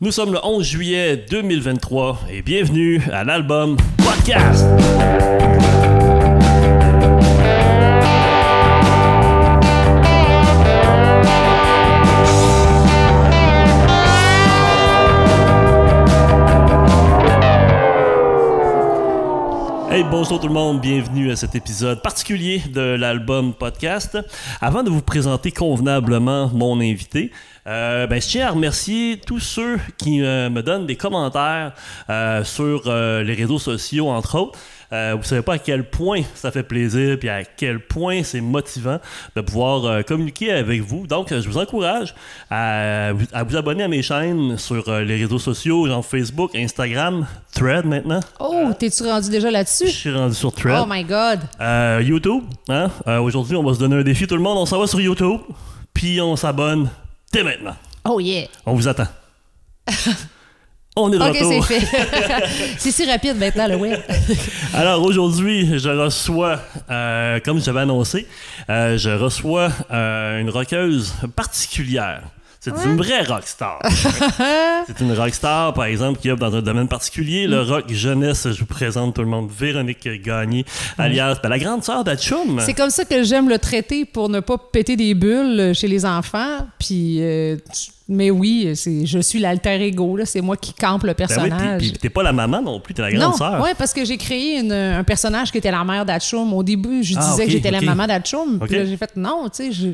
Nous sommes le 11 juillet 2023 et bienvenue à l'album Podcast. Bonjour tout le monde, bienvenue à cet épisode particulier de l'album podcast. Avant de vous présenter convenablement mon invité, euh, ben, je tiens à remercier tous ceux qui euh, me donnent des commentaires euh, sur les réseaux sociaux, entre autres. Euh, vous savez pas à quel point ça fait plaisir puis à quel point c'est motivant de pouvoir euh, communiquer avec vous. Donc, euh, je vous encourage à, vous- à vous abonner à mes chaînes sur euh, les réseaux sociaux, genre Facebook, Instagram, Thread maintenant. Oh, t'es-tu rendu déjà Je là-dessus? suis rendu sur Thread. Oh my god. YouTube, hein? Aujourd'hui, on va se donner un défi, tout le monde. On s'en va sur YouTube, puis on s'abonne dès maintenant. Oh yeah. On vous attend. on est de Ok, c'est retour. fait. c'est si rapide maintenant, le web. Alors aujourd'hui, je reçois, euh, comme j'avais annoncé, euh, je reçois euh, une rockeuse particulière. C'est une vraie rockstar. C'est une rockstar, par exemple, qui œuvre dans un domaine particulier, le rock jeunesse. Je vous présente tout le monde Véronique Gagné, alias ben, la grande sœur d'Achum. C'est comme ça que j'aime le traiter pour ne pas péter des bulles chez les enfants. Puis, euh, tu- mais oui, c'est, je suis l'alter ego. Là. C'est moi qui campe le Ben oui, puis- personnage. puis t'es pas la maman non plus, t'es la non, grande sœur. ouais, parce que j'ai créé une- un personnage qui était la mère d'Atchoum. Au début, je Ah, disais que j'étais la maman d'Atchoum. Ok. Puis là, j'ai fait non, tu sais, je,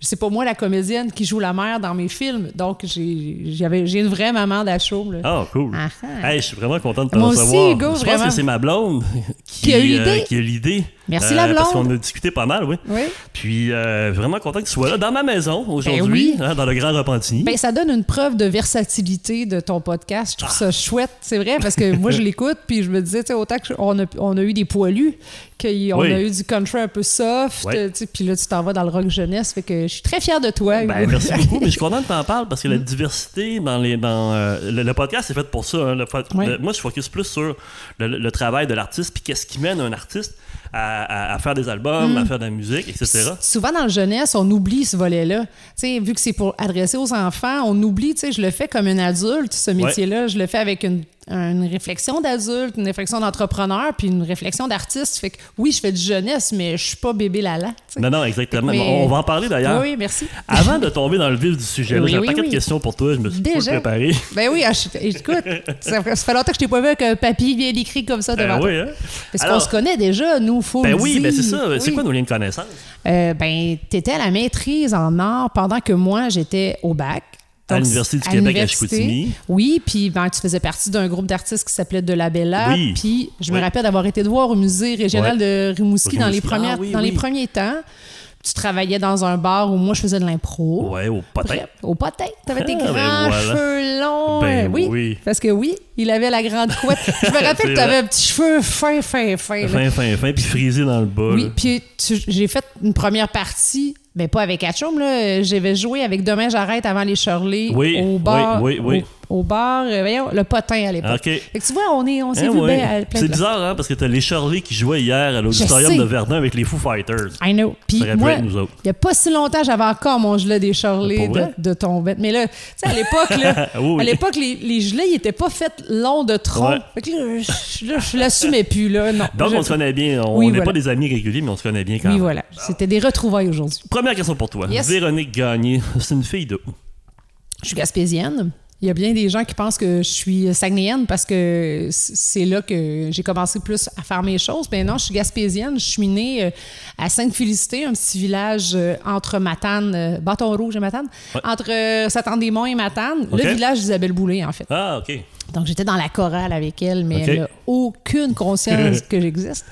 c'est pas moi la comédienne qui joue la mère dans mes films. Donc, j'ai, j'avais, j'ai une vraie maman d'Atchoum. là. Ah, cool. Ah, ah. Hey, je suis vraiment content de te Moi aussi. Hugo, je pense que c'est ma blonde qui, Qui a eu euh, l'idée. Merci, la Parce blonde. qu'on a discuté pas mal, oui. Oui. Puis euh, vraiment content que tu sois là dans ma maison aujourd'hui, Ben oui. hein, dans le Grand Repentigny. Ben, ça donne une preuve de versatilité de ton podcast. Je trouve ça chouette, c'est vrai, parce que moi, je l'écoute, puis je me disais, tu sais, autant qu'on a, on a eu des poilus, qu'on Oui. a eu du country un peu soft, Ouais. tu sais, puis là, tu t'en vas dans le rock jeunesse. Fait que je suis très fière de toi. Ben, merci beaucoup, mais je suis content que tu en parles parce que la diversité dans les. Dans, euh, le, le podcast, c'est fait pour ça. hein, le le- moi, je focus plus sur le, le travail de l'artiste, puis qu'est-ce qui mène un artiste à, à- à faire des albums, Mm. à faire de la musique, etc. Souvent dans le jeunesse, on oublie ce volet-là. Vu que c'est pour adresser aux enfants, on oublie, je le fais comme un adulte, ce métier-là. Je le fais avec une, une réflexion d'adulte, une réflexion d'entrepreneur, puis une réflexion d'artiste. Fait que oui, je fais du jeunesse, mais je suis pas bébé lala. Non, non, exactement. Mais- On va en parler d'ailleurs. Oui, oui, merci. Avant de tomber dans le vif du sujet, Oui, j'ai un oui, paquet oui. de questions pour toi. Je me suis pas Déjà? préparé. Ben oui, ah, je- écoute, ça, ça fait longtemps que je t'ai pas vu avec un papier bien écrit comme ça devant Ben toi. oui, hein? Parce qu'on se connaît déjà, nous, faut Ben oui, dire. ben c'est ça. C'est quoi nos liens de connaissance? Euh, ben, t'étais à la maîtrise en art pendant que moi, j'étais au bac. À l'Université du à Québec à. Chicoutimi. Oui, puis ben, tu faisais partie d'un groupe d'artistes qui s'appelait De la Bella. Oui. Puis je me rappelle d'avoir été te voir au musée régional de Rimouski, dans, les, premières, Ah dans les premiers temps. Tu travaillais dans un bar où moi, je faisais de l'impro. Ouais, au potin. Au potin. T'avais tes Ah, grands ben voilà. cheveux longs. Ben oui, oui. Parce que oui, il avait la grande couette. Je me rappelle que t'avais un petit cheveu fin, fin, fin. là. Fin, fin, fin, puis frisé dans le bas. Oui, puis j'ai fait une première partie, mais pas avec Atchoum, là. J'avais joué avec Demain j'arrête avant les Shirley Oui, au bar. oui, oui, oui. Au, au bar, euh, voyons, le potin à l'époque. OK. Fait que tu vois, on est, on s'est Hein, vu ouais. bien à plein de C'est bizarre, hein, parce que t'as les Shirley qui jouaient hier à l'auditorium de Verdun avec les Foo Fighters. I know. Puis moi, il n'y a pas si longtemps, j'avais encore mon gilet des Pour de, de ton bête. Mais là, tu sais, à l'époque, là, Oui, oui. à l'époque, les, les gilets, ils n'étaient pas faits longs de tronc. Ouais. Fait que là, je, l'assumais plus, là. Non. Donc, on se connaît bien. On Oui, n'est voilà. pas des amis réguliers, mais on se connaît bien quand Oui, même. voilà. C'était des retrouvailles aujourd'hui. Première question pour toi. Yes. Véronique Gagné, c'est une fille de où? Je suis gaspésienne. Il y a bien des gens qui pensent que je suis saguenéenne parce que c'est là que j'ai commencé plus à faire mes choses. Mais non, je suis gaspésienne. Je suis née euh, à Sainte-Félicité, un petit village euh, entre Matane, euh, Bâton Rouge et Matane, Ouais. entre Saint-Anne-des-Monts et Matane, le village d'Isabelle Boulay, en fait. Ah, OK. Donc, j'étais dans la chorale avec elle, mais elle n'a aucune conscience que j'existe.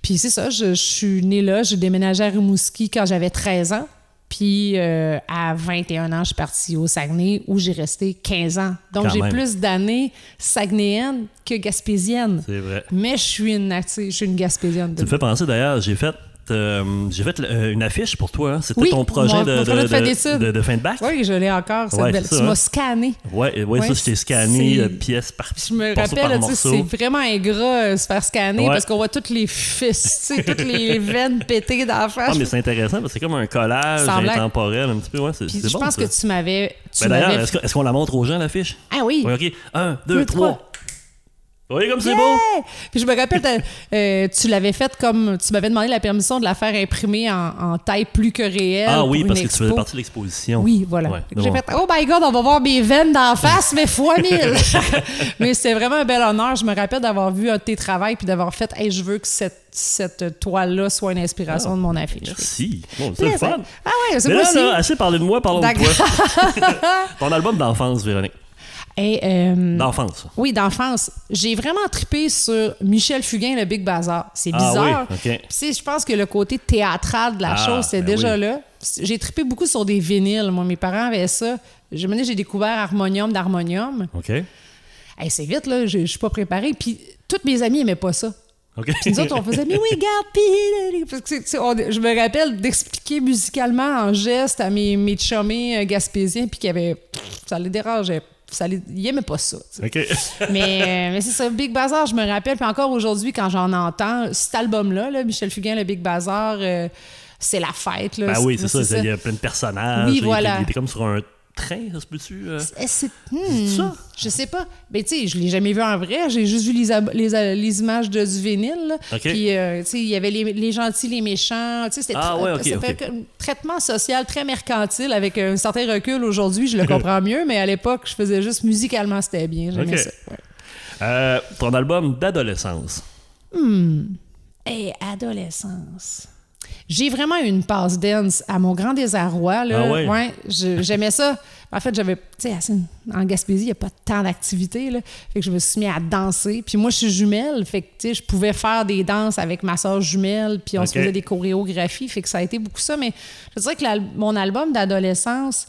Puis c'est ça, je, je suis née là, j'ai déménagé à Rimouski quand j'avais 13 ans. Puis euh, à 21 ans, je suis partie au Saguenay où j'ai resté 15 ans. Donc j'ai plus d'années saguenéennes que gaspésiennes. C'est vrai. Mais je suis une, je suis une gaspésienne. Tu me fais penser d'ailleurs, j'ai fait euh, j'ai fait euh, une affiche pour toi. hein. C'était Oui, ton projet, mon- de, mon projet de fin de- d'études. de- de fin de bac? Oui, je l'ai encore. Ouais, belle- Tu m'as hein. scanné. Ouais, ouais, ça, je t'ai scanné euh, pièce par pièce. Je me rappelle, c'est vraiment ingrat euh, se faire scanner parce qu'on voit toutes les fils, toutes les veines pétées dans la face. Ah, mais c'est intéressant parce que c'est comme un collage intemporel un petit peu. Ouais, c'est je bon, pense ça. que tu m'avais. Ben D'ailleurs, est-ce qu'on la montre aux gens, l'affiche? Ah oui. Oui, OK. Un, Deux, trois. Voyez comme c'est Yeah! beau? Puis je me rappelle, euh, tu l'avais fait comme. Tu m'avais demandé la permission de la faire imprimer en, en taille plus que réelle. Ah pour oui, une parce que tu faisais partie de l'exposition. Oui, voilà. Ouais, J'ai fait Oh my God, on va voir mes veines d'en face, mais fois mille. mais c'était vraiment un bel honneur. Je me rappelle d'avoir vu un de tes travaux puis d'avoir fait Hey, je veux que cette, cette toile-là soit une inspiration Ah, de mon affiche. Merci. Bon, c'est fun. Ah ouais, c'est Mais là, assez parlé de moi, parlons de toi. Ton album d'enfance, Véronique. Et, euh, D'enfance. oui, d'enfance. J'ai vraiment trippé sur Michel Fugain, le Big Bazar. C'est Ah bizarre. oui, je pense que le côté théâtral de la Ah, chose, c'est ben déjà oui. là. J'ai trippé beaucoup sur des vinyles. Moi, mes parents avaient ça. Je me j'ai découvert Harmonium d'Harmonium. OK. Hey, c'est vite, là, je, suis pas préparée. Puis, toutes mes amies aimaient pas ça. OK. Puis nous autres, on faisait, mais oui, garde, puis... Je me rappelle d'expliquer musicalement en geste à mes, mes euh, gaspésiens, puis avait... Ça les dérangeait. Ça les, ils aimaient pas ça. mais euh, mais c'est ça, Big Bazar, je me rappelle. Puis encore aujourd'hui, quand j'en entends, cet album-là, là, Michel Fugain, le Big Bazar, euh, c'est la fête. Là. Ben oui, c'est ça. Il y a plein de personnages. Oui, voilà. Il était comme sur un train, ça se peut-tu? euh? Eh, c'est- hmm, ça? Je sais pas. Ben, tu sais, je l'ai jamais vu en vrai. J'ai juste vu les, les images de, du vinyle. Puis, euh, tu sais, il y avait les, les gentils, les méchants. Tu sais, c'était Ah, ouais, fait un traitement social très mercantile avec un certain recul. Aujourd'hui, je le comprends mieux, mais à l'époque, je faisais juste musicalement, c'était bien. J'aimais ça. ouais. Euh, ton album d'adolescence. Et adolescence. J'ai vraiment eu une passe dance à mon grand désarroi. Là. Ah ouais? je- j'aimais ça. En fait, j'avais, tu sais, en Gaspésie, il n'y a pas tant d'activités. là. Fait que je me suis mis à danser. Puis moi, je suis jumelle. Fait que, tu sais, je pouvais faire des danses avec ma soeur jumelle. Puis on se faisait des chorégraphies. Fait que ça a été beaucoup ça. Mais je dirais que mon album d'adolescence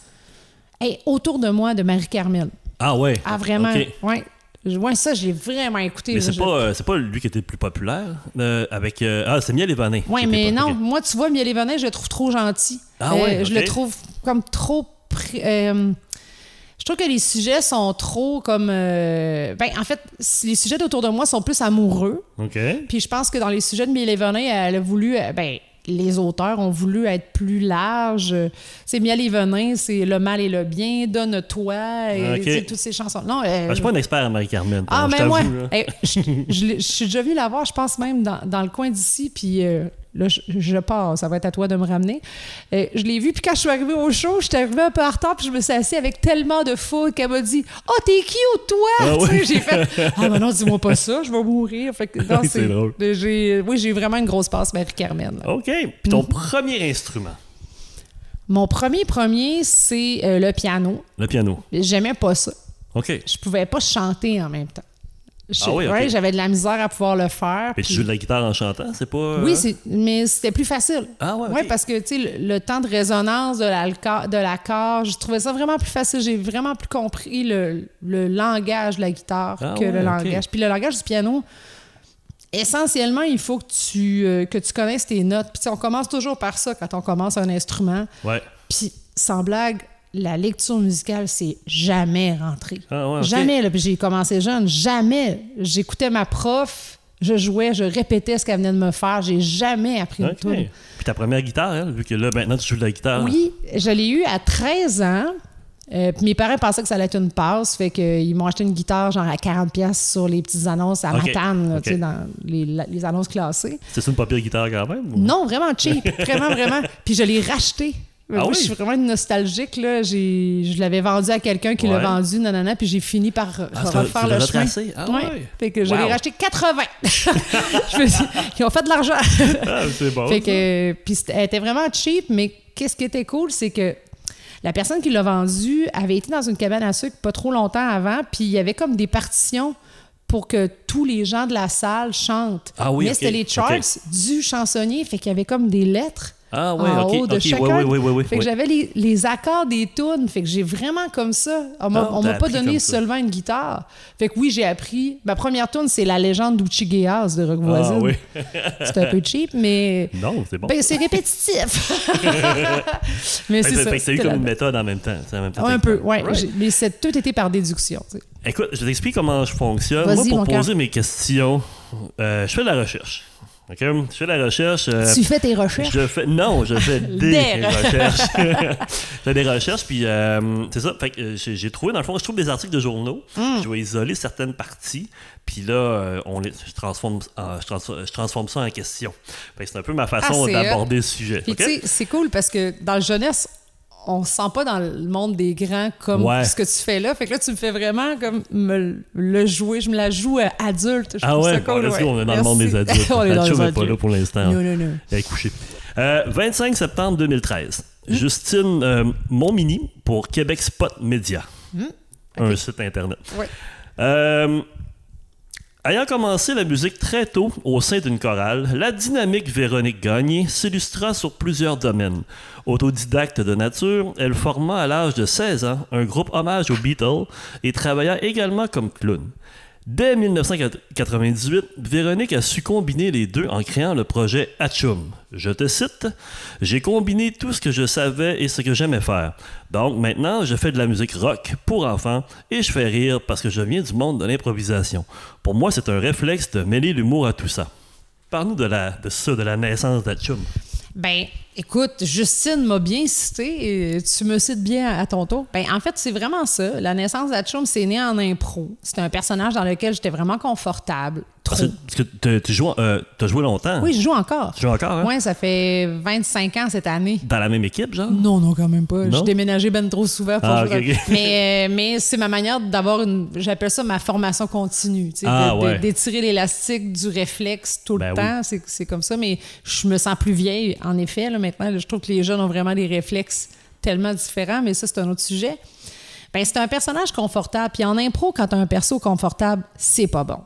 est autour de moi de Marie-Carmel. Ah ouais? Ah, vraiment? Ouais. Je- ouais, ça, j'ai vraiment écouté. Mais c'est Je- pas, euh, c'est pas lui qui était le plus populaire euh, avec. euh, ah, c'est Miel et Vanin. Oui, mais non, moi, tu vois, Miel et je le trouve trop gentil. Euh, Ah ouais, Je ok. le trouve comme trop. euh, je trouve que les sujets sont trop comme. euh, ben, en fait, les sujets autour de moi sont plus amoureux. OK. Puis je pense que dans les sujets de Miel et elle a voulu. euh, Ben, les auteurs ont voulu être plus larges. C'est Miel et Venin, c'est le mal et le bien, donne-toi, et Ok. tu sais, toutes ces chansons. Non, euh, Ah, je suis pas un expert en Marie-Carmen. ah, mais moi, l'ai- je suis déjà venu la voir, je pense même dans, dans le coin d'ici, puis euh, là, je, je pars, ça va être à toi de me ramener. Euh, je l'ai vu, puis quand je suis arrivée au show, j'étais arrivée un peu en retard, puis je me suis assise avec tellement de foule qu'elle m'a dit « Oh, t'es cute, toi! Ah? J'ai fait « Ah, mais non, dis-moi pas ça, je vais mourir. » Fait que, non, C'est drôle. j'ai- Oui, j'ai vraiment une grosse passe Marie-Carmen. OK. Puis ton premier instrument, Mon premier premier, c'est euh, le piano. le piano. J'aimais pas ça. OK. Je pouvais pas chanter en même temps. Ah oui, ouais, j'avais de la misère à pouvoir le faire. Puis tu joues de la guitare en chantant, c'est pas. euh, Oui, c'est- mais c'était plus facile. Ah ouais, ok. Oui, parce que tu sais, le, le temps de résonance de l'accord, de l'accord, je trouvais ça vraiment plus facile. J'ai vraiment plus compris le, le langage de la guitare Ah que ouais, le langage. Puis le langage du piano, essentiellement, il faut que tu, euh, que tu connaisses tes notes. Puis on commence toujours par ça quand on commence un instrument. Ouais. Puis sans blague, la lecture musicale, c'est jamais rentré. Ah ouais. Jamais. Là, puis j'ai commencé jeune, jamais. J'écoutais ma prof, je jouais, je répétais ce qu'elle venait de me faire. J'ai jamais appris une OK. tune. Puis ta première guitare, elle, vu que là, maintenant, tu joues de la guitare. Oui, je l'ai eu à 13 ans. Euh, puis mes parents pensaient que ça allait être une passe, fait qu'ils m'ont acheté une guitare genre à 40$ pièces sur les petites annonces à Ok, Matane, là, ok. tu sais, dans les, la- les annonces classées. C'est une pas pire guitare quand même? ou- Non, vraiment cheap, vraiment, vraiment. Puis je l'ai racheté. Ah oui? Je suis vraiment une nostalgique. Là. J'ai- Je l'avais vendu à quelqu'un qui l'a vendu, nanana, puis j'ai fini par Ah, refaire le chemin. Ah ouais? Fait que Wow. l'ai racheté 80. je me suis ils ont fait de l'argent. Ah, c'est bon. Fait que, puis c'était- elle était vraiment cheap, mais qu'est-ce qui était cool, c'est que la personne qui l'a vendu avait été dans une cabane à sucre pas trop longtemps avant, puis il y avait comme des partitions pour que tous les gens de la salle chantent. Ah oui, mais c'était les charts du chansonnier, fait qu'il y avait comme des lettres. Ah ouais, en ok, haut de ok, chacun. ouais, ouais, ouais, ouais, ouais, fait que j'avais les, les accords des tunes. Fait que j'ai vraiment comme ça. On m'a Ah, on m'a pas donné seulement une guitare. Fait que oui, j'ai appris. Ma première tune, c'est La légende d'Uchigeas de Rock Ah Voisine. oui. C'est un peu cheap, mais. Non, c'est bon. Ben, c'est répétitif. mais Fait c'est que- ça. fait que t'as eu comme une méthode en même temps. en même temps, un peu, ouais. Right. Mais c'est tout été par déduction. tu sais. Écoute, je t'explique comment je fonctionne. Vas-y, Moi, pour poser mes questions, euh, je fais de la recherche. OK? Je fais la recherche. euh, tu fais tes recherches? Je fais non, je fais des, Des. recherches. je fais des recherches puis euh, c'est ça. Fait que euh, j'ai trouvé dans le fond, je trouve des articles de journaux. Hmm. Je vais isoler certaines parties. Puis là, euh, on les, je transforme, en- je, transforme, je transforme ça en question. C'est un peu ma façon Ah, c'est d'aborder le sujet. Puis OK? tu sais, c'est cool parce que dans la jeunesse, on se sent pas dans le monde des grands comme Ouais. ce que tu fais là. Fait que là, tu me fais vraiment comme me le jouer. Je me la joue euh, adulte. Je Ah ouais, ça cool. ouais. on est dans le monde des adultes. on est dans pas là pour l'instant. Non, non, non. Elle est couchée. Euh, 25 septembre 2013. Hmm? Justine euh, Montmini pour Québec Spot Media. Hmm? Un site internet. Ouais. Euh, ayant commencé la musique très tôt au sein d'une chorale, la dynamique Véronique Gagné s'illustra sur plusieurs domaines. Autodidacte de nature, elle forma à l'âge de 16 ans un groupe hommage aux Beatles et travailla également comme clown. Dès 1998, Véronique a su combiner les deux en créant le projet Hatchum. Je te cite J'ai combiné tout ce que je savais et ce que j'aimais faire. Donc maintenant, je fais de la musique rock pour enfants et je fais rire parce que je viens du monde de l'improvisation. Pour moi, c'est un réflexe de mêler l'humour à tout ça. Parle-nous de, la, de ça, de la naissance d'Hatchum. Ben, écoute, Justine m'a bien cité et tu me cites bien à, ton tour. Ben, en fait, c'est vraiment ça. La naissance d'Hatchum, c'est né en impro. C'était un personnage dans lequel j'étais vraiment confortable. Trop. Parce que, tu joues, euh, t'as joué longtemps. Oui, je joue encore. Tu joues encore, hein? Oui, ça fait 25 ans cette année. Dans la même équipe, genre? Non, non, quand même pas. J'ai déménagé ben trop souvent pour Ah, jouer ok, dans- ok. Mais, euh, mais c'est ma manière d'avoir une. J'appelle ça ma formation continue. tu sais, Ah, ouais. D'étirer l'élastique du réflexe tout Ben le oui. temps. C'est- C'est comme ça. Mais je me sens plus vieille, en effet. Là, maintenant, Là, je trouve que les jeunes ont vraiment des réflexes tellement différents. Mais ça, c'est un autre sujet. Ben, c'est un personnage confortable. Puis en impro, quand tu as un perso confortable, c'est pas bon.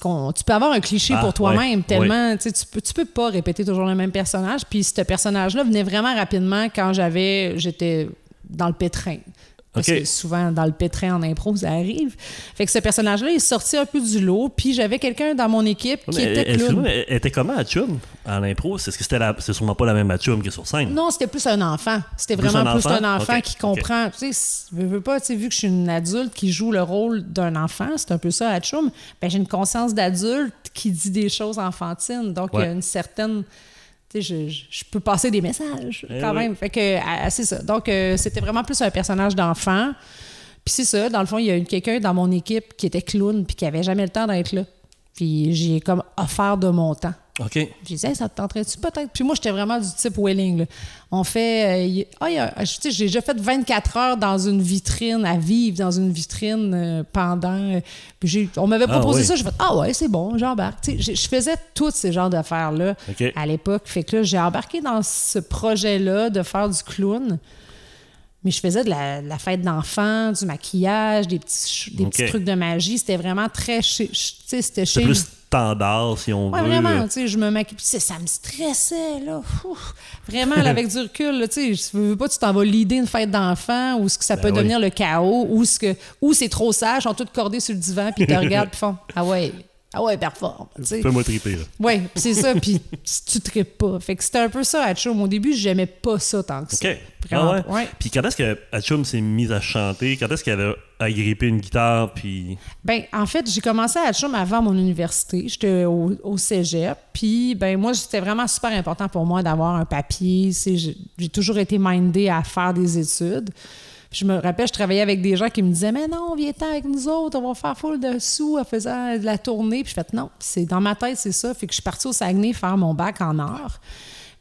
Qu'on- tu peux avoir un cliché Ah, pour toi-même ouais, tellement tu peux tu peux pas répéter toujours le même personnage puis ce personnage-là venait vraiment rapidement quand j'avais j'étais dans le pétrin parce que souvent dans le pétrin en impro ça arrive fait que ce personnage-là est sorti un peu du lot puis j'avais quelqu'un dans mon équipe qui Mais, était clown elle était comment Hatchum en impro? C'est ce que c'était la- c'est sûrement pas la même Hatchum que sur scène? Non, c'était plus un enfant. C'était Plus vraiment plus un enfant? qui comprend. Tu sais, veux, pas, tu sais, vu que je suis une adulte qui joue le rôle d'un enfant, c'est un peu ça, Hatchoum, ben j'ai une conscience d'adulte qui dit des choses enfantines. Donc, il y a une certaine. Je, je- je peux passer des messages Eh quand oui. même. Fait que, ah, c'est ça. Donc, euh, c'était vraiment plus un personnage d'enfant. Puis c'est ça, dans le fond, il y a eu quelqu'un dans mon équipe qui était clown puis qui avait jamais le temps d'être là. Puis j'ai comme offert de mon temps. OK. Dit, Hey, ça te tenterait-tu peut-être? Puis moi, j'étais vraiment du type Welling. là. On fait. euh, y- ah, y a- tu sais, j'ai déjà fait 24 heures dans une vitrine, à vivre dans une vitrine euh, pendant. euh, puis on m'avait Ah, proposé oui. ça, j'ai fait Ah ouais, c'est bon, j'embarque. Tu sais, j'ai- Je faisais tous ces genres d'affaires-là à l'époque. Fait que là, j'ai embarqué dans ce projet-là de faire du clown. Mais je faisais de la, de la fête d'enfants, du maquillage, des petits, trucs de magie. C'était vraiment très. chez- c'était chez plus standard, si on Ouais, veut. vraiment, tu sais, je me maquille. Ça me stressait, là. Ouf. Vraiment, là, avec du recul, là, tu sais, je veux pas, tu t'en vas l'idée une fête d'enfant ou ce que ça peut Ben oui. devenir le chaos ou ce que ou c'est trop sage, ils sont tous cordés sur le divan puis ils te regardent puis font Ah ouais, ah ouais, performe. Fais-moi triper, là. Puis c'est ça, puis tu tripes pas. Fait que c'était un peu ça, Hatchoum. Au début, j'aimais pas ça tant que ça. OK. Ah ouais? Puis quand est-ce que Hatchum s'est mise à chanter? Quand est-ce qu'elle a agrippé une guitare? Puis. Ben, en fait, j'ai commencé à Hatchoum avant mon université. J'étais au, au cégep. Puis, ben, moi, c'était vraiment super important pour moi d'avoir un papier. J'ai toujours été mindée à faire des études. Je me rappelle, je travaillais avec des gens qui me disaient Mais non, viens-t'en avec nous autres, on va faire full de sous en faisant de la tournée. Puis je fais Non, c'est dans ma tête, c'est ça. Fait que je suis partie au Saguenay faire mon bac en art.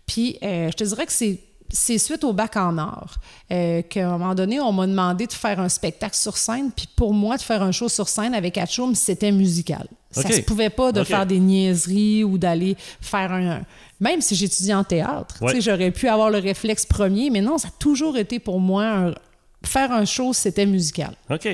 Puis euh, je te dirais que c'est c'est suite au bac en art euh, qu'à un moment donné, on m'a demandé de faire un spectacle sur scène. Puis pour moi, de faire un show sur scène avec Hatchoum, c'était musical. Ça OK. se pouvait pas de faire des niaiseries ou d'aller faire un... Même si j'étudiais en théâtre, Ouais. j'aurais pu avoir le réflexe premier, mais non, ça a toujours été pour moi... un- Faire un show, c'était musical. OK.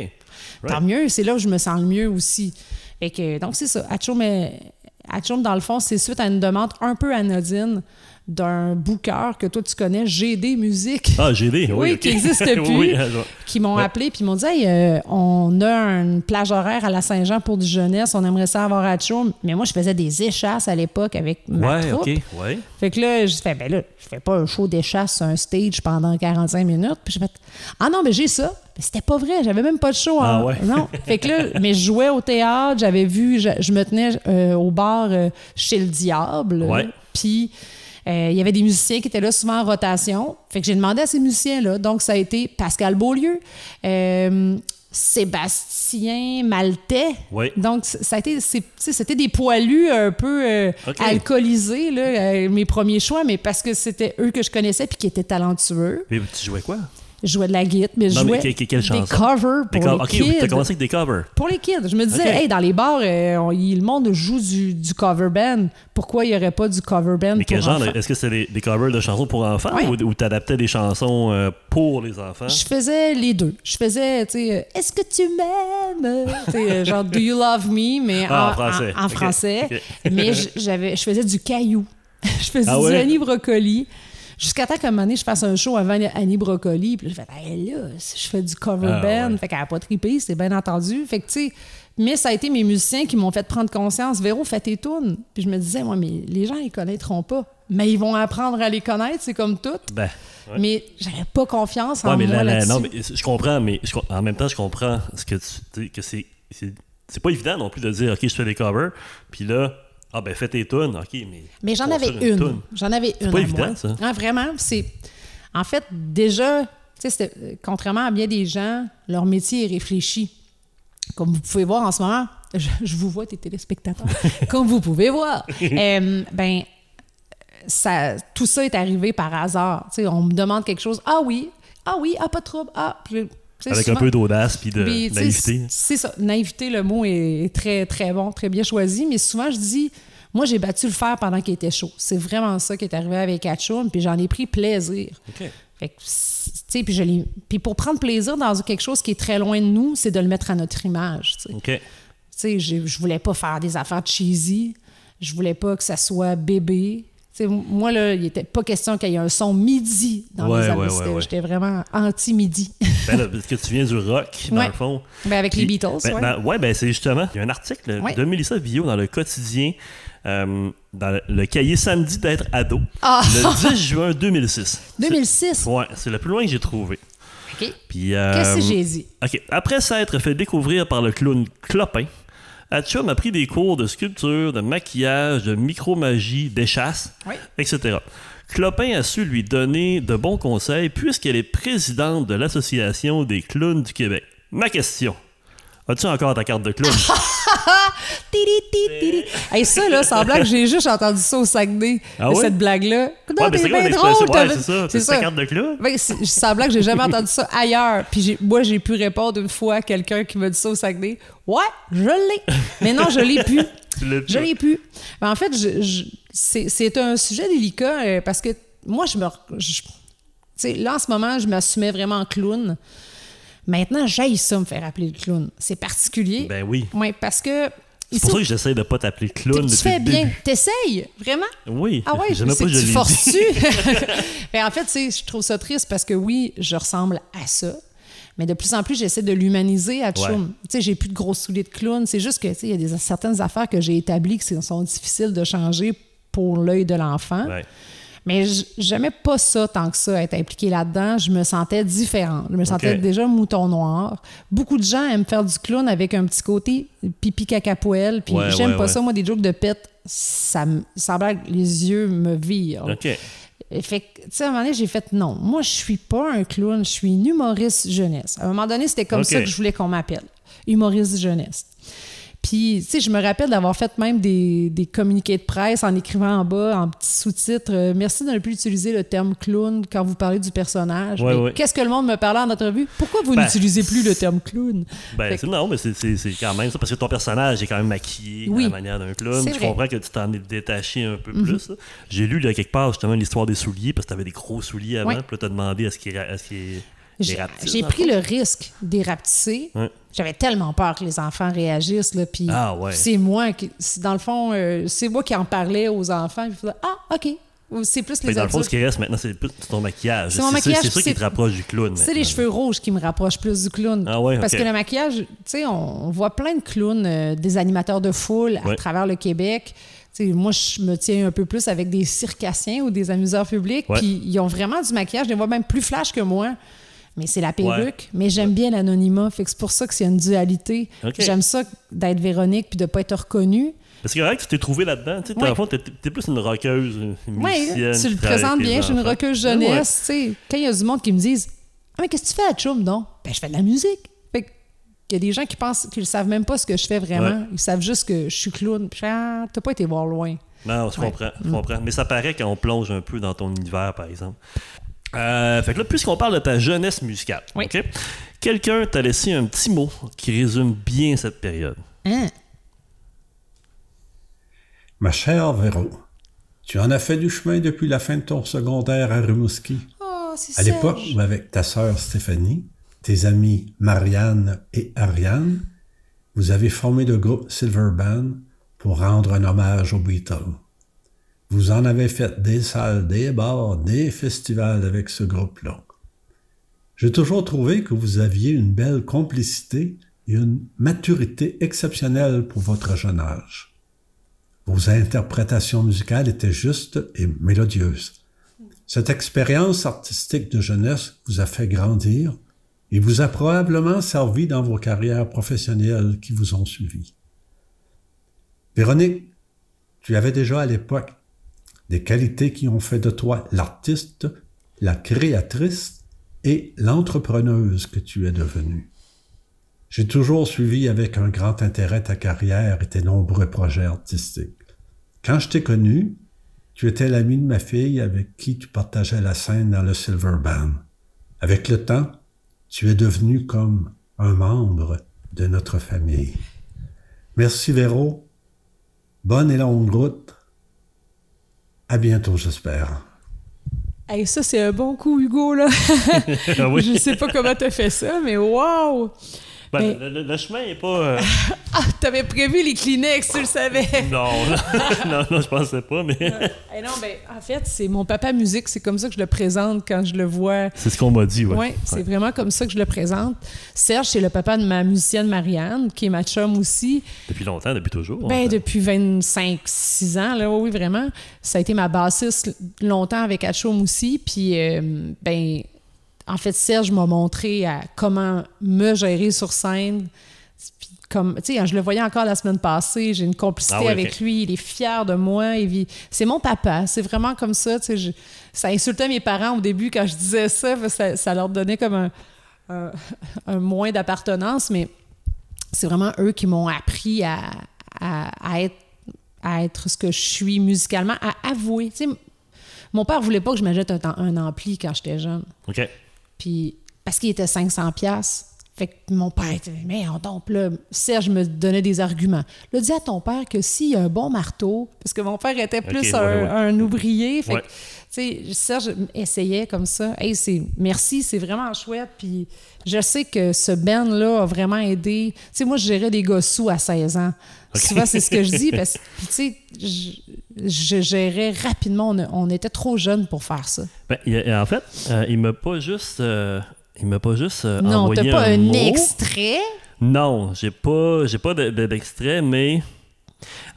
Tant mieux, c'est là où je me sens le mieux aussi. Fait que, donc, c'est ça. Hatchoum, dans le fond, c'est suite à une demande un peu anodine d'un booker que toi tu connais, GD Musique. Ah, GD, oui. Oui, qui n'existe plus. oui, ah, je- qui m'ont Ouais. appelé puis m'ont dit Hey, euh, on a une plage horaire à la Saint-Jean pour du jeunesse, on aimerait ça avoir à Chaume. Mais moi, je faisais des échasses à l'époque avec ma ouais, troupe. ok, ouais. Fait que là, j'ai fait, ben là, je fais pas un show d'échasse sur un stage pendant 45 minutes. Puis j'ai fait, ah non, mais j'ai ça. Mais c'était pas vrai, j'avais même pas de show. Ah en- ouais. Non. Fait que là, mais je jouais au théâtre, j'avais vu, je, je me tenais euh, au bar euh, chez le Diable. Ouais. Puis euh, il y avait des musiciens qui étaient là souvent en rotation. Fait que j'ai demandé à ces musiciens-là. Donc, ça a été Pascal Beaulieu, euh, Sébastien Maltais. Ouais. Donc, ça a été, c'était des poilus un peu euh, alcoolisés, là, mes premiers choix, mais parce que c'était eux que je connaissais puis qui étaient talentueux. Mais tu jouais quoi? Je jouais de la guitare, mais je Non, jouais quelle des covers Des pour co- les ok, kids. t'as commencé avec des covers. Pour les kids. Je me disais, hey, dans les bars, euh, on- le monde joue du, du cover band. Pourquoi il n'y aurait pas du cover band Mais pour quel genre? Est-ce que c'était des, des covers de chansons pour enfants ou, ou t'adaptais des chansons euh, pour les enfants? Je faisais les deux. Je faisais, tu sais, euh, est-ce que tu m'aimes? Genre, do you love me? Mais Ah, en en, français. en- français. Mais je- j'avais, je faisais du caillou. je faisais Ah du ouais? Annie Brocoli. Jusqu'à temps qu'à un moment donné, je fasse un show avant Annie Brocoli. Puis là, je fais, hey, là, si je fais du cover Ah, band. ouais. Fait qu'elle n'a pas trippé, c'est bien entendu. Fait que, tu sais, mais ça a été mes musiciens qui m'ont fait prendre conscience. Véro, fais tes tunes. Puis je me disais, moi, mais les gens, ils connaîtront pas. Mais ils vont apprendre à les connaître, c'est comme tout. Ben, ouais. Mais j'avais pas confiance en Ouais, mais moi là, là, là-dessus. non, mais je comprends, mais je en même temps, je comprends ce que tu que C'est pas évident non plus de dire, OK, je fais des covers, puis là, ah ben fais tes tunes, OK, mais. Mais j'en avais une. J'en avais une. pas à évident, moi. ça. Ah, vraiment. C'est. En fait, déjà, tu sais, c'était- euh, contrairement à bien des gens, leur métier est réfléchi. Comme vous pouvez voir en ce moment, je, je vous vois, tes téléspectateurs. Comme vous pouvez voir. Euh, ben, ça, tout ça est arrivé par hasard. Tu sais, on me demande quelque chose. Ah oui, ah oui, ah pas de trouble. Ah, puis, Avec un peu d'audace puis de naïveté. C'est ça. Naïveté, le mot est très, très bon, très bien choisi. Mais souvent, je dis, moi, j'ai battu le fer pendant qu'il était chaud. C'est vraiment ça qui est arrivé avec Hatchoum, puis j'en ai pris plaisir. OK. Fait que, tu sais, puis je l'ai- Puis pour prendre plaisir dans quelque chose qui est très loin de nous, c'est de le mettre à notre image. OK. Tu sais, je, je voulais pas faire des affaires cheesy. Je voulais pas que ça soit bébé. Moi, là, il était pas question qu'il y ait un son midi dans Ouais, mes albums. ouais, ouais. J'étais vraiment anti-midi. Ben là, parce que tu viens du rock, dans le fond. Ben, avec les Beatles, ben, dans- ouais, ben c'est justement, il y a un article de Mélissa Villot dans le quotidien, euh, dans le, le cahier samedi d'être ado, Ah! le 10 juin 2006. 2006. C'est- Ouais, c'est le plus loin que j'ai trouvé. OK. Puis, euh, Qu'est-ce que j'ai dit? OK. Après s'être fait découvrir par le clown Clopin, Hatchum a pris des cours de sculpture, de maquillage, de micromagie, d'échasse, Oui. etc. Clopin a su lui donner de bons conseils puisqu'elle est présidente de l'Association des clowns du Québec. Ma question. As-tu encore ta carte de clown? Hey, ça, là, sans blague, j'ai juste entendu ça au Saguenay, Ah ouais? cette blague-là. Ouais, t'es bien drôle, Ouais, c'est ça. C'est ta carte de clown? Ben, sans blague, j'ai jamais entendu ça ailleurs. Puis moi, j'ai pu répondre une fois à quelqu'un qui m'a dit ça au Saguenay. Ouais, je l'ai. Mais non, je l'ai plus. Je l'ai plus. Ben, en fait, je- je- c'est un sujet délicat euh, parce que moi, je me. je- tu sais, là, en ce moment, je m'assumais vraiment en clown. Maintenant, j'aille ça me faire appeler le clown. C'est particulier. Ben oui. Oui, parce que. C'est pour ça que j'essaie de pas t'appeler clown tu depuis fais le bien. T'essayes, vraiment? Oui. Ah ouais, c'est pas que je tu forces-tu? Mais en fait, tu sais, je trouve ça triste parce que oui, je ressemble à ça. Mais de plus en plus, j'essaie de l'humaniser à Tchoum. Tu sais, j'ai plus de gros souliers de clown. C'est juste que, tu sais, il y a des, certaines affaires que j'ai établies qui sont difficiles de changer pour l'œil de l'enfant. Ouais. Mais j'aimais pas ça tant que ça, être impliqué là-dedans. Je me sentais différente. Je me sentais Ok. déjà mouton noir. Beaucoup de gens aiment faire du clown avec un petit côté pipi caca poêle. Puis Ouais, j'aime ouais, pas ouais. ça. Moi, des jokes de pète, ça me sans blague, les yeux me virent. OK. Fait que, tu sais, à un moment donné, j'ai fait non. Moi, je suis pas un clown, je suis une humoriste jeunesse. À un moment donné, c'était comme Ok. ça que je voulais qu'on m'appelle. Humoriste jeunesse. Puis, tu sais, je me rappelle d'avoir fait même des, des communiqués de presse en écrivant en bas, en petits sous-titres, euh, merci de ne plus utiliser le terme clown quand vous parlez du personnage. Ouais, Mais ouais. Qu'est-ce que le monde me parlait en entrevue? Pourquoi vous Ben, n'utilisez plus le terme clown? Ben, c'est- non, mais c'est- quand même ça, parce que ton personnage est quand même maquillé Oui. à la manière d'un clown. Je. Mhm. comprends que tu t'en es détaché un peu plus. là. J'ai lu là, quelque part justement l'histoire des souliers, parce que tu avais des gros souliers avant, Ouais. puis là, tu as demandé à ce qu'il J'ai pris le le risque des rapetisser. Ouais. J'avais tellement peur que les enfants réagissent. Là, puis Ah ouais. C'est moi qui. Dans le fond, euh, c'est moi qui en parlais aux enfants. Puis ah, OK. C'est plus les que dans le fond, ce qui reste maintenant, c'est plus ton maquillage. C'est mon maquillage, C'est ça qui te rapproche du clown. C'est les cheveux rouges qui me rapprochent plus du clown. Ah ouais, Parce que le maquillage, tu sais, on, voit plein de clowns, euh, des animateurs de foule à Ouais. travers le Québec. Moi, je me tiens un peu plus avec des circassiens ou des amuseurs publics. Puis ils ont vraiment du maquillage. Je les vois même plus flash que moi. Mais c'est la perruque. Mais j'aime bien l'anonymat. Fait que c'est pour ça que c'est une dualité. J'aime ça d'être Véronique puis de pas être reconnue. Parce que c'est vrai que tu t'es trouvé là-dedans. Tu Ouais. t'es t'es plus une rockeuse, une Oui, musicienne. tu le présentes bien. Je suis une rockeuse ouais. jeunesse. sais. Quand il y a du monde qui me disent Ah, mais qu'est-ce que tu fais à Chum, non Ben, je fais de la musique. Fait y a des gens qui pensent qu'ils ne savent même pas ce que je fais vraiment. Ils savent juste que je suis clown. Puis ah, t'as pas été voir loin. Non, je comprends, je comprends. Mais ça paraît quand on plonge un peu dans ton univers, par exemple. Euh, fait que là, puisqu'on parle de ta jeunesse musicale, Oui. quelqu'un t'a laissé un petit mot qui résume bien cette période. Hein? Ma chère Véro, tu en as fait du chemin depuis la fin de ton secondaire à Rimouski. Oh, À l'époque où, avec ta sœur Stéphanie, tes amis Marianne et Ariane, vous avez formé le groupe Silver Band pour rendre un hommage aux Beatles. Vous en avez fait des salles, des bars, des festivals avec ce groupe-là. J'ai toujours trouvé que vous aviez une belle complicité et une maturité exceptionnelle pour votre jeune âge. Vos interprétations musicales étaient justes et mélodieuses. Cette expérience artistique de jeunesse vous a fait grandir et vous a probablement servi dans vos carrières professionnelles qui vous ont suivi. Véronique, tu avais déjà à l'époque des qualités qui ont fait de toi l'artiste, la créatrice et l'entrepreneuse que tu es devenue. J'ai toujours suivi avec un grand intérêt ta carrière et tes nombreux projets artistiques. Quand je t'ai connu, tu étais l'ami de ma fille avec qui tu partageais la scène dans le Silver Band. Avec le temps, tu es devenu comme un membre de notre famille. Merci Véro. Bonne et longue route. À bientôt, j'espère. Hey, ça, c'est un bon coup, Hugo, là. Ah oui? je sais pas comment t'as fait ça, mais wow! Ben, Mais- le, le- le chemin n'est pas. euh, Ah, t'avais prévu les Kleenex, tu le savais. non, non, non, je pensais pas, mais Eh non, ben, en fait, c'est mon papa musique. C'est comme ça que je le présente quand je le vois. c'est ce qu'on m'a dit, ouais. Oui, c'est vraiment comme ça que je le présente. Serge, c'est le papa de ma musicienne Marianne, qui est ma chum aussi. Depuis longtemps, depuis toujours. en Ben, fait. depuis 25-6 ans, là, oui, vraiment. Ça a été ma bassiste longtemps avec Atchoum aussi. Puis, euh, ben, en fait, Serge m'a montré à comment me gérer sur scène. Puis, comme, tu sais, je le voyais encore la semaine passée, j'ai une complicité Ah oui, avec lui, il est fier de moi. C'est mon papa, c'est vraiment comme ça. tu sais, je- ça insultait mes parents au début quand je disais ça, parce que ça, ça leur donnait comme un, un- un moins d'appartenance, mais c'est vraiment eux qui m'ont appris à, à- à être, à être ce que je suis musicalement, à avouer. Tu sais, mon père voulait pas que je m'achète un, un ampli quand j'étais jeune. OK. Puis, parce qu'il était 500 pièces Fait que mon père était, mais on tombe là. Serge me donnait des arguments. Là, dis à ton père que s'il y a un bon marteau, parce que mon père était plus un, ouais, ouais. un ouvrier. Fait Ouais. que, tu sais, Serge essayait comme ça. Hey, c'est, merci, c'est vraiment chouette. Puis je sais que ce band-là a vraiment aidé. Tu sais, moi, je gérais des gars sous à 16 ans. Souvent, c'est ce que je dis. Parce que, tu sais, je, je gérais rapidement. On, on était trop jeunes pour faire ça. Ben, en fait, euh, il m'a pas juste. euh, il m'a pas juste euh, non, t'as envoyé pas un, mot. extrait? Non, j'ai pas, j'ai pas de- de- d'extrait, mais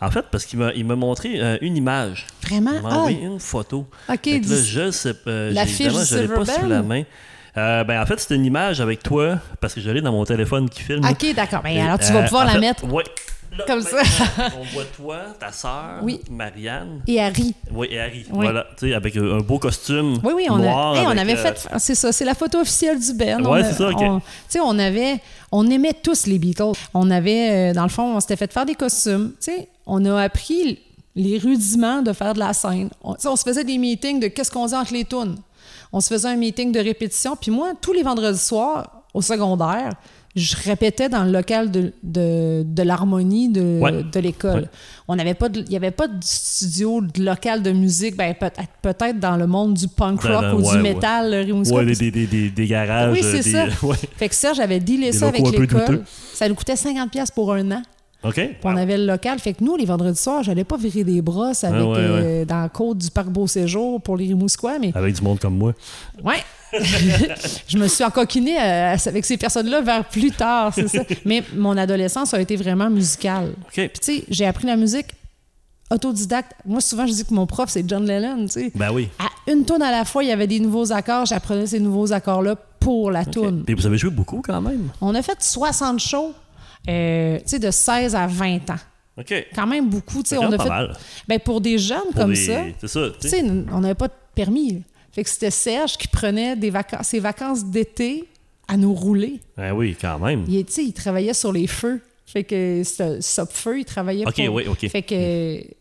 en fait, parce qu'il m'a, il m'a montré euh, une image. Vraiment? Il m'a Ah, envoyé une photo. OK. Là, je sais pas. La fiche je l'ai pas sous la main. Euh, ben, en fait, c'était une image avec toi, parce que je l'ai dans mon téléphone qui filme. OK, d'accord. Ben, alors, tu vas euh, pouvoir la fait, mettre. ouais. Là, Comme ça. On voit toi, ta sœur, Oui. Marianne. Et Harry. Oui, et Harry. Oui. Voilà, tu sais, avec un beau costume Oui, oui, on, noir. a, hey, on avait euh, fait. C'est ça, c'est la photo officielle du Ben. A- c'est ça, OK. on- Tu sais, on avait. On aimait tous les Beatles. On avait, euh, dans le fond, on s'était fait faire des costumes. Tu sais, on a appris les rudiments de faire de la scène. On, on se faisait des meetings de qu'est-ce qu'on faisait entre les tunes. On se faisait un meeting de répétition. Puis moi, tous les vendredis soirs, au secondaire, je répétais dans le local de, de, de l'harmonie de, Ouais. de l'école. Ouais. On n'avait pas, il n'y avait pas de studio, de local de musique, ben, peut-être, peut-être dans le monde du punk Dans- rock dans- ou ouais, du métal, le des, des, des, des, garages. Oui, c'est des- ça. Fait que Serge avait dealé ça avec l'école. Ça nous coûtait 50$ pour un an. OK. Puis on avait le local. Fait que nous, les vendredis soirs, j'allais pas virer des brosses avec, Ah ouais, euh, dans la côte du parc Beau Séjour pour les Rimousquois, mais Avec du monde comme moi. ouais. Je me suis encoquinée euh, avec ces personnes-là vers plus tard, c'est ça. Mais mon adolescence a été vraiment musicale. Puis tu sais, j'ai appris la musique autodidacte. Moi, souvent, je dis que mon prof, c'est John Lennon, tu sais. Ben oui. À une tonne à la fois, il y avait des nouveaux accords. J'apprenais ces nouveaux accords-là pour la OK. toune. Puis vous avez joué beaucoup quand même. On a fait 60 shows, euh, tu sais, de 16 à 20 ans. OK. Quand même beaucoup, tu sais. On a même fait, pas mal. ben, pour des jeunes Pour comme des- ça, C'est ça. tu sais, on n'avait pas de permis. Fait que c'était Serge qui prenait des vacances, ses vacances d'été à nous rouler. Ben oui, quand même. Il, il travaillait sur les feux. Fait que ce feu, il travaillait OK, pour... oui, OK. Fait que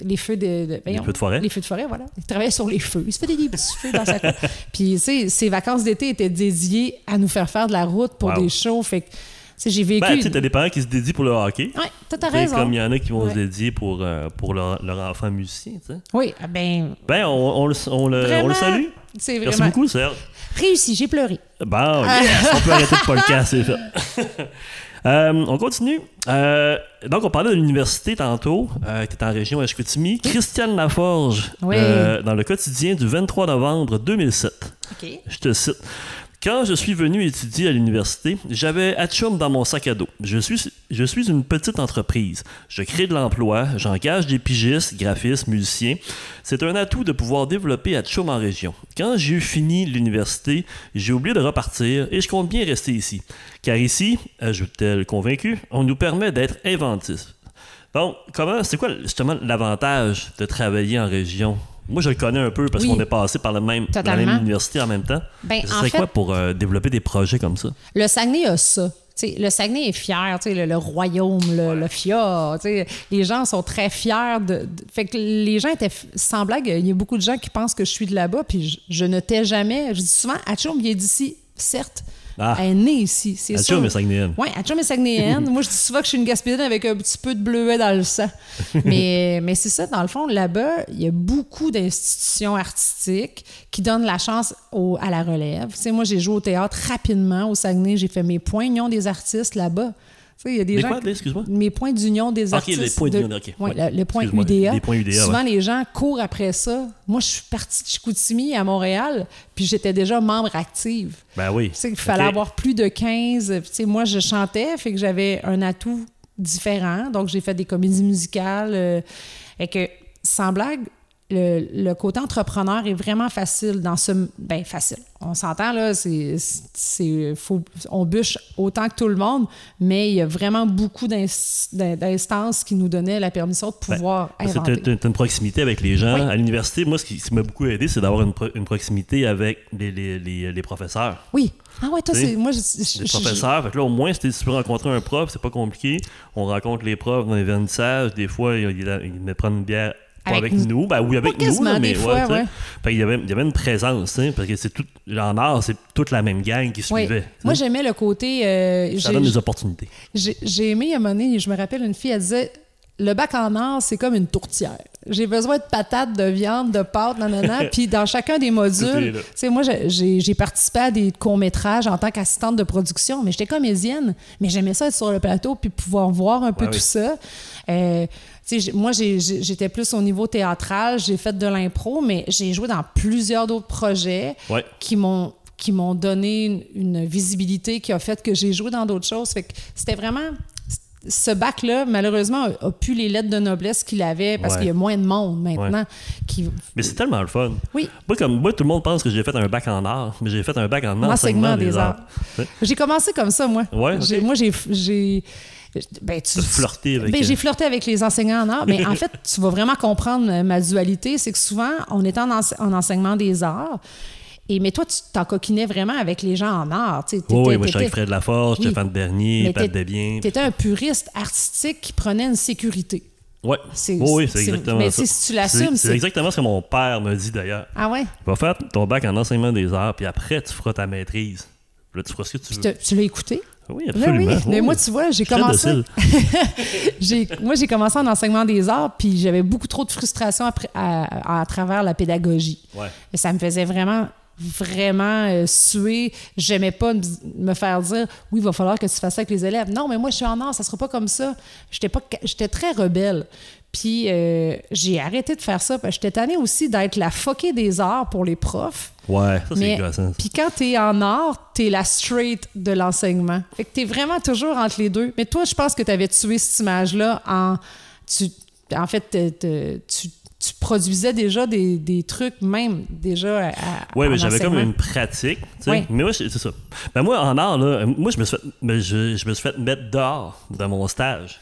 les feux de... de- voyons, feux de forêt. Les feux de forêt, voilà. Il travaillait sur les feux. Il se faisait des petits feux dans sa cour. Puis, tu sais, ses vacances d'été étaient dédiées à nous faire faire de la route pour Wow. des shows. Fait que, tu sais, j'ai vécu... Ben, tu t'as des parents qui se dédient pour le hockey. Ouais, t'as sais, raison. Comme il y en a qui vont Ouais. se dédier pour, euh, pour leur, leur enfant musicien, tu sais. Oui, ah ben, Ben, on, on on, le, on le salue. C'est Merci vraiment... beaucoup, Serge. Réussi, j'ai pleuré. Bon, yes, on peut arrêter le podcast, c'est fait. Euh, on continue. Euh, donc, on parlait de l'université tantôt, euh, qui est en région Chicoutimi. Christiane Laforge, Oui. euh, dans le quotidien du 23 novembre 2007. OK. Je te cite. Quand je suis venu étudier à l'université, j'avais Hatchum dans mon sac à dos. Je suis, je suis une petite entreprise. Je crée de l'emploi, j'engage des pigistes, graphistes, musiciens. C'est un atout de pouvoir développer Hatchum en région. Quand j'ai eu fini l'université, j'ai oublié de repartir et je compte bien rester ici. Car ici, ajoute-t-elle convaincue, on nous permet d'être inventifs. Donc, comment, c'est quoi justement l'avantage de travailler en région? Moi, je le connais un peu parce Oui. qu'on est passé par le même, la même université en même temps. Ben, Ce en serait fait- quoi pour euh, développer des projets comme ça? Le Saguenay a ça. Tu sais, le Saguenay est fier, le, le royaume, le, le sais, Les gens sont très fiers. De, de- fait que les gens étaient. Sans blague, il y a beaucoup de gens qui pensent que je suis de là-bas, puis je, je ne tais jamais. Je dis souvent, Atchoum vient d'ici, certes. Ah. Elle est née ici, c'est sûr. Atchoum est saguenéenne. Oui, Atchoum est saguenéenne. Moi, je dis souvent que je suis une gaspésienne avec un petit peu de bleuet dans le sang. mais mais c'est ça, dans le fond, là-bas, il y a beaucoup d'institutions artistiques qui donnent la chance au- à la relève. Tu sais, moi, j'ai joué au théâtre rapidement au Saguenay. J'ai fait mes union des artistes là-bas. Tu sais, il y a des Des gens quoi, excuse-moi? mes points d'union des Ok, artistes. les points d'union, ok. Ouais, Ouais. le, le point UDA. les points UDA, Souvent, ouais. les gens courent après ça. Moi, je suis partie de Chicoutimi à Montréal, puis j'étais déjà membre active. Ben oui. Tu sais, il fallait Ok. avoir plus de 15. Puis, tu sais, moi, je chantais, fait que j'avais un atout différent. Donc, j'ai fait des comédies musicales. euh, et que, sans blague, le, le côté entrepreneur est vraiment facile dans ce... Ben, facile. On s'entend, là, c'est... c'est faut, on bûche autant que tout le monde, mais il y a vraiment beaucoup d'ins- d'in- d'instances qui nous donnaient la permission de pouvoir Parce que inventer. une proximité avec les gens. Oui. À l'université, moi, ce qui, ce qui m'a beaucoup aidé, c'est d'avoir une, pro- une proximité avec les, les, les, les professeurs. Oui. Ah ouais, toi, c'est... Moi, je... je- Les je- professeurs, fait que là, au moins, si tu peux rencontrer un prof, c'est pas compliqué. On rencontre les profs dans les vernissages. Des fois, ils, ils, ils me prennent une bière. Pas avec, Avec nous, ben oui, avec Pas nous, là, mais des fois, ouais. Fait qu'il y avait, il y avait une présence, sais, parce que c'est tout, en art, c'est toute la même gang qui suivait. Moi, j'aimais le côté... euh, ça donne des opportunités. J'ai aimé à un moment donné, je me rappelle une fille, elle disait le bac en or, c'est comme une tourtière. J'ai besoin de patates, de viande, de pâtes, nanana. Puis dans chacun des modules, moi, j'ai- participé à des courts-métrages en tant qu'assistante de production, mais j'étais comédienne. Mais j'aimais ça être sur le plateau puis pouvoir voir un peu Ouais, tout oui. ça. Euh, moi, j'étais plus au niveau théâtral, j'ai fait de l'impro, mais j'ai joué dans plusieurs d'autres projets Ouais. qui m'ont qui m'ont donné une, une visibilité qui a fait que j'ai joué dans d'autres choses. Fait que c'était vraiment ce bac-là, malheureusement, a, a plus les lettres de noblesse qu'il avait parce Ouais. qu'il y a moins de monde maintenant. Qui... Mais c'est tellement le fun. Oui, Moi, comme moi, tout le monde pense que j'ai fait un bac en art, mais j'ai fait un bac en enseignement des, arts. J'ai commencé comme ça, moi. Ouais, ok. J'ai- Moi, j'ai. J'ai ben, tu, avec, Ben, euh, j'ai flirté avec les enseignants en art, mais en fait, tu vas vraiment comprendre euh, ma dualité. C'est que souvent, on est en, ense- en enseignement des arts, et, mais toi, tu t'en coquinais vraiment avec les gens en art. tu sais, Oui, moi, j'étais avec t'étais- Fred Laforge, Oui. Stéphane Bernier, Pat Desbiens. Tu étais un puriste artistique qui prenait une sécurité. Ouais. Oui, oui, c'est exactement mais ça. si tu l'assumes, C'est- exactement ce que mon père me dit d'ailleurs. Ah ouais? Va faire ton bac en enseignement des arts, puis après, tu feras ta maîtrise. Là, tu feras ce que tu veux. Tu, tu l'as écouté? Oui, Oui, absolument. oui. Mais Oui, moi, oui. tu vois, j'ai commencé. j'ai, moi, j'ai commencé en enseignement des arts, puis j'avais beaucoup trop de frustration à, à- à travers la pédagogie. Ouais. Et ça me faisait vraiment vraiment euh, suer. J'aimais pas me faire dire oui, il va falloir que tu fasses ça avec les élèves. Non, mais moi, je suis en art, ça sera pas comme ça. J'étais pas, ca- j'étais très rebelle. Puis euh, j'ai arrêté de faire ça parce que j'étais tannée aussi d'être la foquée des arts pour les profs. Ouais, ça, c'est Mais- gossant. Puis quand t'es en art, t'es la straight de l'enseignement. Fait que t'es vraiment toujours entre les deux. Mais toi, je pense que t'avais tué cette image-là en... Tu, en fait, te- te- tu, tu produisais déjà des, des trucs, même déjà à, Oui, en mais j'avais comme une pratique. tu sais. Ouais. Mais moi, c'est c'est ça. Ben moi, en art, là, moi, je me suis fait, ben, je, je me suis fait mettre dehors de mon stage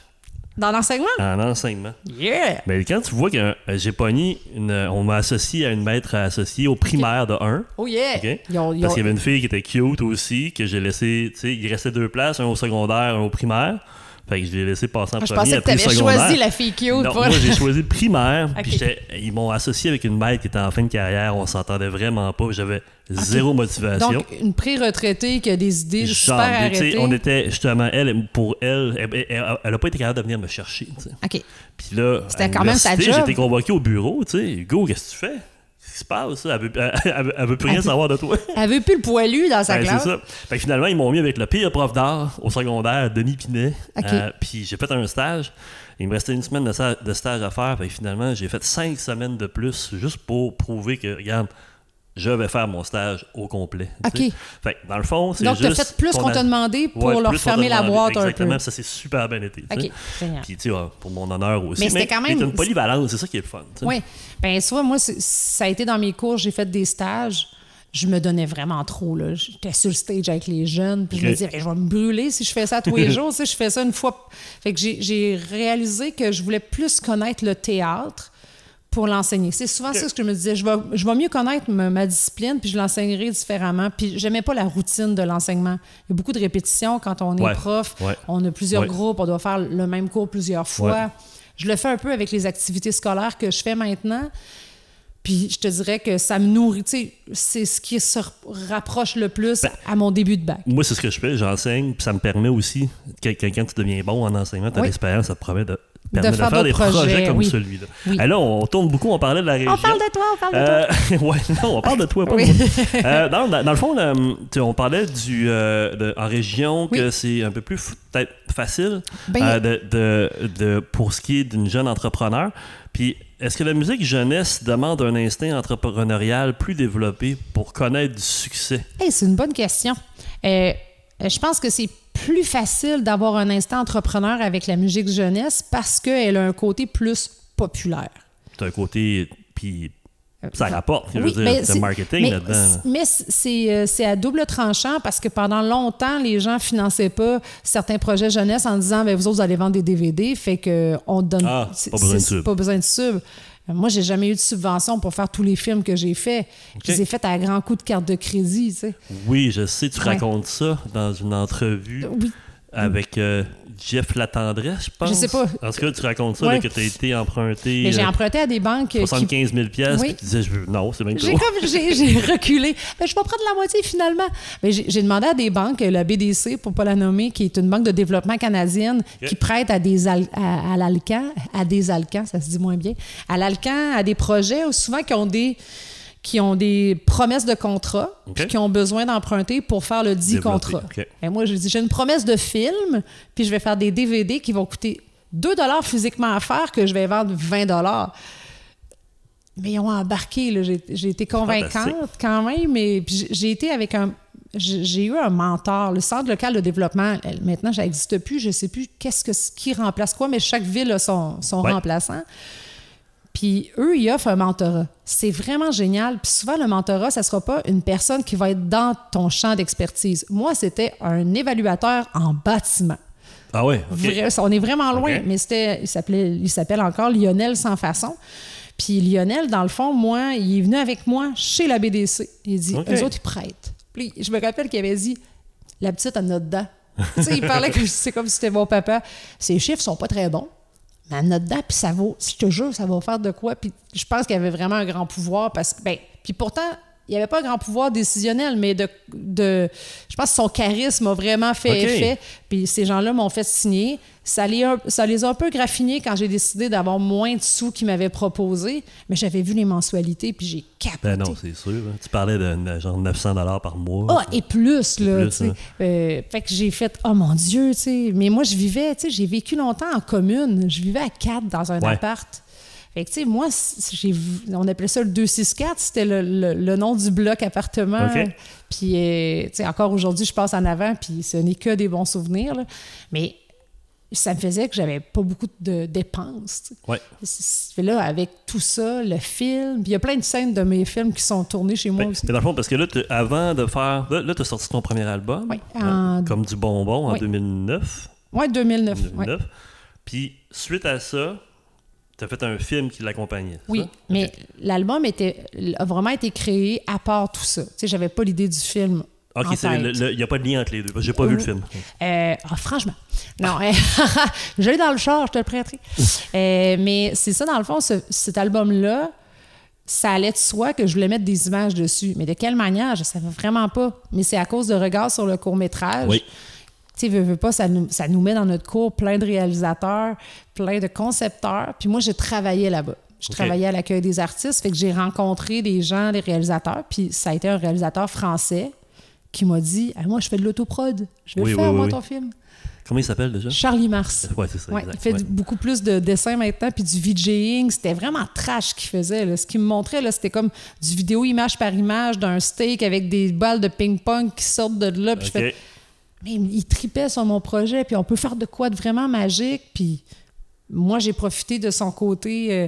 Dans l'enseignement? en enseignement. Yeah! Mais quand tu vois que euh, j'ai pogné, une, on m'a associé à une maître associée au primaire de 1. Oh yeah! OK? Ils ont- ils Parce ont- qu'il y avait une fille qui était cute aussi, que j'ai laissé, tu sais, il restait deux places, un au secondaire, un au primaire. Fait que je l'ai laissé passer en Ah, je premier. pensais que t'avais choisi la fille cute. Non, moi j'ai choisi le primaire, puis j'étais- ils m'ont associé avec une maître qui était en fin de carrière, on s'entendait vraiment pas, j'avais zéro motivation. Donc, une pré-retraitée qui a des idées Genre, super arrêtées. on était justement, elle, pour elle, elle, elle, elle a pas été capable de venir me chercher. OK. Puis là, C'était quand même sa job. Été convoqué au bureau, tu sais. Hugo, qu'est-ce que tu fais? Qui se passe? ça? Elle veut, elle, elle- elle veut plus rien savoir de toi. Elle veut plus le poilu dans sa Ouais, classe. c'est ça. Fait que finalement, ils m'ont mis avec le pire prof d'art au secondaire, Denis Pinet. Euh, puis j'ai fait un stage. Il me restait une semaine de, stage à faire. Fait que finalement, j'ai fait cinq semaines de plus juste pour prouver que, regarde, je vais faire mon stage au complet. tu Ok. Fait dans le fond, c'est Donc, juste... t'as fait plus qu'on t'a demandé pour Ouais, leur fermer la boîte un peu. Exactement, ça s'est super bien été. tu. OK. Puis, tu sais, ouais, pour mon honneur aussi. Mais c'était quand même- t'as une polyvalence, c'est ça qui est le fun. tu. Oui. Ben, soit moi, ça a été dans mes cours, j'ai fait des stages. Je me donnais vraiment trop. là. J'étais sur le stage avec les jeunes. Puis je me disais, Ben, je vais me brûler si je fais ça tous les jours. Tu sais, je fais ça une fois. Fait que j'ai réalisé que je voulais plus connaître le théâtre pour l'enseigner. C'est souvent ça ce que je me disais. Je vais, je vais mieux connaître ma, ma discipline, puis je l'enseignerai différemment. Puis j'aimais pas la routine de l'enseignement. Il y a beaucoup de répétitions quand on est Ouais. prof. Ouais. On a plusieurs Ouais. groupes, on doit faire le même cours plusieurs fois. Je le fais un peu avec les activités scolaires que je fais maintenant. Puis je te dirais que ça me nourrit. Tu sais, c'est ce qui se rapproche le plus Ben, à mon début de bac. Moi, c'est ce que je fais. J'enseigne, puis ça me permet aussi, que, que quand tu deviens bon en enseignement, tu as Oui. l'expérience, ça te permet de, permet de faire faire, des projets, projets, comme oui. celui-là. Oui. Et là, on tourne beaucoup, on parlait de la région. On parle de toi, on parle de toi. Euh, ouais, non, on parle de toi, pas Oui. moi. Euh, dans, dans- dans le fond, là, on parlait du, euh, de- en région que c'est un peu plus peut-être facile Ben, euh, de, de- de- pour ce qui est d'une jeune entrepreneur. Puis, est-ce que la musique jeunesse demande un instinct entrepreneurial plus développé pour connaître du succès? Hey, c'est une bonne question. Euh, je pense que c'est plus facile d'avoir un instant entrepreneur avec la musique jeunesse parce qu'elle a un côté plus populaire. C'est un côté, puis ça rapporte, je veux Oui, dire, c'est- marketing mais là-dedans. Mais c'est euh, c'est à double tranchant parce que pendant longtemps, les gens finançaient pas certains projets jeunesse en disant ben, vous autres, vous allez vendre des DVD, fait que on te donne Ah, pas besoin de sub. Pas besoin de sub. Moi, j'ai jamais eu de subvention pour faire tous les films que j'ai faits. Je les ai faits à grands coups de carte de crédit, tu sais. Oui, je sais, tu Ouais. racontes ça dans une entrevue Oui. avec euh, Jeff Latendresse, je pense. Je sais pas. En tout cas, tu racontes ça, Ouais. là, que tu as été emprunté Mais j'ai euh, emprunté à des banques qui 75 000 pièces, Oui. puis tu disais, je veux... non, c'est même J'ai comme j'ai, reculé. Ben, je vais prendre la moitié finalement. Ben, j'ai, demandé à des banques, la BDC pour pas la nommer, qui est une banque de développement canadienne, qui prête à des al- à, à l'Alcan, à des Alcans, ça se dit moins bien, à l'Alcan, à des projets ou souvent qui ont des qui ont des promesses de contrat, puis qui ont besoin d'emprunter pour faire le dit Développer, contrat. Et moi, je dis, j'ai une promesse de film, puis je vais faire des DVD qui vont coûter 2 physiquement à faire, que je vais vendre 20 Mais ils ont embarqué, là. J'ai, j'ai été convaincante quand même, mais puis j'ai, été avec un... J'ai, j'ai eu un mentor. Le Centre local de développement, elle, maintenant, ça n'existe plus. Je ne sais plus qu'est-ce que, qui remplace quoi, mais chaque ville a son, son Ouais. remplaçant. Puis eux, ils offrent un mentorat. C'est vraiment génial. Puis souvent, le mentorat, ça ne sera pas une personne qui va être dans ton champ d'expertise. Moi, c'était un évaluateur en bâtiment. Ah. Vrai- on est vraiment loin, mais c'était, il, s'appelait, il s'appelle encore Lionel Sans Façon. Puis Lionel, dans le fond, moi, il est venu avec moi chez la BDC. Il dit, Ok. eux autres, ils prêtent. Puis je me rappelle qu'il avait dit, la petite, elle note dedans. tu sais, il parlait que c'est comme si c'était mon papa. Ses chiffres sont pas très bons, mais dedans, puis ça vaut, je te jure, ça va faire de quoi. Puis je pense qu'il avait vraiment un grand pouvoir parce que, ben, puis pourtant, il n'y avait pas un grand pouvoir décisionnel, mais de, de je pense que son charisme a vraiment fait effet. Puis ces gens-là m'ont fait signer. Ça les, a- ça les a un peu graffinés quand j'ai décidé d'avoir moins de sous qu'ils m'avaient proposé, mais j'avais vu les mensualités, puis j'ai capoté. Ben non, c'est sûr. hein. Tu parlais de de genre 900 par mois. Ah, et plus, là, plus, hein. Euh, fait que j'ai fait, oh mon Dieu, tu sais. Mais moi, je vivais, tu sais, j'ai vécu longtemps en commune. Je vivais à quatre dans un Ouais. appart. Fait que, tu sais, moi, on appelait ça le 264, c'était le, le- le nom du bloc appartement. Puis, euh, tu sais, encore aujourd'hui, je passe en avant, puis ce n'est que des bons souvenirs, là. Mais ça me faisait que j'avais pas beaucoup de dépenses. Ouais. Là, avec tout ça, le film, il y a plein de scènes de mes films qui sont tournés chez moi Ben, aussi. mais dans le fond, parce que là, tu- avant de faire. Là, tu as sorti ton premier album. Oui, hein, en- Comme du bonbon en Oui. 2009. Ouais, 2009. ouais. 2009. Puis, suite à ça, tu as fait un film qui l'accompagnait. Oui, ça? mais l'album était, a vraiment été créé à part tout ça. Tu sais, j'avais pas l'idée du film. Ok, il n'y a pas de lien entre les deux. parce que J'ai pas vu le film. Euh, ah, franchement. Non, euh, je l'ai dans le char, je te le prêterai. Euh, mais c'est ça, dans le fond, ce- cet album-là, ça allait de soi que je voulais mettre des images dessus. Mais de quelle manière, je ne savais vraiment pas. Mais c'est à cause de regard sur le court-métrage. Oui. Tu sais, veux, veux pas, ça nous, ça nous met dans notre cours plein de réalisateurs, plein de concepteurs. Puis moi, j'ai travaillé là-bas. Je OK. travaillais à l'accueil des artistes, fait que j'ai rencontré des gens, des réalisateurs. Puis ça a été un réalisateur français qui m'a dit Ah, Moi, je fais de l'autoprod. Je vais Oui, le faire, oui, moi, oui. ton film. Comment il s'appelle déjà? Charlie Mars. Ouais, c'est ça. Ouais, il fait ouais. beaucoup plus de dessins maintenant, puis du VJing. C'était vraiment trash qu'il faisait. là. Ce qu'il me montrait, là, c'était comme du vidéo image par image d'un steak avec des balles de ping-pong qui sortent de là. Puis je fais, mais il tripait sur mon projet, puis on peut faire de quoi de vraiment magique. Puis moi, j'ai profité de son côté euh,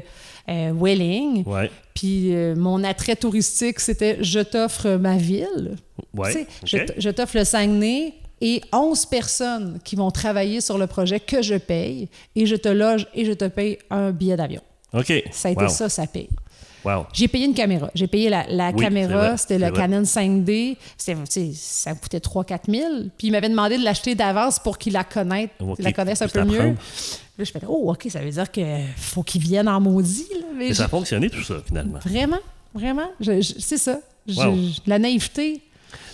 euh, Welling. Ouais. Puis euh, mon attrait touristique, c'était je t'offre ma ville. Ouais. Tu sais, je t'offre le Saguenay et 11 personnes qui vont travailler sur le projet que je paye et je te loge et je te paye un billet d'avion. OK. Ça a été ça, ça paye. Wow. J'ai payé une caméra. J'ai payé la, la Oui, c'est caméra, c'était le vrai. Canon 5D. C'était, tu sais, ça me coûtait 3-4 000. Puis il m'avait demandé de l'acheter d'avance pour qu'il la connaisse, la connaisse un peu mieux. Là, je fais, oh, OK, ça veut dire qu'il faut qu'il vienne en maudit. Là. Mais ça a fonctionné tout ça, finalement. Vraiment, vraiment. C'est ça. Wow. la naïveté.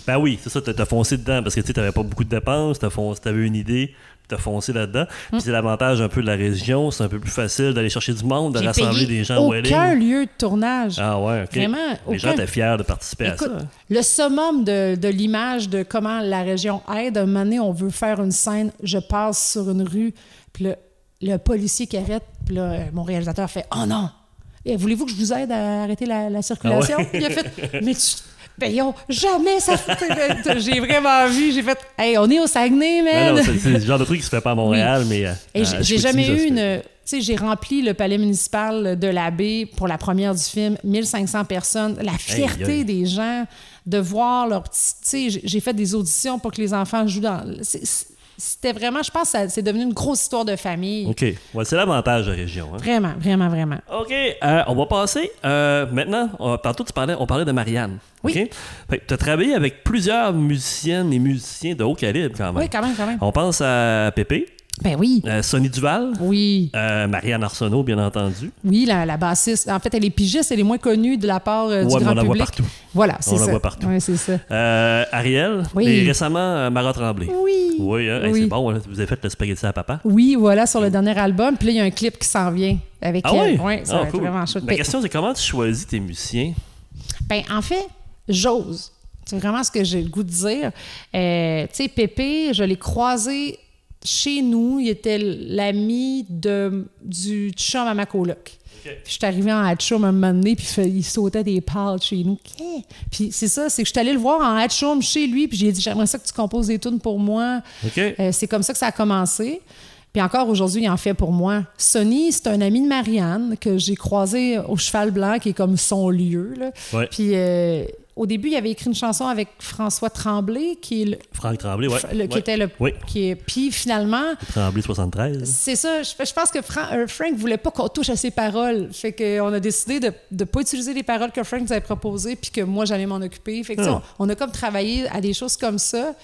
Ben oui, c'est ça, t'as foncé dedans parce que tu n'avais pas beaucoup de dépenses, t'avais une idée, t'as foncé là-dedans. Mm. Puis c'est l'avantage un peu de la région, c'est un peu plus facile d'aller chercher du monde, de rassembler des gens au aucun wedding. lieu de tournage. Ah ouais, ok. Vraiment, Les gens aucun- étaient fiers de participer Écoute, à ça. le summum de, de l'image de comment la région aide, un moment donné, on veut faire une scène, je passe sur une rue, puis le, le policier qui arrête, puis là, euh, mon réalisateur fait « Oh non! Eh, Voulez-vous que je vous aide à arrêter la, la circulation? Ah ouais? Il a fait « Mais tu... Ben, yo, jamais ça... J'ai vraiment vu, j'ai fait « Hey, on est au Saguenay, man! c'est le genre de truc qui se fait pas à Montréal, mais. euh, j'ai- jamais eu une. Tu sais, j'ai rempli le palais municipal de la baie pour la première du film, 1500 personnes. La fierté des gens de voir leur petit. Tu sais, j'ai- fait des auditions pour que les enfants jouent dans. C'était vraiment, je pense, c'est devenu une grosse histoire de famille. OK. Ouais, c'est l'avantage de la région. hein. Vraiment, vraiment, vraiment. OK, euh, on va passer. euh, maintenant, on- tantôt, tu parlais, on parlait de Marianne. Oui. Tu as travaillé avec plusieurs musiciennes et musiciens de haut calibre, quand même. Oui, quand même, quand même. On pense à Pépé, Ben oui. euh, Sonny Duval, Oui, euh, Marianne Arsenault, bien entendu. oui, la, la bassiste. En fait, elle est pigiste, elle est moins connue de la part euh, du Ouais, grand on la voit public. partout. Voilà, c'est On ça. la voit partout. Oui, c'est ça. Euh, Ariel, Oui. et récemment, euh, Marat Tremblay. Oui. Oui, hein, hey, c'est bon, hein, vous avez fait le spaghetti à papa. Oui, voilà, sur le dernier album. Puis là, il y a un clip qui s'en vient avec Ah elle. oui? Ouais, ça Ah, va être cool. vraiment chouette. La question, c'est comment tu choisis tes musiciens? Ben, en fait, j'ose. C'est vraiment ce que j'ai le goût de dire. Tu sais, Pépé, je l'ai croisé chez nous. Il était l'ami de, du chum à ma coloc. Puis je suis arrivée en hatchoum un moment donné, puis il sautait des pâtes chez nous. Puis c'est ça, c'est que je suis allée le voir en hatchoum chez lui, puis j'ai dit J'aimerais ça que tu composes des tunes pour moi. Euh, c'est comme ça que ça a commencé. Puis encore aujourd'hui, il en fait pour moi. Sonny, c'est un ami de Marianne que j'ai croisé au Cheval Blanc, qui est comme son lieu. là. Ouais. Puis euh, au début, il avait écrit une chanson avec François Tremblay, qui, est le- Franck Tremblay, ouais. le- qui Ouais. était le. Oui. Qui est, puis finalement, Tremblay 73. c'est ça. Je, je pense que Fran- euh, Frank voulait pas qu'on touche à ses paroles. Fait qu'on a décidé de ne pas utiliser les paroles que Frank nous avait proposées puis que moi, j'allais m'en occuper. Fait que, Ah. on, on a comme travaillé à des choses comme ça.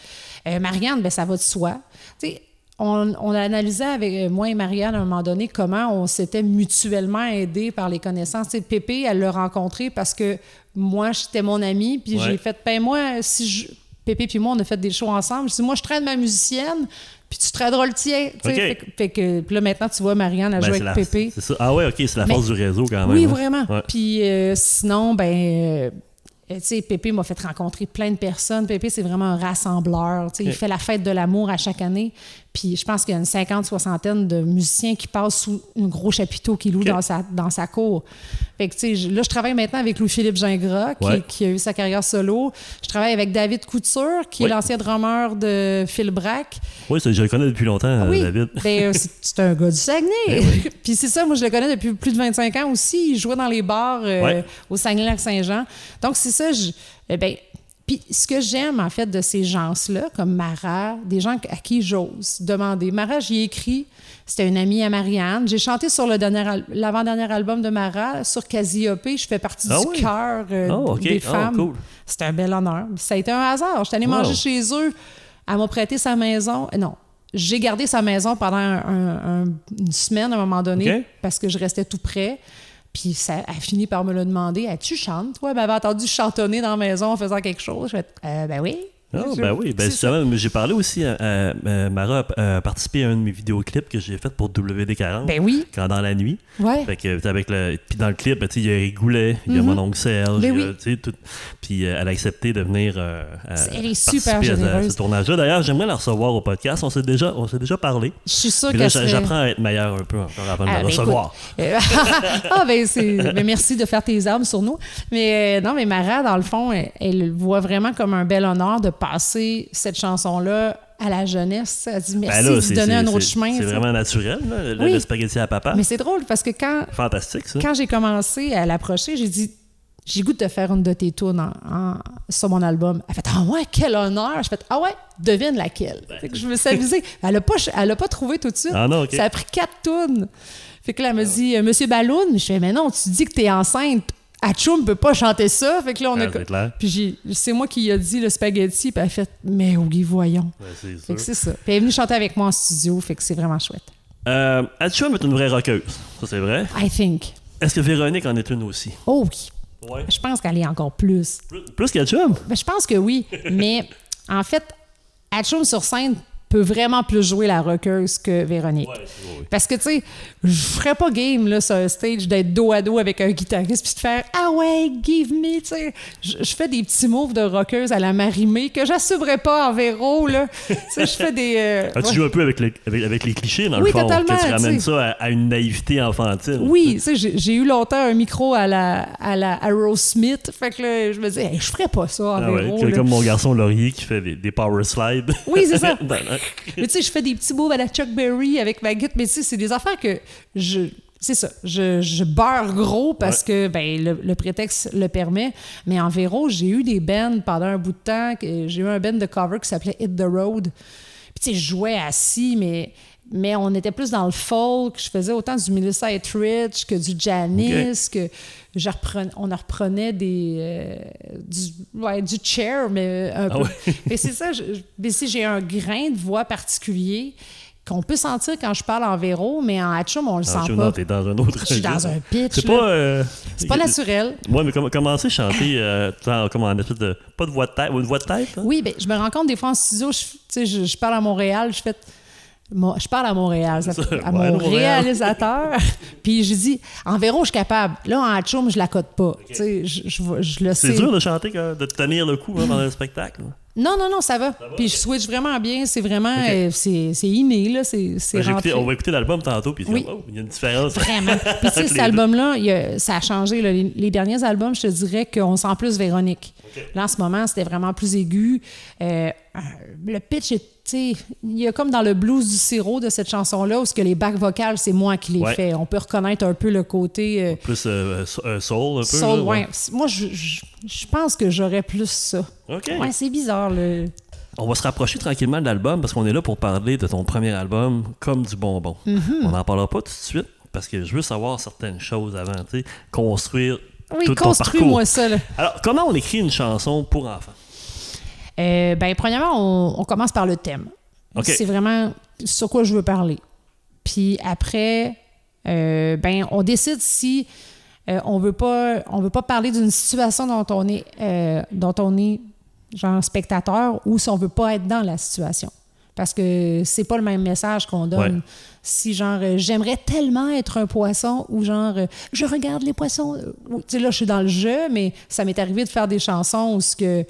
Euh, Marianne, ben, ça va de soi. Tu sais, on, on a analysé avec euh, moi et Marianne à un moment donné comment on s'était mutuellement aidés par les connaissances. Tu sais, Pépé, elle l'a rencontré parce que moi, j'étais mon amie, puis Ouais. j'ai fait, ben moi, si je... Pépé puis moi, on a fait des shows ensemble. Je dis, moi, je traîne ma musicienne, puis tu traineras le tien. Fait, que- fait que, puis là, maintenant, tu vois, Marianne, elle Ben, joue c'est avec la- Pépé. ça. Ah ouais, ok, c'est la force du réseau quand même. Oui, hein. vraiment. Ouais. Puis euh, sinon, ben, euh, tu sais, Pépé m'a fait rencontrer plein de personnes. Pépé, c'est vraiment un rassembleur. Il fait la fête de l'amour à chaque année. Puis je pense qu'il y a une cinquante, soixantaine de musiciens qui passent sous un gros chapiteau qu'il loue dans, sa, dans sa cour. Fait que, tu sais, là, je travaille maintenant avec Louis-Philippe Gingras, qui, Ouais. qui a eu sa carrière solo. Je travaille avec David Couture, qui est l'ancien drummer de Phil Brack. Oui, ça, je le connais depuis longtemps, euh, Oui, David. ben, euh, c'est un gars du Saguenay. Ben Puis c'est ça, moi je le connais depuis plus de 25 ans aussi. Il jouait dans les bars euh, au Saguenay-Lac-Saint-Jean. Donc c'est ça, je, eh ben, puis ce que j'aime en fait de ces gens-là, comme Mara, des gens à qui j'ose demander. Mara, j'y ai écrit, c'était une amie à Marianne. J'ai chanté sur le dernier l'avant-dernier album de Mara, sur Casiopée. Je fais partie Ah du oui? chœur euh, Oh, des Oh, femmes. cool. C'était un bel honneur. Ça a été un hasard. J'étais allée Wow. manger chez eux. Elle m'a prêté sa maison. Euh, Non, j'ai gardé sa maison pendant un- un- un- une semaine à un moment donné parce que je restais tout près. Puis ça a fini par me le demander. As-tu chantes? Toi, elle m'avait entendu chantonner dans la maison en faisant quelque chose. Je fais, euh, ben oui. Ah, Je- ben oui, ben justement, j'ai parlé aussi à, à- à- Mara a, a participé à un de mes vidéoclips que j'ai fait pour WD40 Ben oui. quand dans la nuit. Ouais. Fait que, avec le, puis dans le clip, ben, il y a Eric Goulet, il y a Mhm. mon oncle Serge, Ben a, oui. tout- puis euh, elle a accepté de venir euh, Elle est super participer à ce- à, généreuse. ce tournage-là. D'ailleurs, j'aimerais la recevoir au podcast. On s'est déjà, on s'est déjà parlé. Je suis sûre j'a- serait... j'apprends à être meilleur un peu encore avant de Ah, la ben, recevoir. Euh, ah, ben, ben, merci de faire tes armes sur nous. Mais euh, non, mais Mara, dans le fond, elle, elle le voit vraiment comme un bel honneur de passer cette chanson-là à la jeunesse. Elle dit Ben merci là, de donner un autre chemin. C'est tu vraiment naturel, là, le, Oui. le spaghetti à papa. Mais c'est drôle parce que quand, Fantastique, ça. quand j'ai commencé à l'approcher, j'ai dit j'ai goût de faire une de tes tunes en- en- sur mon album. Elle fait Ah ouais, quel honneur! Je fais Ah ouais, devine laquelle. Fait que je me suis amusée. Elle n'a pas, elle a pas trouvé tout de suite. Ah non. Ça a pris quatre tunes. Fait que là, elle me dit euh, Monsieur Balloon, je fais Mais non, tu dis que t'es enceinte. Atchoum peut pas chanter ça. Fait que là, on Ah, a. clair. Puis c'est moi qui ai dit le spaghetti, puis elle a fait Mais oui, voyons. Ouais, c'est Fait que c'est ça. Puis elle est venue chanter avec moi en studio, fait que c'est vraiment chouette. Euh, Atchum est une vraie rockeuse. Ça, c'est vrai. I think. Est-ce que Véronique en est une aussi? Oh oui. Ouais. Je pense qu'elle est encore plus. Plus, plus qu'Atchum? Ben, je pense que oui. Mais en fait, Atchoum sur scène peut vraiment plus jouer la rockeuse que Véronique. Ouais, c'est- oui. Parce que, tu sais, je ferais pas game, là, sur un stage, d'être dos à dos avec un guitariste puis de faire « Ah ouais, give me », tu sais. Je fais des petits moves de rockeuse à la marimée que j'assumerais pas en véro, là. tu sais, je fais des... euh, Ah, tu ouais. joues un peu avec, les- avec, avec les clichés, dans le Oui, fond. totalement, Que tu ramènes ça à, à une naïveté enfantine. Oui, tu sais, j'ai eu longtemps un micro à la, à la Aerosmith, fait que là, je me disais, Hey, je ferais pas ça en Ah véro. comme mon garçon Laurier qui fait des, des power slides. Oui, c'est ça. Dans- Mais tu sais, je fais des petits moves à la Chuck Berry avec ma guitare, mais tu sais, c'est des affaires que je. C'est ça, je, je beurre gros parce que ben, le, le prétexte le permet. Mais en véro, j'ai eu des bands pendant un bout de temps. que- J'ai eu un band de cover qui s'appelait Hit the Road. Puis tu sais, je jouais assis, mais, mais on était plus dans le folk. Je faisais autant du Melissa Etheridge que du Janis, que je reprenais, on en reprenait des, euh, du, ouais, du chair, mais un Ah peu. ouais. Et c'est ça, je, je- mais si j'ai un grain de voix particulier qu'on peut sentir quand je parle en véro, mais en hatchum, on le Ah, sent pas. non, t'es dans un autre Je suis dans un pitch. C'est pas. euh, C'est pas naturel. Ouais, mais com- commencer à chanter euh, comme en espèce de. Pas de voix de tête, ou une voix de tête. hein? Oui, ben, je me rends compte des fois en studio, je parle à Montréal, je fais. Je parle à Montréal, ça- à ouais, mon Montréal. réalisateur. Puis je dis, en véro, je suis capable. Là, en hatchoum, je la cote pas. Tu sais, je, je, je le sais. C'est dur de chanter, de tenir le coup hein, dans le spectacle. Non, non, non, ça va. Puis je switch vraiment bien. C'est vraiment. euh, c'est inné, là. C'est Ben, on va écouter l'album tantôt, puis Oui. oh, il y a une différence. Vraiment. Puis tu sais, cet album-là, ça a changé. là. Les, les derniers albums, je te dirais qu'on sent plus Véronique. Là, en ce moment, c'était vraiment plus aigu. Euh, le pitch est, il y a comme dans le blues du sirop de cette chanson-là, où ce que les bacs vocales, c'est moi qui les Ouais. fais. On peut reconnaître un peu le côté euh, Plus euh, euh, soul, un peu. soul. là, ouais. Moi, je, je, je pense que j'aurais plus ça. C'est bizarre. Le... On va se rapprocher tranquillement de l'album parce qu'on est là pour parler de ton premier album, Comme du bonbon. Mm-hmm. On n'en parlera pas tout de suite parce que je veux savoir certaines choses avant, tu construire Oui, tout ton construis-moi parcours. ça. Là. Alors, comment on écrit une chanson pour enfants? Euh, ben, premièrement, on, on commence par le thème. C'est vraiment. sur quoi je veux parler. Puis après, euh, ben, on décide si euh, on veut pas, on veut pas parler d'une situation dont on est, dont on est genre spectateur ou si on veut pas être dans la situation. Parce que c'est pas le même message qu'on donne. Ouais. Si genre j'aimerais tellement être un poisson ou genre je regarde les poissons. Tu sais là je suis dans le jeu, mais ça m'est arrivé de faire des chansons où ce que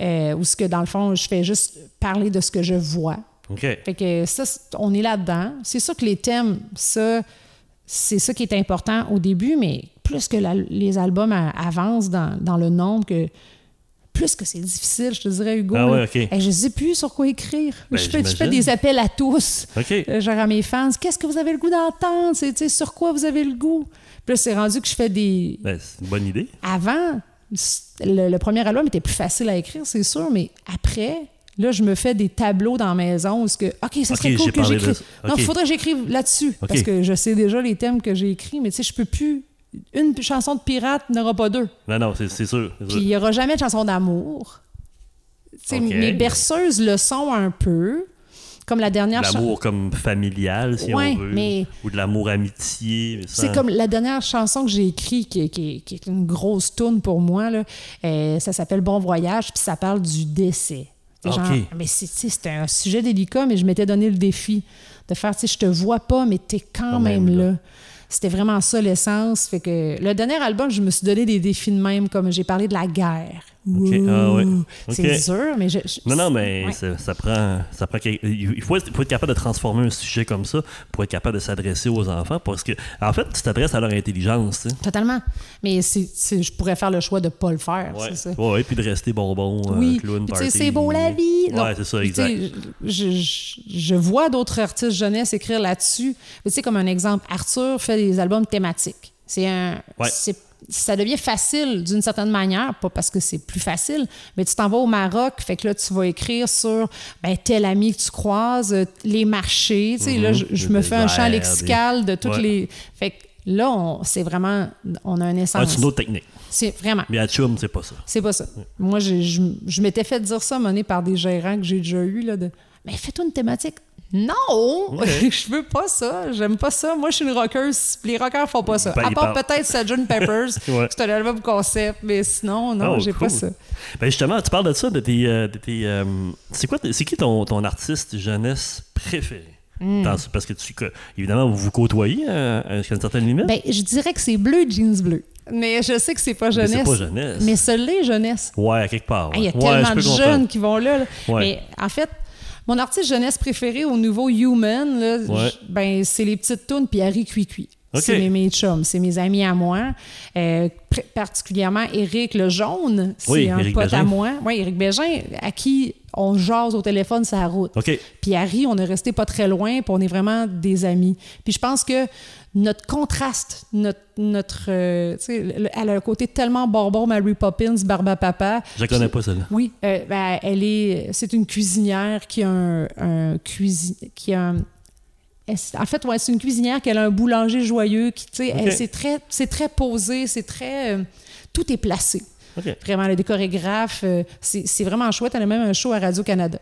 euh, où ce que dans le fond je fais juste parler de ce que je vois. OK. Fait que ça, on est là-dedans. C'est sûr que les thèmes, ça, c'est ça qui est important au début, mais plus que la- les albums avancent dans, dans le nombre, que plus que c'est difficile, je te dirais, Hugo. Ah ouais, là. ok. Hey, je sais plus sur quoi écrire. Ben, je, fais, je fais j'imagine. des appels à tous. OK. Euh, genre à mes fans, qu'est-ce que vous avez le goût d'entendre? Sur quoi vous avez le goût? Puis là, c'est rendu que je fais des, Ben, c'est une bonne idée. avant, le, le premier album était plus facile à écrire, c'est sûr, mais après, là, je me fais des tableaux dans la maison où ce que, OK, ça serait cool que de j'écrive. ça. Non, il faudrait que j'écrive là-dessus, parce que je sais déjà les thèmes que j'ai écrits, mais tu sais, je peux plus. Une chanson de pirate n'aura pas deux. Non, non, c'est sûr. Puis il n'y aura jamais de chanson d'amour. Mes berceuses le sont un peu. Comme la dernière De chanson. l'amour comme familial, si Ouais, on veut. mais- Ou de l'amour amitié. C'est comme la dernière chanson que j'ai écrite, qui, qui- qui est une grosse tune pour moi. Là. Euh, ça s'appelle Bon Voyage, puis ça parle du décès. Genre- mais c'était un sujet délicat, mais je m'étais donné le défi de faire, tu sais, je te vois pas, mais t'es quand, Quand même, même là. là. C'était vraiment ça l'essence. Fait que le dernier album, je me suis donné des défis de même, comme j'ai parlé de la guerre. Ah ouais. C'est dur, mais je, je- Non, non, mais ouais. ça, ça prend. Ça prend il, faut être, il faut être capable de transformer un sujet comme ça pour être capable de s'adresser aux enfants. Parce que, en fait, tu t'adresses à leur intelligence. tu sais. Totalement. Mais c'est, c'est- je pourrais faire le choix de pas le faire, ça. ouais, puis de rester bonbon, euh, Oui, clown, sais, party. c'est beau la vie. Ouais, c'est ça, exact. Je, je- vois d'autres artistes jeunesse écrire là-dessus. Tu sais, comme un exemple, Arthur fait des albums thématiques. C'est un, c'est- ça devient facile d'une certaine manière, pas parce que c'est plus facile, mais tu t'en vas au Maroc, fait que là, tu vas écrire sur ben, tel ami que tu croises, euh, les marchés. Tu sais, là, je, je me fais un champ lexical de toutes Ouais. les. Fait que là, c'est vraiment. On a un Ah, essence. c'est une autre technique. c'est vraiment. Mais à c'est pas ça. C'est pas ça. Moi, je, je m'étais fait dire ça, mené par des gérants que j'ai déjà eu là, de Mais fais-toi une thématique. Non! je veux pas ça. J'aime pas ça. Moi, je suis une rockeuse. Les rockers font pas ça. Ben, à part parlent- peut-être Sgt. Peppers. Ouais. C'est un album concept. Mais sinon, non, Oh, j'ai cool. pas ça. Ben justement, tu parles de ça, de tes. euh, de tes, euh, c'est quoi, c'est qui ton, ton artiste jeunesse préféré? Hmm. Dans- parce que tu, évidemment, vous vous côtoyez à, à une certaine limite. Ben, je dirais que c'est bleu, jeans bleu. Mais je sais que c'est pas Mais jeunesse. c'est pas jeunesse. Mais ce l'est jeunesse. Ouais, à quelque part. Ah, Il y a ouais. Tellement je de comprendre. jeunes qui vont là. là. Ouais. Mais en fait, mon artiste jeunesse préféré au niveau human, là, Ouais. ben, c'est les petites tunes puis Harry Cuicui. Ok. C'est mes, mes chums, c'est mes amis à moi. Euh, particulièrement Éric Le Jaune, c'est Oui, un Éric pote Bégin. à moi. Oui, Éric Bégin, à qui on jase au téléphone sa route. OK. Puis Harry, on est resté pas très loin, puis on est vraiment des amis. Puis je pense que notre contraste, notre, notre euh, elle a un côté tellement bonbon, Mary Poppins, Barba Papa. Je la connais pas, celle-là. Oui, euh, ben, elle est, c'est une cuisinière qui a un, un cuisi- qui a un- elle- en fait, ouais, c'est une cuisinière qui a un boulanger joyeux, qui, tu sais, Ok. elle- c'est très, c'est très posé, c'est très, euh, tout est placé. OK. Vraiment, le chorégraphe, euh, c'est c'est vraiment chouette. Elle a même un show à Radio-Canada.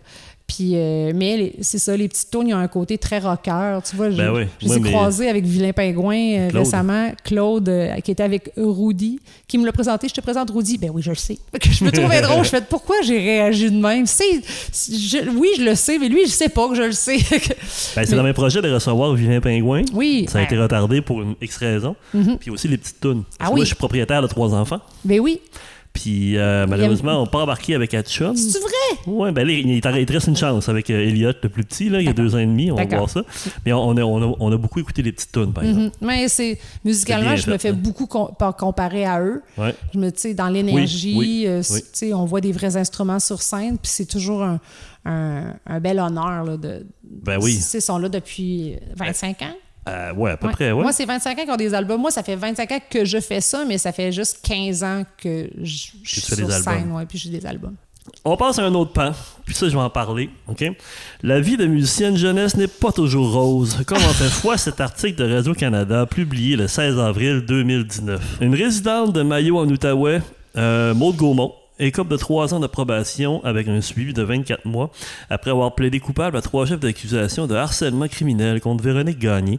Puis, euh, mais c'est ça, les petites tournes, ils ont un côté très rocker. Tu vois, je, Ben oui. je les ai croisés avec Vilain Pingouin euh, Claude. récemment. Claude, euh, qui était avec Rudy, qui me l'a présenté. Je te présente Rudy. Ben oui, je le sais. Je me trouvais drôle. Je fais pourquoi j'ai réagi de même? Je- oui, je le sais, mais lui, je sais pas que je le sais. Ben, c'est Mais- dans mes projets de recevoir Vilain Pingouin. oui. Ça a ben, été retardé pour une X raison. Puis aussi les petites tunes. Ah oui. Moi, je suis propriétaire de trois enfants. ben oui. Puis euh, malheureusement, on n'a pas embarqué avec Hatchum. C'est vrai? Ouais, ben là, il, il te reste une chance avec euh, Elliot, le plus petit, là, il y a deux ans et demi, on va voir ça. Mais on, on a, on, a, on a beaucoup écouté les petites tunes, par exemple. Mhm. Mais c'est musicalement, je me fais hein. beaucoup com- par- comparer à eux. Ouais. Je me, tu sais, dans l'énergie, Oui, oui, euh, oui. on voit des vrais instruments sur scène, puis c'est toujours un, un- un bel honneur là, de. Ben oui. Ils sont là depuis 25 ans. Euh, ouais, à peu Ouais. près, ouais. Moi, c'est 25 ans qu'ils ont des albums. Moi, ça fait 25 ans que je fais ça, mais ça fait juste 15 ans que je, je suis sur des scène, ouais, puis j'ai des albums. On passe à un autre pan, puis ça, je vais en parler, OK? La vie de musicienne jeunesse n'est pas toujours rose, comme en fait foi cet article de Radio-Canada publié le 16 avril 2019. Une résidente de Mayo en Outaouais, euh, Maude Gaumont, écope de trois ans de probation avec un suivi de 24 mois après avoir plaidé coupable à trois chefs d'accusation de harcèlement criminel contre Véronique Gagné,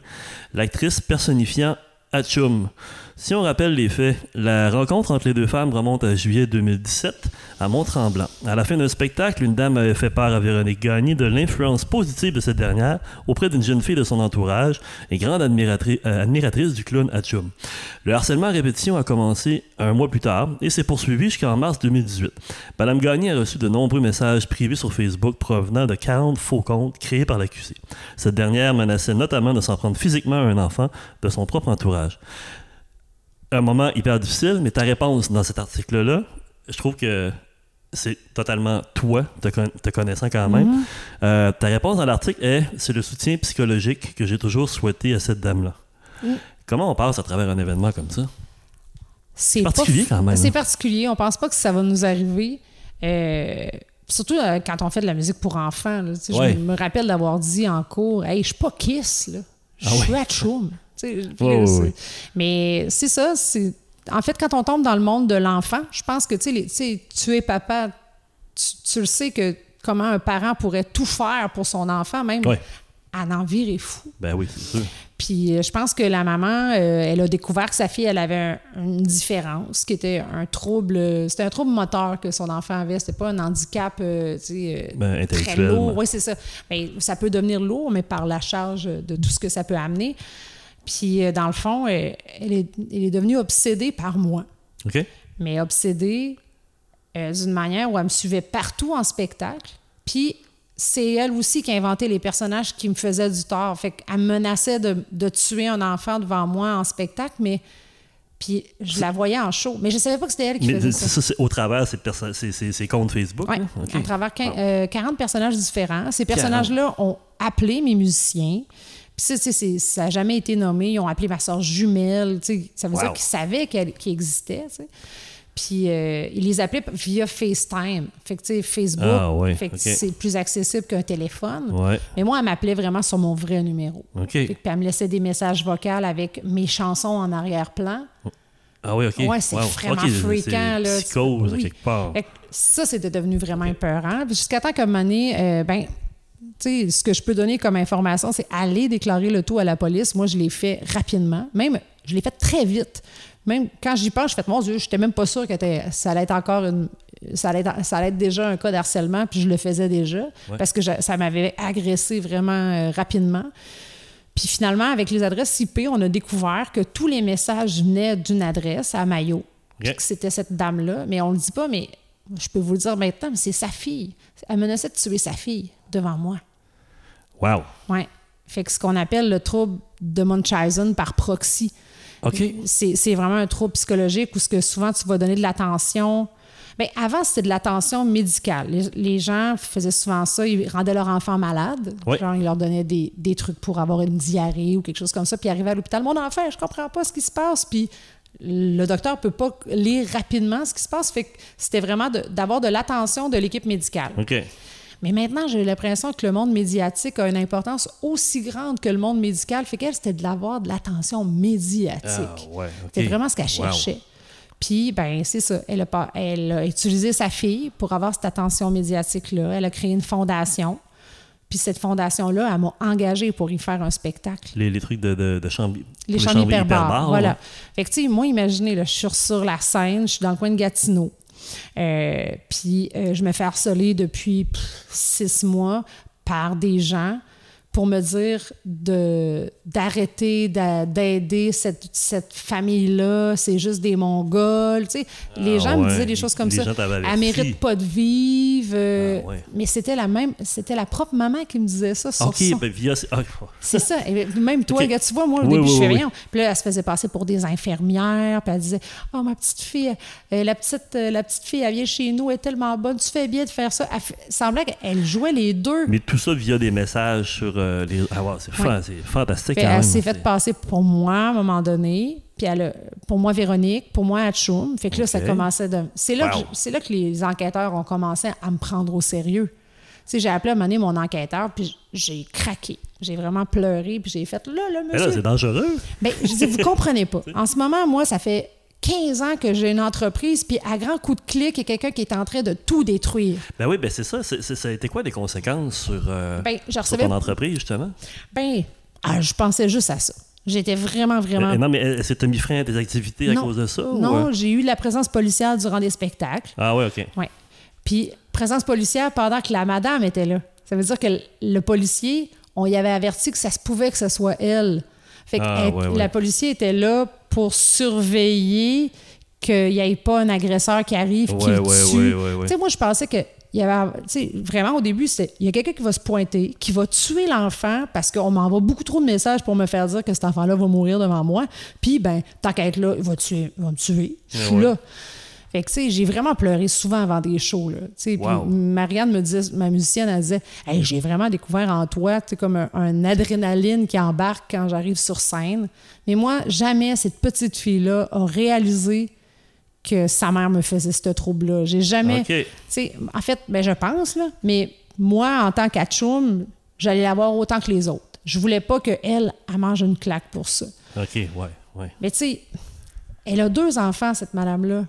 l'actrice personnifiant Hatchoum. Si on rappelle les faits, la rencontre entre les deux femmes remonte à juillet 2017 à Mont-Tremblant. À la fin d'un spectacle, une dame avait fait part à Véronique Gagné de l'influence positive de cette dernière auprès d'une jeune fille de son entourage et grande euh, admiratrice du clown Hatchoum. Le harcèlement à répétition a commencé un mois plus tard et s'est poursuivi jusqu'en mars 2018. Madame Gagné a reçu de nombreux messages privés sur Facebook provenant de 40 faux comptes créés par l'accusé. Cette dernière menaçait notamment de s'en prendre physiquement à un enfant de son propre entourage un moment hyper difficile, mais ta réponse dans cet article-là, je trouve que c'est totalement toi, te, con- te connaissant quand même. Euh, ta réponse dans l'article est c'est le soutien psychologique que j'ai toujours souhaité à cette dame-là. Comment on passe à travers un événement comme ça? C'est particulier quand même, C'est hein. particulier. On pense pas que ça va nous arriver. Euh, surtout euh, quand on fait de la musique pour enfants. là. Ouais. Je me rappelle d'avoir dit en cours Hey, je suis pas Kiss, là. Je Ah suis Ouais, Mais c'est ça. c'est En fait, quand on tombe dans le monde de l'enfant, je pense que tu sais, tu es papa, tu, tu le sais que comment un parent pourrait tout faire pour son enfant, même Ouais. à en virer fou. Ben oui, c'est sûr. Puis euh, je pense que la maman, euh, elle a découvert que sa fille, elle avait un- une différence, qui était un trouble. C'était un trouble moteur que son enfant avait. C'était pas un handicap, euh, tu sais, euh, Ben, très lourd. Oui, c'est ça. Ben, ça peut devenir lourd, mais par la charge de tout ce que ça peut amener. Puis euh, dans le fond, euh, elle est, elle est devenue obsédée par moi. OK? Mais obsédée euh, d'une manière où elle me suivait partout en spectacle. Puis c'est elle aussi qui a inventé les personnages qui me faisaient du tort. Fait qu'elle me menaçait de, de tuer un enfant devant moi en spectacle, mais puis je la voyais en show. Mais je savais pas que c'était elle qui Mais faisait c'est- ça. ça, au travers ces, comptes Facebook. Oui, là? OK. à travers quin- euh, 40 personnages différents. Ces personnages-là ont appelé mes musiciens. Puis ça, ça n'a jamais été nommé. Ils ont appelé ma soeur jumelle. tu sais. Ça veut Wow. dire qu'ils savaient qu'elle existait. Puis euh, ils les appelaient via FaceTime. Fait que, tu sais, Facebook, Ah, ouais, fait que ok. c'est plus accessible qu'un téléphone. Ouais. Mais moi, elle m'appelait vraiment sur mon vrai numéro. OK. Fait que, puis elle me laissait des messages vocaux avec mes chansons en arrière-plan. Ah oui, OK. Ouais, c'est Wow. vraiment fréquent, c'est là. Psychose, Oui. quelque part. Ça, c'était devenu vraiment épeurant. Jusqu'à temps qu'à un moment donné, euh, ben, ce que je peux donner comme information, c'est aller déclarer le tout à la police. Moi, je l'ai fait rapidement. Même, je l'ai fait très vite. Même quand j'y pense, je fais, mon Dieu, je n'étais même pas sûre que ça allait être encore une. Ça allait, être, ça allait être déjà un cas d'harcèlement, puis je le faisais déjà, parce que je- ça m'avait agressé vraiment euh, rapidement. Puis finalement, avec les adresses IP, on a découvert que tous les messages venaient d'une adresse à Mayo. Puis que c'était cette dame-là. Mais on le dit pas, mais je peux vous le dire maintenant, mais c'est sa fille. Elle menaçait de tuer sa fille devant moi. Wow. Ouais. Fait que ce qu'on appelle le trouble de Munchausen par proxy. OK. C'est vraiment un trouble psychologique où ce que souvent tu vas donner de l'attention. Bien, avant, c'était de l'attention médicale. Les, les gens faisaient souvent ça, ils rendaient leur enfant malade. Oui. Genre, ils leur donnaient des, des trucs pour avoir une diarrhée ou quelque chose comme ça, puis ils arrivaient à l'hôpital. Mon enfant, je comprends pas ce qui se passe. Puis le docteur peut pas lire rapidement ce qui se passe. Fait que c'était vraiment d'avoir de, l'attention de l'équipe médicale. OK. Mais maintenant, j'ai l'impression que le monde médiatique a une importance aussi grande que le monde médical. Fait qu'elle, c'était de l'avoir de l'attention médiatique. Ah, ouais. C'est vraiment ce qu'elle Wow. cherchait. Puis, ben c'est ça. Elle a, pas, elle a utilisé sa fille pour avoir cette attention médiatique-là. Elle a créé une fondation. Puis cette fondation-là, elle m'a engagée pour y faire un spectacle. Les, les trucs de, de, de chambre. Les pour chambres hyperbares. ouais. Voilà. Fait que, tu sais, moi, imaginez, là, je suis sur la scène, je suis dans le coin de Gatineau. Euh, puis euh, je me fais harceler depuis six mois par des gens pour me dire de d'arrêter d'a- d'aider cette, cette famille-là, c'est juste des Mongols, tu sais. Les Ah gens me disaient des choses comme les ça. Elle mérite pas de vivre. euh, Ah ouais. Mais c'était la même, c'était la propre maman qui me disait ça sur OK, son- ben via. ah, c'est ça. Et même toi, Ok. regarde, tu vois, moi, au Oui, début, oui, je fais oui, rien. Puis là, elle se faisait passer pour des infirmières. Puis elle disait Oh, ma petite fille, euh, la, petite, euh, la petite fille, elle vient chez nous, elle est tellement bonne, tu fais bien de faire ça. Elle semblait qu'elle jouait les deux. Mais tout ça via des messages sur euh, les. Ah, c'est fa- c'est fantastique quand elle s'est faite passer pour moi à un moment donné. Puis elle a- pour moi, Véronique, pour moi, Hatchoum. Fait que là, ça commençait de. C'est là, Wow. que là que les enquêteurs ont commencé à me prendre au sérieux. Tu sais, j'ai appelé à un moment donné mon enquêteur, puis j'ai craqué. J'ai vraiment pleuré, puis j'ai fait là, Mais monsieur. là, c'est dangereux. Ben, je dis, vous comprenez pas. En ce moment, moi, ça fait 15 ans que j'ai une entreprise, puis à grand coup de clic, il y a quelqu'un qui est en train de tout détruire. Ben oui, ben c'est ça. C'est- ça a été quoi les conséquences sur, euh, Ben, je sur recevais- ton entreprise, justement? Ben, ah, je pensais juste à ça. J'étais vraiment, vraiment. Euh, non, mais que tu as mis frein à tes activités à cause de ça? non, euh? j'ai eu de la présence policière durant des spectacles. Ah ouais, OK. Ouais. Puis, présence policière pendant que la madame était là. Ça veut dire que le- le policier, on y avait averti que ça se pouvait que ce soit elle. Fait que Ah, elle- ouais, ouais. la policier était là pour surveiller qu'il n'y ait pas un agresseur qui arrive, qui Ouais, le ouais, tue. ouais, ouais, ouais. Tu sais, moi, je pensais que il y avait, vraiment au début, c'était il y a quelqu'un qui va se pointer, qui va tuer l'enfant parce qu'on m'envoie beaucoup trop de messages pour me faire dire que cet enfant-là va mourir devant moi. Puis, ben, tant qu'à être là, il va, tuer, il va me tuer. Je suis là. Fait que, tu sais, j'ai vraiment pleuré souvent avant des shows, là. Tu sais, Wow. Marianne me disait, ma musicienne, elle disait, hey, j'ai vraiment découvert en toi, tu sais, comme un, un adrénaline qui embarque quand j'arrive sur scène. Mais moi, jamais cette petite fille-là a réalisé que sa mère me faisait ce trouble-là. J'ai jamais. Tu sais, en fait, ben, je pense, là, mais moi, en tant qu'atchoum, j'allais l'avoir autant que les autres. Je voulais pas qu'elle, elle mange une claque pour ça. OK, ouais, ouais. Mais tu sais, elle a deux enfants, cette madame-là.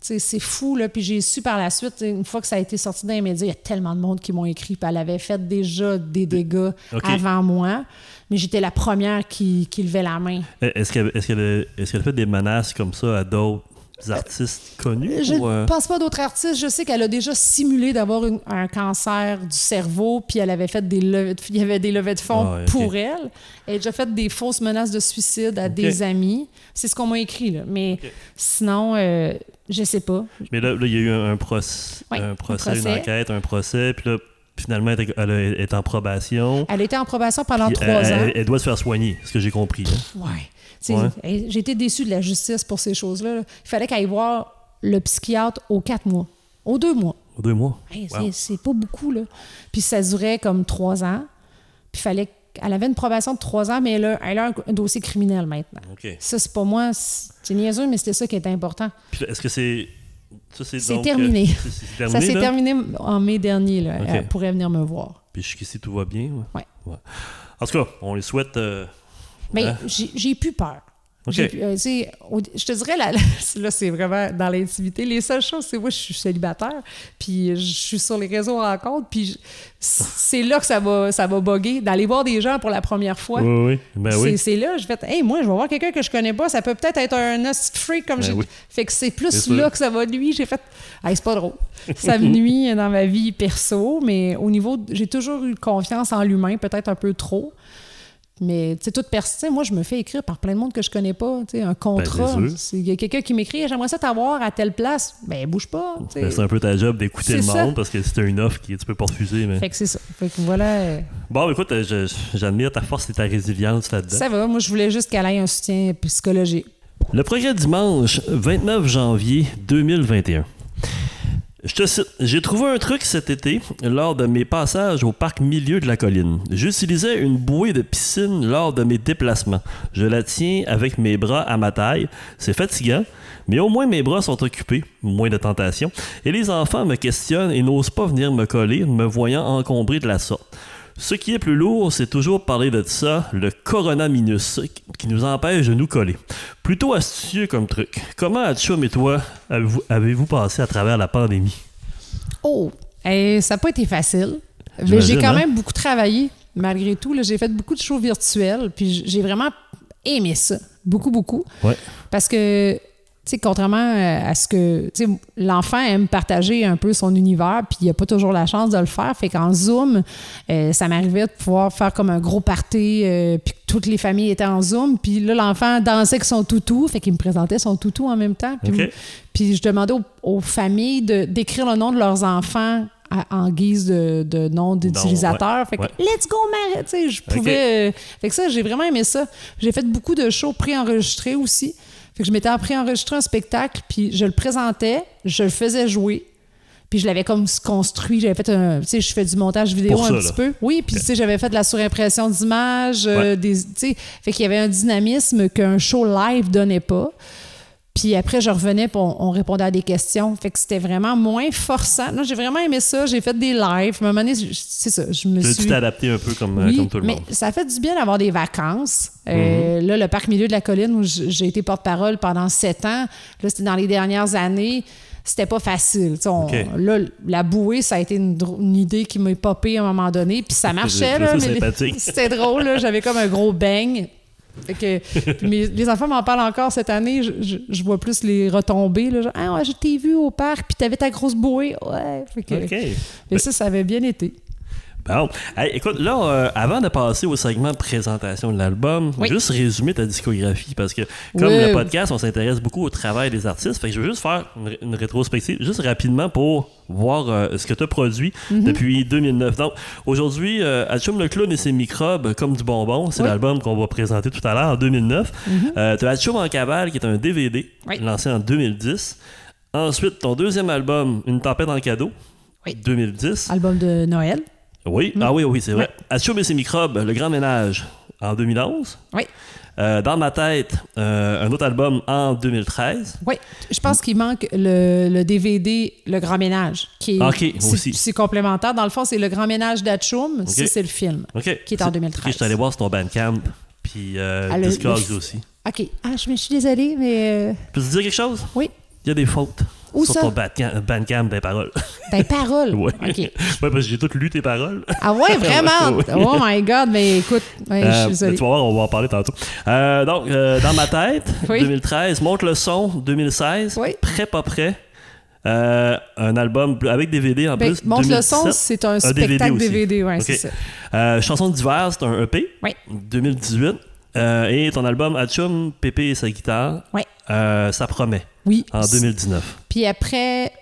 C'est fou, là. Puis j'ai su par la suite, une fois que ça a été sorti dans les médias, il y a tellement de monde qui m'ont écrit. Puis elle avait fait déjà des dégâts avant moi. Mais j'étais la première qui, qui levait la main. Est-ce qu'elle est qu'elle a, est qu'elle a fait des menaces comme ça à d'autres artistes connus? Je ou, euh? ne pense pas d'autres artistes. Je sais qu'elle a déjà simulé d'avoir un cancer du cerveau, puis elle avait fait des levées de, il y avait des levées de fonds Ah pour elle. Elle a déjà fait des fausses menaces de suicide à des amis. C'est ce qu'on m'a écrit, là. Mais sinon, euh, je sais pas. Mais là, là, il y a eu un, un proc- Ouais, un un procès, une enquête, un procès, puis là, finalement, elle est- en probation. Elle était en probation pendant Puis trois elle, ans. elle- doit se faire soigner, ce que j'ai compris. hein. Ouais. Ouais. été déçue de la justice pour ces choses-là. là. Il fallait qu'elle aille voir le psychiatre aux quatre mois, aux deux mois. Aux deux mois? Hey, c'est- Wow. C'est pas beaucoup, là. Puis ça durait comme trois ans. Puis fallait elle avait une probation de trois ans, mais elle a, elle a un, dossier criminel maintenant. Ça, c'est pas moi. C'est niaiseux, mais c'était ça qui était important. Est-ce que c'est. Ça, c'est terminé. euh, terminé. ça s'est terminé en mai dernier. Là. Elle pourrait venir me voir. Puis jusqu'ici, tout va bien. Ouais? Ouais. En tout cas, on les souhaite. euh, Mais hein? j'ai plus peur. OK. J'ai plus- euh, je te dirais, là, là c'est vraiment dans l'intimité. Les seules choses, c'est moi, je suis célibataire, puis je suis sur les réseaux rencontres, puis c'est là que ça va, ça va bugger. D'aller voir des gens pour la première fois. Oui, oui. Ben c'est, oui. c'est là, je vais hey, moi, je vais voir quelqu'un que je connais pas, ça peut peut-être être un hostie de freak comme Ben j'ai. oui. Fait que c'est plus là que ça va nuire. J'ai fait, hey, c'est pas drôle. Ça me nuit dans ma vie perso, mais au niveau, j'ai toujours eu confiance en l'humain, peut-être un peu trop. Mais tu sais, toute personne, moi, je me fais écrire par plein de monde que je connais pas. Tu sais, un contrat. Ben. C'est- Il y a quelqu'un qui m'écrit, j'aimerais ça t'avoir à telle place. Ben, bouge pas. Ben, c'est un peu ta job d'écouter le ça. monde parce que c'est une offre que tu peux pas refuser. Mais... Fait que c'est ça. Fait que voilà. euh, Bon, écoute, euh, j'admire ta force et ta résilience là-dedans. Ça va. Moi, je voulais juste qu'elle ait un soutien psychologique. Le progrès dimanche 29 janvier 2021. Je te j'ai trouvé un truc cet été lors de mes passages au parc milieu de la colline. J'utilisais une bouée de piscine lors de mes déplacements. Je la tiens avec mes bras à ma taille. C'est fatigant, mais au moins mes bras sont occupés, moins de tentation. Et les enfants me questionnent et n'osent pas venir me coller, me voyant encombré de la sorte. Ce qui est plus lourd, c'est toujours parler de ça, le coronavirus, qui nous empêche de nous coller. Plutôt astucieux comme truc. Comment, Atchoum et toi, avez-vous passé à travers la pandémie? Oh! Eh, ça n'a pas été facile. Mais j'ai quand hein? même beaucoup travaillé, malgré tout. J'ai fait beaucoup de shows virtuels, puis j'ai vraiment aimé ça. Beaucoup, beaucoup. Ouais. Parce que, sais, contrairement à ce que. L'enfant aime partager un peu son univers, puis il n'a pas toujours la chance de le faire. Fait qu'en Zoom, euh, ça m'arrivait de pouvoir faire comme un gros party, euh, puis toutes les familles étaient en Zoom. Puis là, l'enfant dansait avec son toutou, fait qu'il me présentait son toutou en même temps. Puis, je demandais aux, aux familles de- d'écrire le nom de leurs enfants à- en guise de, de nom d'utilisateur. Fait que, ouais. let's go, Marie! Tu sais, je pouvais. euh, fait que ça, j'ai vraiment aimé ça. J'ai fait beaucoup de shows préenregistrés aussi. Fait que je m'étais préenregistré un spectacle, puis je le présentais, je le faisais jouer. Puis je l'avais comme construit, j'avais fait un, tu sais, je fais du montage vidéo Pour un ça, petit là. peu. Oui, puis tu sais, j'avais fait de la surimpression d'images, euh, Ouais. des, tu sais, fait qu'il y avait un dynamisme qu'un show live donnait pas. Puis après, je revenais, puis on, on répondait à des questions. Fait que c'était vraiment moins forçant. Non, j'ai vraiment aimé ça. J'ai fait des lives. À un moment donné, c'est ça, je me Tu suis... t'es adapté un peu comme, euh, Oui, comme tout le mais monde? ça fait du bien d'avoir des vacances. Euh, Là, le parc milieu de la colline où j'ai été porte-parole pendant sept ans, là, c'était dans les dernières années. C'était pas facile. Tu on-. Là, la bouée, ça a été une, idée qui m'a popé à un moment donné. Puis ça marchait, c'était drôle. là. J'avais comme un gros bang. Fait que, puis mes- les enfants m'en parlent encore cette année. Je, je- je vois plus les retombées. Là, genre, ah ouais, je t'ai vu au parc, puis t'avais ta grosse bouée. Ouais. Fait que, OK. mais ça, ça avait bien été. Bon. Hey, écoute, là, euh, avant de passer au segment présentation de l'album, Oui. juste résumer ta discographie parce que, comme Oui. le podcast, on s'intéresse beaucoup au travail des artistes. Fait que je veux juste faire une, une rétrospective, juste rapidement pour voir euh, ce que tu as produit Mhm. depuis 2009. Donc, aujourd'hui, euh, le clown et ses microbes comme du bonbon, c'est Oui. l'album qu'on va présenter tout à l'heure en 2009. tu as Hatchum en cavale qui est un DVD lancé en 2010. Ensuite, ton deuxième album, Une tempête en cadeau, Oui. 2010. Album de Noël. Oui, Mm. ah oui, oui, c'est vrai. Ouais. Atchoum et ses microbes, Le Grand Ménage en 2011. Oui. Euh, dans ma tête, euh, un autre album en 2013. Oui, je pense qu'il manque le, le DVD Le Grand Ménage, qui est, aussi. c'est complémentaire. Dans le fond, c'est Le Grand Ménage d'Atchoum, ça, Ok. c'est le film. OK. Qui est en C'est- 2013. OK, je suis allé voir sur ton Bandcamp, puis euh, Ah, le- le- aussi. OK. Ah, je me suis désolée, mais... euh, Peux-tu dire quelque chose? oui, Il y a des fautes Où sur ça? ton Bandcamp, Bandcamp des paroles. ben parole. ouais. OK. ouais, parce que j'ai toutes lu tes paroles. Ah ouais, vraiment? Oui. Oh my God, mais écoute, ouais, je Euh, suis désolée. tu vas voir, on va en parler tantôt. Euh, donc, euh, dans ma tête, Oui. 2013, Monte le son, 2016, Oui. Prêt pas prêt. Euh, un album avec DVD en Ben, plus. montre le son, 2017. c'est un, Un DVD spectacle aussi. DVD, ouais, Ok. c'est ça. Euh, Chanson d'hiver, c'est un EP. Oui. 2018. Euh, et ton album Hatchum, Pépé et sa guitare, Oui. euh, ça promet, Oui. en 2019. Puis après,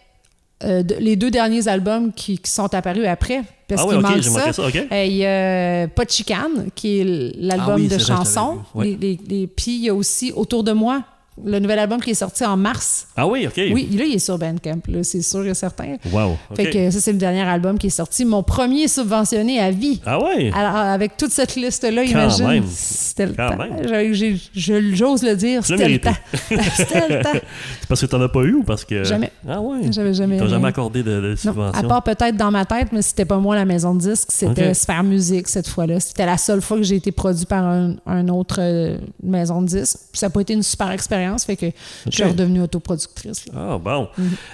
euh, les deux derniers albums qui, qui sont apparus après, parce ah oui, qu'il manque ça. manqué ça, ok. Euh, Il y a Pas de chicane, qui est l'album Ah oui, de chansons. vu. Ouais. Les- les- les- Puis il y a aussi Autour de moi, le nouvel album qui est sorti en mars. Ah oui, ok. Oui, là, il est sur Bandcamp, là, c'est sûr et certain. Wow. ok. Fait que ça, c'est le dernier album qui est sorti. Mon premier subventionné à vie. Ah ouais? Alors, avec toute cette liste-là, Quand imagine. même. C'était le Quand temps. même. Je- J'ose le dire, c'était le temps. c'était le temps. C'est parce que t'en as pas eu ou parce que. Jamais. Ah ouais. J'avais jamais. T'as jamais accordé de, de Non, subvention? à part peut-être dans ma tête, mais c'était pas moi la maison de disques, c'était Ok. Sphère Musique cette fois-là. C'était la seule fois que j'ai été produit par un, un autre euh, maison de disques. Puis ça n'a pas été une super expérience, fait que je suis redevenue autoproductrice. Ah bon.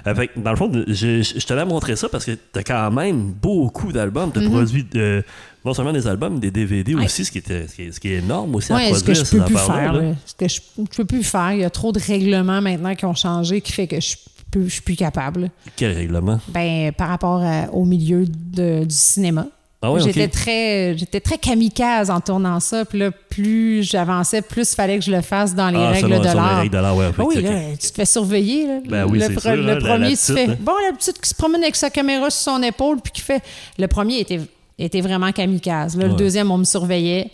Euh, fait dans le fond, je, je te l'ai montré ça parce que t'as quand même beaucoup d'albums. T'as Mhm. produit euh, non seulement des albums, mais des DVD Ouais. aussi, ce qui, était, ce, qui est, ce qui est énorme aussi à Ouais, ce que produire je peux plus faire, là. ce que je, je peux plus faire. Il y a trop de règlements maintenant qui ont changé qui fait que je je suis plus capable. Quel règlement? Ben, par rapport à- au milieu de- du cinéma. Ah ouais, j'étais très j'étais très kamikaze en tournant ça puis là plus j'avançais plus il fallait que je le fasse dans les ah, règles de l'art ouais. Ah oui, là, tu te fais surveiller. Là. Ben oui, le, c'est pre- sûr, le là, la- premier, la tu fais. petite, hein. Bon, la petite qui se promène avec sa caméra sur son épaule, puis qui fait. Le premier était, était vraiment kamikaze. Là, Ouais. Le deuxième, on me surveillait.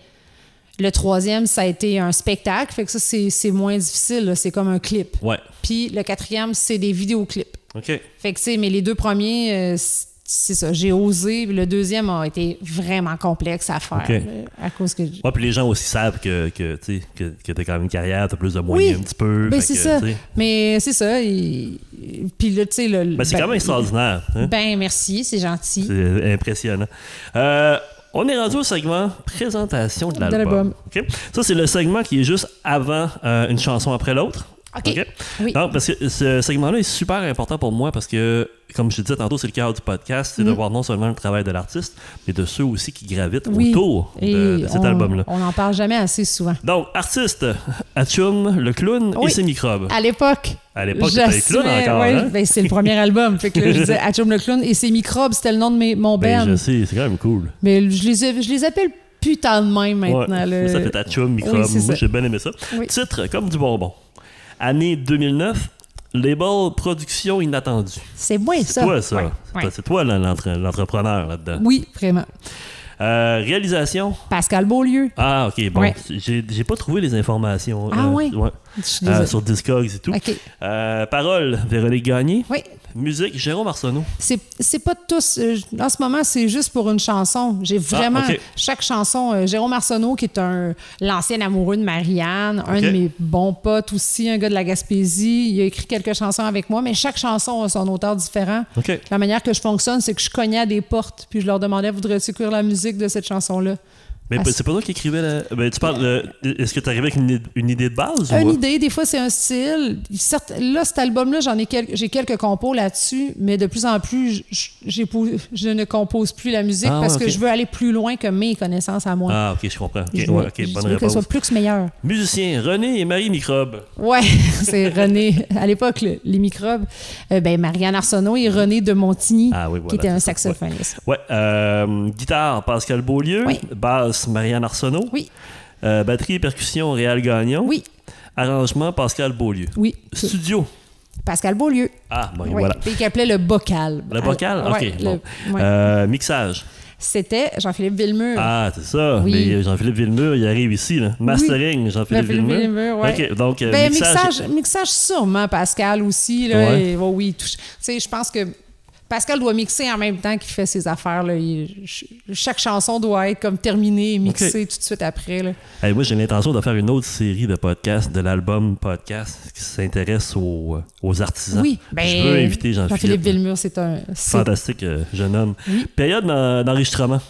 Le troisième, ça a été un spectacle. Fait que ça, c'est moins difficile. C'est comme un clip. Ouais, Puis le quatrième, c'est des vidéoclips. ok. Fait que, tu sais, mais les deux premiers, euh, c'est ça. J'ai osé. Le deuxième a été vraiment complexe à faire. Là, à cause que. Ouais, puis les gens aussi savent que, que, tu que, que t'as quand même une carrière, t'as plus de moyens Oui. un petit peu. Ben, c'est ça. tu Mais c'est ça. et- Puis là, tu sais, le. Ben, c'est ben, quand même extraordinaire. hein. Ben, merci, c'est gentil. C'est impressionnant. Euh, on est rendu au segment présentation de l'album. Ça, c'est le segment qui est juste avant euh, une chanson après l'autre. OK. Oui. Non, parce que ce segment-là est super important pour moi parce que, comme je te disais tantôt, c'est le cœur du podcast, c'est de voir non seulement le travail de l'artiste, mais de ceux aussi qui gravitent. Oui. autour de, de cet album-là. On n'en parle jamais assez souvent. Donc, artiste, Atchum, le clown et Oui. ses microbes. À l'époque, À l'époque, t'étais clown encore, ouais, hein? ben, c'est le premier album. Fait que là, je disais Atchoum le clown et ses microbes, c'était le nom de mes- mon Ben, band. je sais, c'est quand même cool. Mais je les, je les appelle putain de même maintenant. Ouais. Ça fait Atchum, microbe. Oui, Moi, j'ai bien aimé ça. Oui. Titre, comme du bonbon. Année 2009, label Production Inattendue. C'est moi, C'est ça. toi, ça. Ouais, C'est ouais. toi- C'est l'entrepreneur là-dedans. Oui, vraiment. Euh, réalisation? Pascal Beaulieu. Ah, ok, bon. Ouais. J'ai pas trouvé les informations. Ah, euh, ouais? Euh, sur Discogs et tout. Parole, Véronique Gagné. Oui. Musique, Jérôme Arsenault. C'est pas tous. euh, en ce moment, c'est juste pour une chanson. J'ai vraiment. Ah, ok. Chaque chanson. euh, Jérôme Arsenault, qui est un l'ancien amoureux de Marianne, un de mes bons potes aussi, un gars de la Gaspésie. Il a écrit quelques chansons avec moi, mais chaque chanson a son auteur différent. La manière que je fonctionne, c'est que je cognais à des portes, puis je leur demandais voudrais-tu écrire la musique de cette chanson-là? Mais c'est pas toi qui écrivais la. Ben, tu parles. euh, Est-ce que tu arrivé avec une, id- une idée de base Une ou. idée, des fois c'est un style. Certes, là, cet album-là, j'en ai quelques, j'ai quelques compos là-dessus, mais de plus en plus, je, j'ai pou- je ne compose plus la musique Ah, parce ouais, que je veux aller plus loin que mes connaissances à moi. Ah, ok, je comprends. Ok, je ouais, veux, ok, je bonne veux réponse. soit plus que meilleure. Musicien, René et Marie Microbe. Ouais, c'est René. À l'époque, le- les microbes, euh, ben, Marianne Arsenault et René de Montigny, Ah oui, voilà, qui était un saxophoniste. Ouais, euh, guitare, Pascal Beaulieu. Oui. Marianne Arsenault. Oui, Euh, batterie et percussion, Réal Gagnon. oui, Arrangement, Pascal Beaulieu. oui. Studio. Pascal Beaulieu. Ah, bon, Oui, voilà. Puis qu'il appelait le bocal. Le bocal? Ah, Ok. ouais, bon. le- ouais. Euh, mixage. C'était Jean-Philippe Villemur. Ah, c'est ça. Oui. Mais Jean-Philippe Villemur, il arrive ici. Là. Mastering, Jean-Philippe Jean-Philippe Villemur. Villemur, ouais. OK, donc euh, Ben, mixage. mixage, mixage, sûrement, Pascal aussi. Là, Ouais. et- oh oui, tout- tu sais, je pense que Pascal doit mixer en même temps qu'il fait ses affaires. Là. Il- ch- chaque chanson doit être comme terminée et mixée tout de suite après. Là. Hey, moi, j'ai l'intention de faire une autre série de podcasts, de l'album podcast, qui s'intéresse aux, aux artisans. Oui, ben, Je veux inviter Jean-Philippe. Jean-Philippe Villemur, c'est un. Fantastique euh, jeune homme. Oui. Période d'en- d'enregistrement.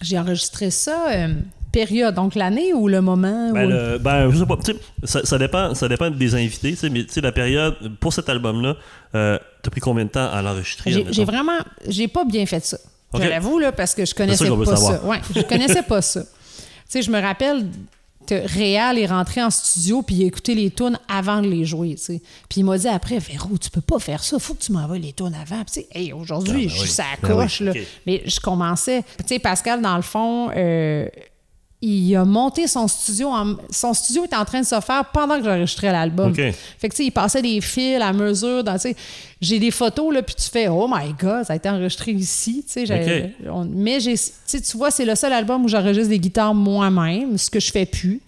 J'ai enregistré ça, euh, période, donc l'année ou le moment? Ben, ou- le- ben, je sais pas. Ça, ça dépend, ça dépend des invités, mais la période, pour cet album-là, euh, t'as pris combien de temps à l'enregistrer? J'ai vraiment, j'ai pas bien fait ça. Je l'avoue, là, parce que je connaissais ça pas ça. Ouais, je connaissais pas ça. Tu sais, je me rappelle que Réal est rentré en studio puis il a écouté les tunes avant de les jouer, tu sais. Puis il m'a dit après, Véro, tu peux pas faire ça, faut que tu m'envoies les tunes avant. Puis tu sais, hey, aujourd'hui, Ah, ben je suis oui. sa Ben coche, oui, là. Mais je commençais. Tu sais, Pascal, dans le fond, euh, il a monté son studio. En, son studio était en train de se faire pendant que j'enregistrais l'album. Fait que, tu sais, il passait des fils à mesure. Dans, j'ai des photos, là, puis tu fais, oh my God, ça a été enregistré ici. Tu sais, mais j'ai, tu vois, c'est le seul album où j'enregistre des guitares moi-même, ce que je fais plus.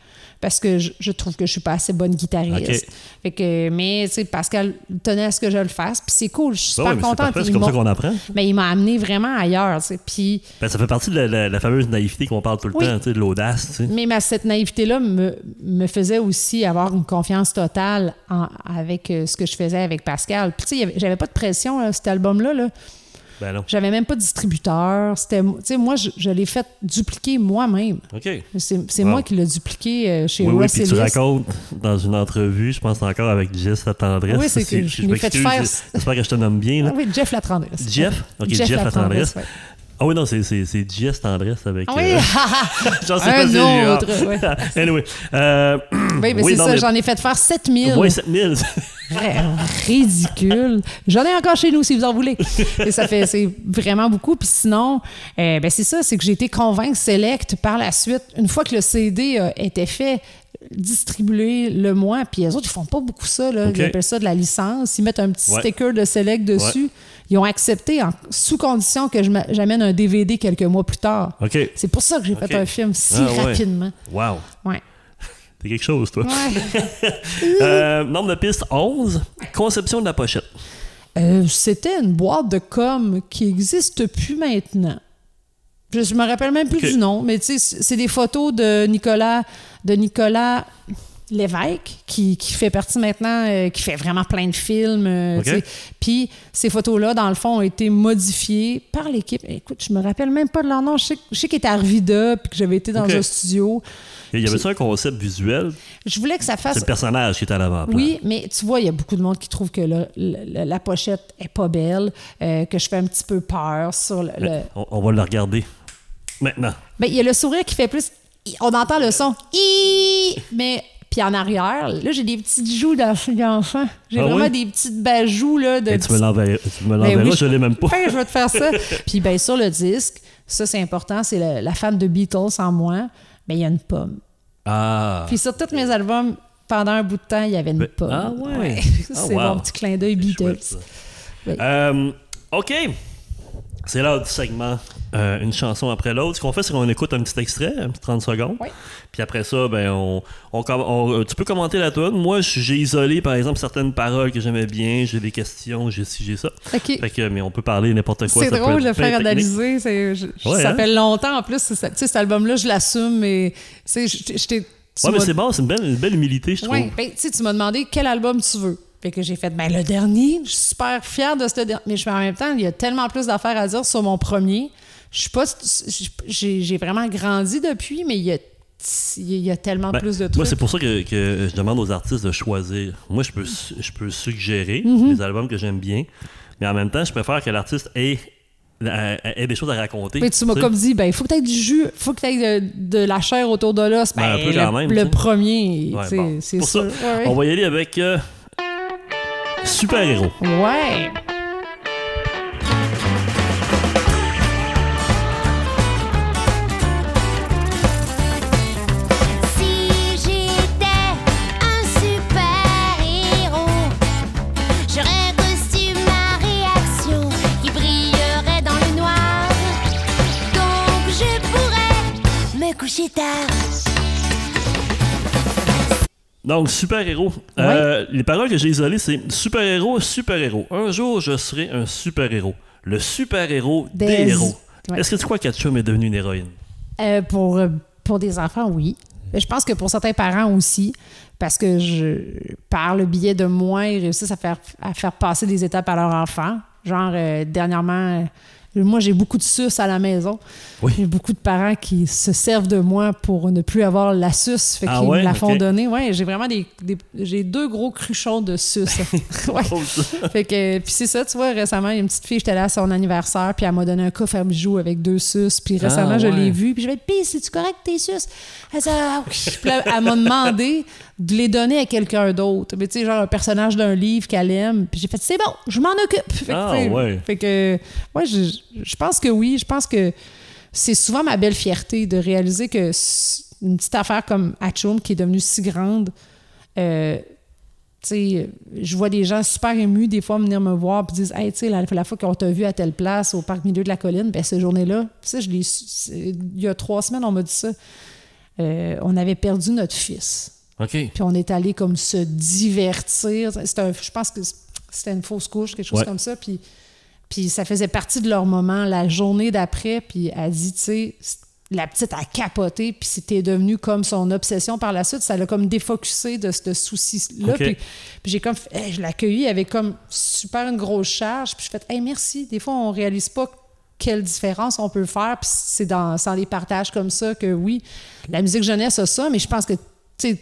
Parce que je, je trouve que je suis pas assez bonne guitariste. Fait que, mais, Pascal tenait à ce que je le fasse. Puis c'est cool, je suis super oui, mais c'est contente. c'est comme ça m'a- qu'on apprend. mais il m'a amené vraiment ailleurs. Puis Ben, ça fait partie de la, la- la fameuse naïveté qu'on parle tout le Oui. temps, de l'audace. Mais ma- cette naïveté-là me, me faisait aussi avoir une confiance totale en- avec euh, ce que je faisais avec Pascal. Puis, j'avais pas de pression, là, cet album-là. Là. Ben. J'avais même pas de distributeur. C'était, moi, je, je l'ai fait dupliquer moi-même. OK. C'est, Wow. moi qui l'ai dupliqué euh, chez Oui, oui, puis tu racontes dans une entrevue, je pense encore avec Jess la tendresse. Oui, c'est que je l'ai fait faire- J'espère que je te nomme bien. là. Ah oui, Jeff la tendresse. Jeff? Ok, Jeff, la tendresse. ouais. Ah oui, non, c'est, Jess tendresse avec. Ah oui, euh, j'en sais pas un ah. autre. ouais. anyway. Euh, Oui, mais oui, c'est ça, mais- j'en ai fait faire 7000. Moins 7000. Ridicule. J'en ai encore chez nous si vous en voulez. Et ça fait c'est vraiment beaucoup. Puis sinon, euh, ben c'est ça, c'est que j'ai été convaincre Select par la suite. Une fois que le CD a été fait, distribuer le mois, puis les autres, ils font pas beaucoup ça. Là. OK. Ils appellent ça de la licence. Ils mettent un petit Ouais. sticker de Select dessus. Ils ont accepté en- sous condition que j'amène un DVD quelques mois plus tard. C'est pour ça que j'ai fait un film si Ah, ouais. rapidement. Wow. T'es quelque chose, toi. Ouais. Euh, nombre de pistes 11. Conception de la pochette. Euh, C'était une boîte de com qui existe plus maintenant. Je, je me rappelle même plus du nom, mais tu sais, c'est c'est des photos de Nicolas, de Nicolas Lévesque, qui, qui fait partie maintenant, euh, qui fait vraiment plein de films. euh. Puis ces photos-là, dans le fond, ont été modifiées par l'équipe. Écoute, je me rappelle même pas de leur nom. Je sais, je sais qu'ils étaient à Arvida, puis que j'avais été dans un studio. Il y avait ça un concept visuel? Je voulais que ça C'est fasse le personnage qui est à l'avant. oui, mais tu vois, il y a beaucoup de monde qui trouve que le- le- la pochette est pas belle, euh, que je fais un petit peu peur sur le. le- On, on va le regarder maintenant. Ben, il y a le sourire qui fait plus. On entend le son. Hi! Mais. Puis en arrière, là, j'ai des petites joues d'enfant. J'ai Ah vraiment oui? des petites bajoues là, de. Et tu me l'enverras, tu me Ben oui, je l'ai même pas. Enfin, je vais te faire ça. Puis ben sur le disque, ça c'est important, c'est la fan de Beatles en moi. Ben il y a une pomme. Ah. Puis sur tous mes albums, pendant un bout de temps, il y avait une Ben, pomme. ah ouais. Ah, c'est wow. mon petit clin d'œil Beatles. Chouette, ça. Oui. Euh, OK. C'est l'heure du segment euh, une chanson après l'autre. Ce qu'on fait, c'est qu'on écoute un petit extrait, un petit 30 secondes. Oui. Puis après ça, ben, on, on, com- on- euh, tu peux commenter la tune. Moi, j'ai isolé, par exemple, certaines paroles que j'aimais bien. J'ai des questions, j'ai ci, j'ai ça. Fait que, mais on peut parler n'importe quoi. C'est drôle de faire analyser. c'est- je- Ouais, ça hein? fait longtemps en plus. cet album-là, je l'assume, mais tu sais, je t'ai. Ouais, mais c'est bon, c'est une belle, une belle humilité, je trouve. Ouais, ben, tu sais, tu m'as demandé quel album tu veux. Fait que j'ai fait, ben, le dernier, je suis super fière de ce dernier. Mais je, en même temps, il y a tellement plus d'affaires à dire sur mon premier. Je suis pas. J'ai vraiment grandi depuis, mais il y a, il y a tellement Ben, plus de trucs. Moi, c'est pour ça que, que je demande aux artistes de choisir. Moi, je peux, je peux suggérer Mm-hmm. des albums que j'aime bien, mais en même temps, je préfère que l'artiste ait, des choses à raconter. Mais tu m'as comme dit, ben, il faut que tu aies du jus, il faut que tu aies de, de la chair autour de l'os. Ben, Ben, un peu le, quand même, le premier, Ouais, bon. c'est ça. ça, Ouais, On va y aller avec euh, Super Héros. ouais. Donc, super-héros. Euh, les paroles que j'ai isolées, c'est super-héros, super-héros. Un jour, je serai un super-héros. Le super-héros des, Des- héros. Ouais. Est-ce que tu crois qu'Atchum est devenue une héroïne? Euh, pour, euh, pour des enfants, oui. Mais Je pense que pour certains parents aussi, parce que je, par le biais de moi, ils réussissent à faire, à faire passer des étapes à leur enfant. Genre, euh, dernièrement, moi, j'ai beaucoup de suces à la maison. Oui. J'ai beaucoup de parents qui se servent de moi pour ne plus avoir la suce. Fait Ah qu'ils ouais? me la font donner. Ouais, j'ai vraiment des, des- j'ai deux gros cruchons de suce. ouais. Fait que, puis c'est ça, tu vois, récemment, il y a une petite fille, j'étais là à son anniversaire, puis elle m'a donné un coffre à bijoux avec deux suces, puis récemment, Ah, je ouais. l'ai vu, puis je vais pis c'est-tu correct tes suces? Elle dit, ah oui. Puis là, elle m'a demandé de les donner à quelqu'un d'autre. Mais tu sais, genre un personnage d'un livre qu'elle aime, puis j'ai fait, c'est bon, je m'en occupe. Fait que, Ah, ouais. Fait que, ouais, je, je pense que oui, je pense que c'est souvent ma belle fierté de réaliser que une petite affaire comme Hatchoum, qui est devenue si grande, euh, tu sais, je vois des gens super émus des fois venir me voir et disent Hey, tu sais, la, la fois qu'on t'a vu à telle place au parc milieu de la colline, ben cette journée-là, ça, je l'ai il y a trois semaines, on m'a dit ça. Euh, on avait perdu notre fils. OK. Puis on est allé comme se divertir. C'était un- je pense que c'était une fausse couche, quelque chose Ouais. comme ça. Puis, puis ça faisait partie de leur moment. La journée d'après, puis elle dit, tu sais, la petite a capoté, puis c'était devenu comme son obsession par la suite. Ça l'a comme défocusé de ce souci-là. Puis, puis j'ai comme, hey, je l'ai accueilli avec comme super une grosse charge. Puis je fais, hey, merci. Des fois, on réalise pas quelle différence on peut faire. Puis c'est dans, dans des partages comme ça que oui, la musique jeunesse a ça, mais je pense que, tu sais,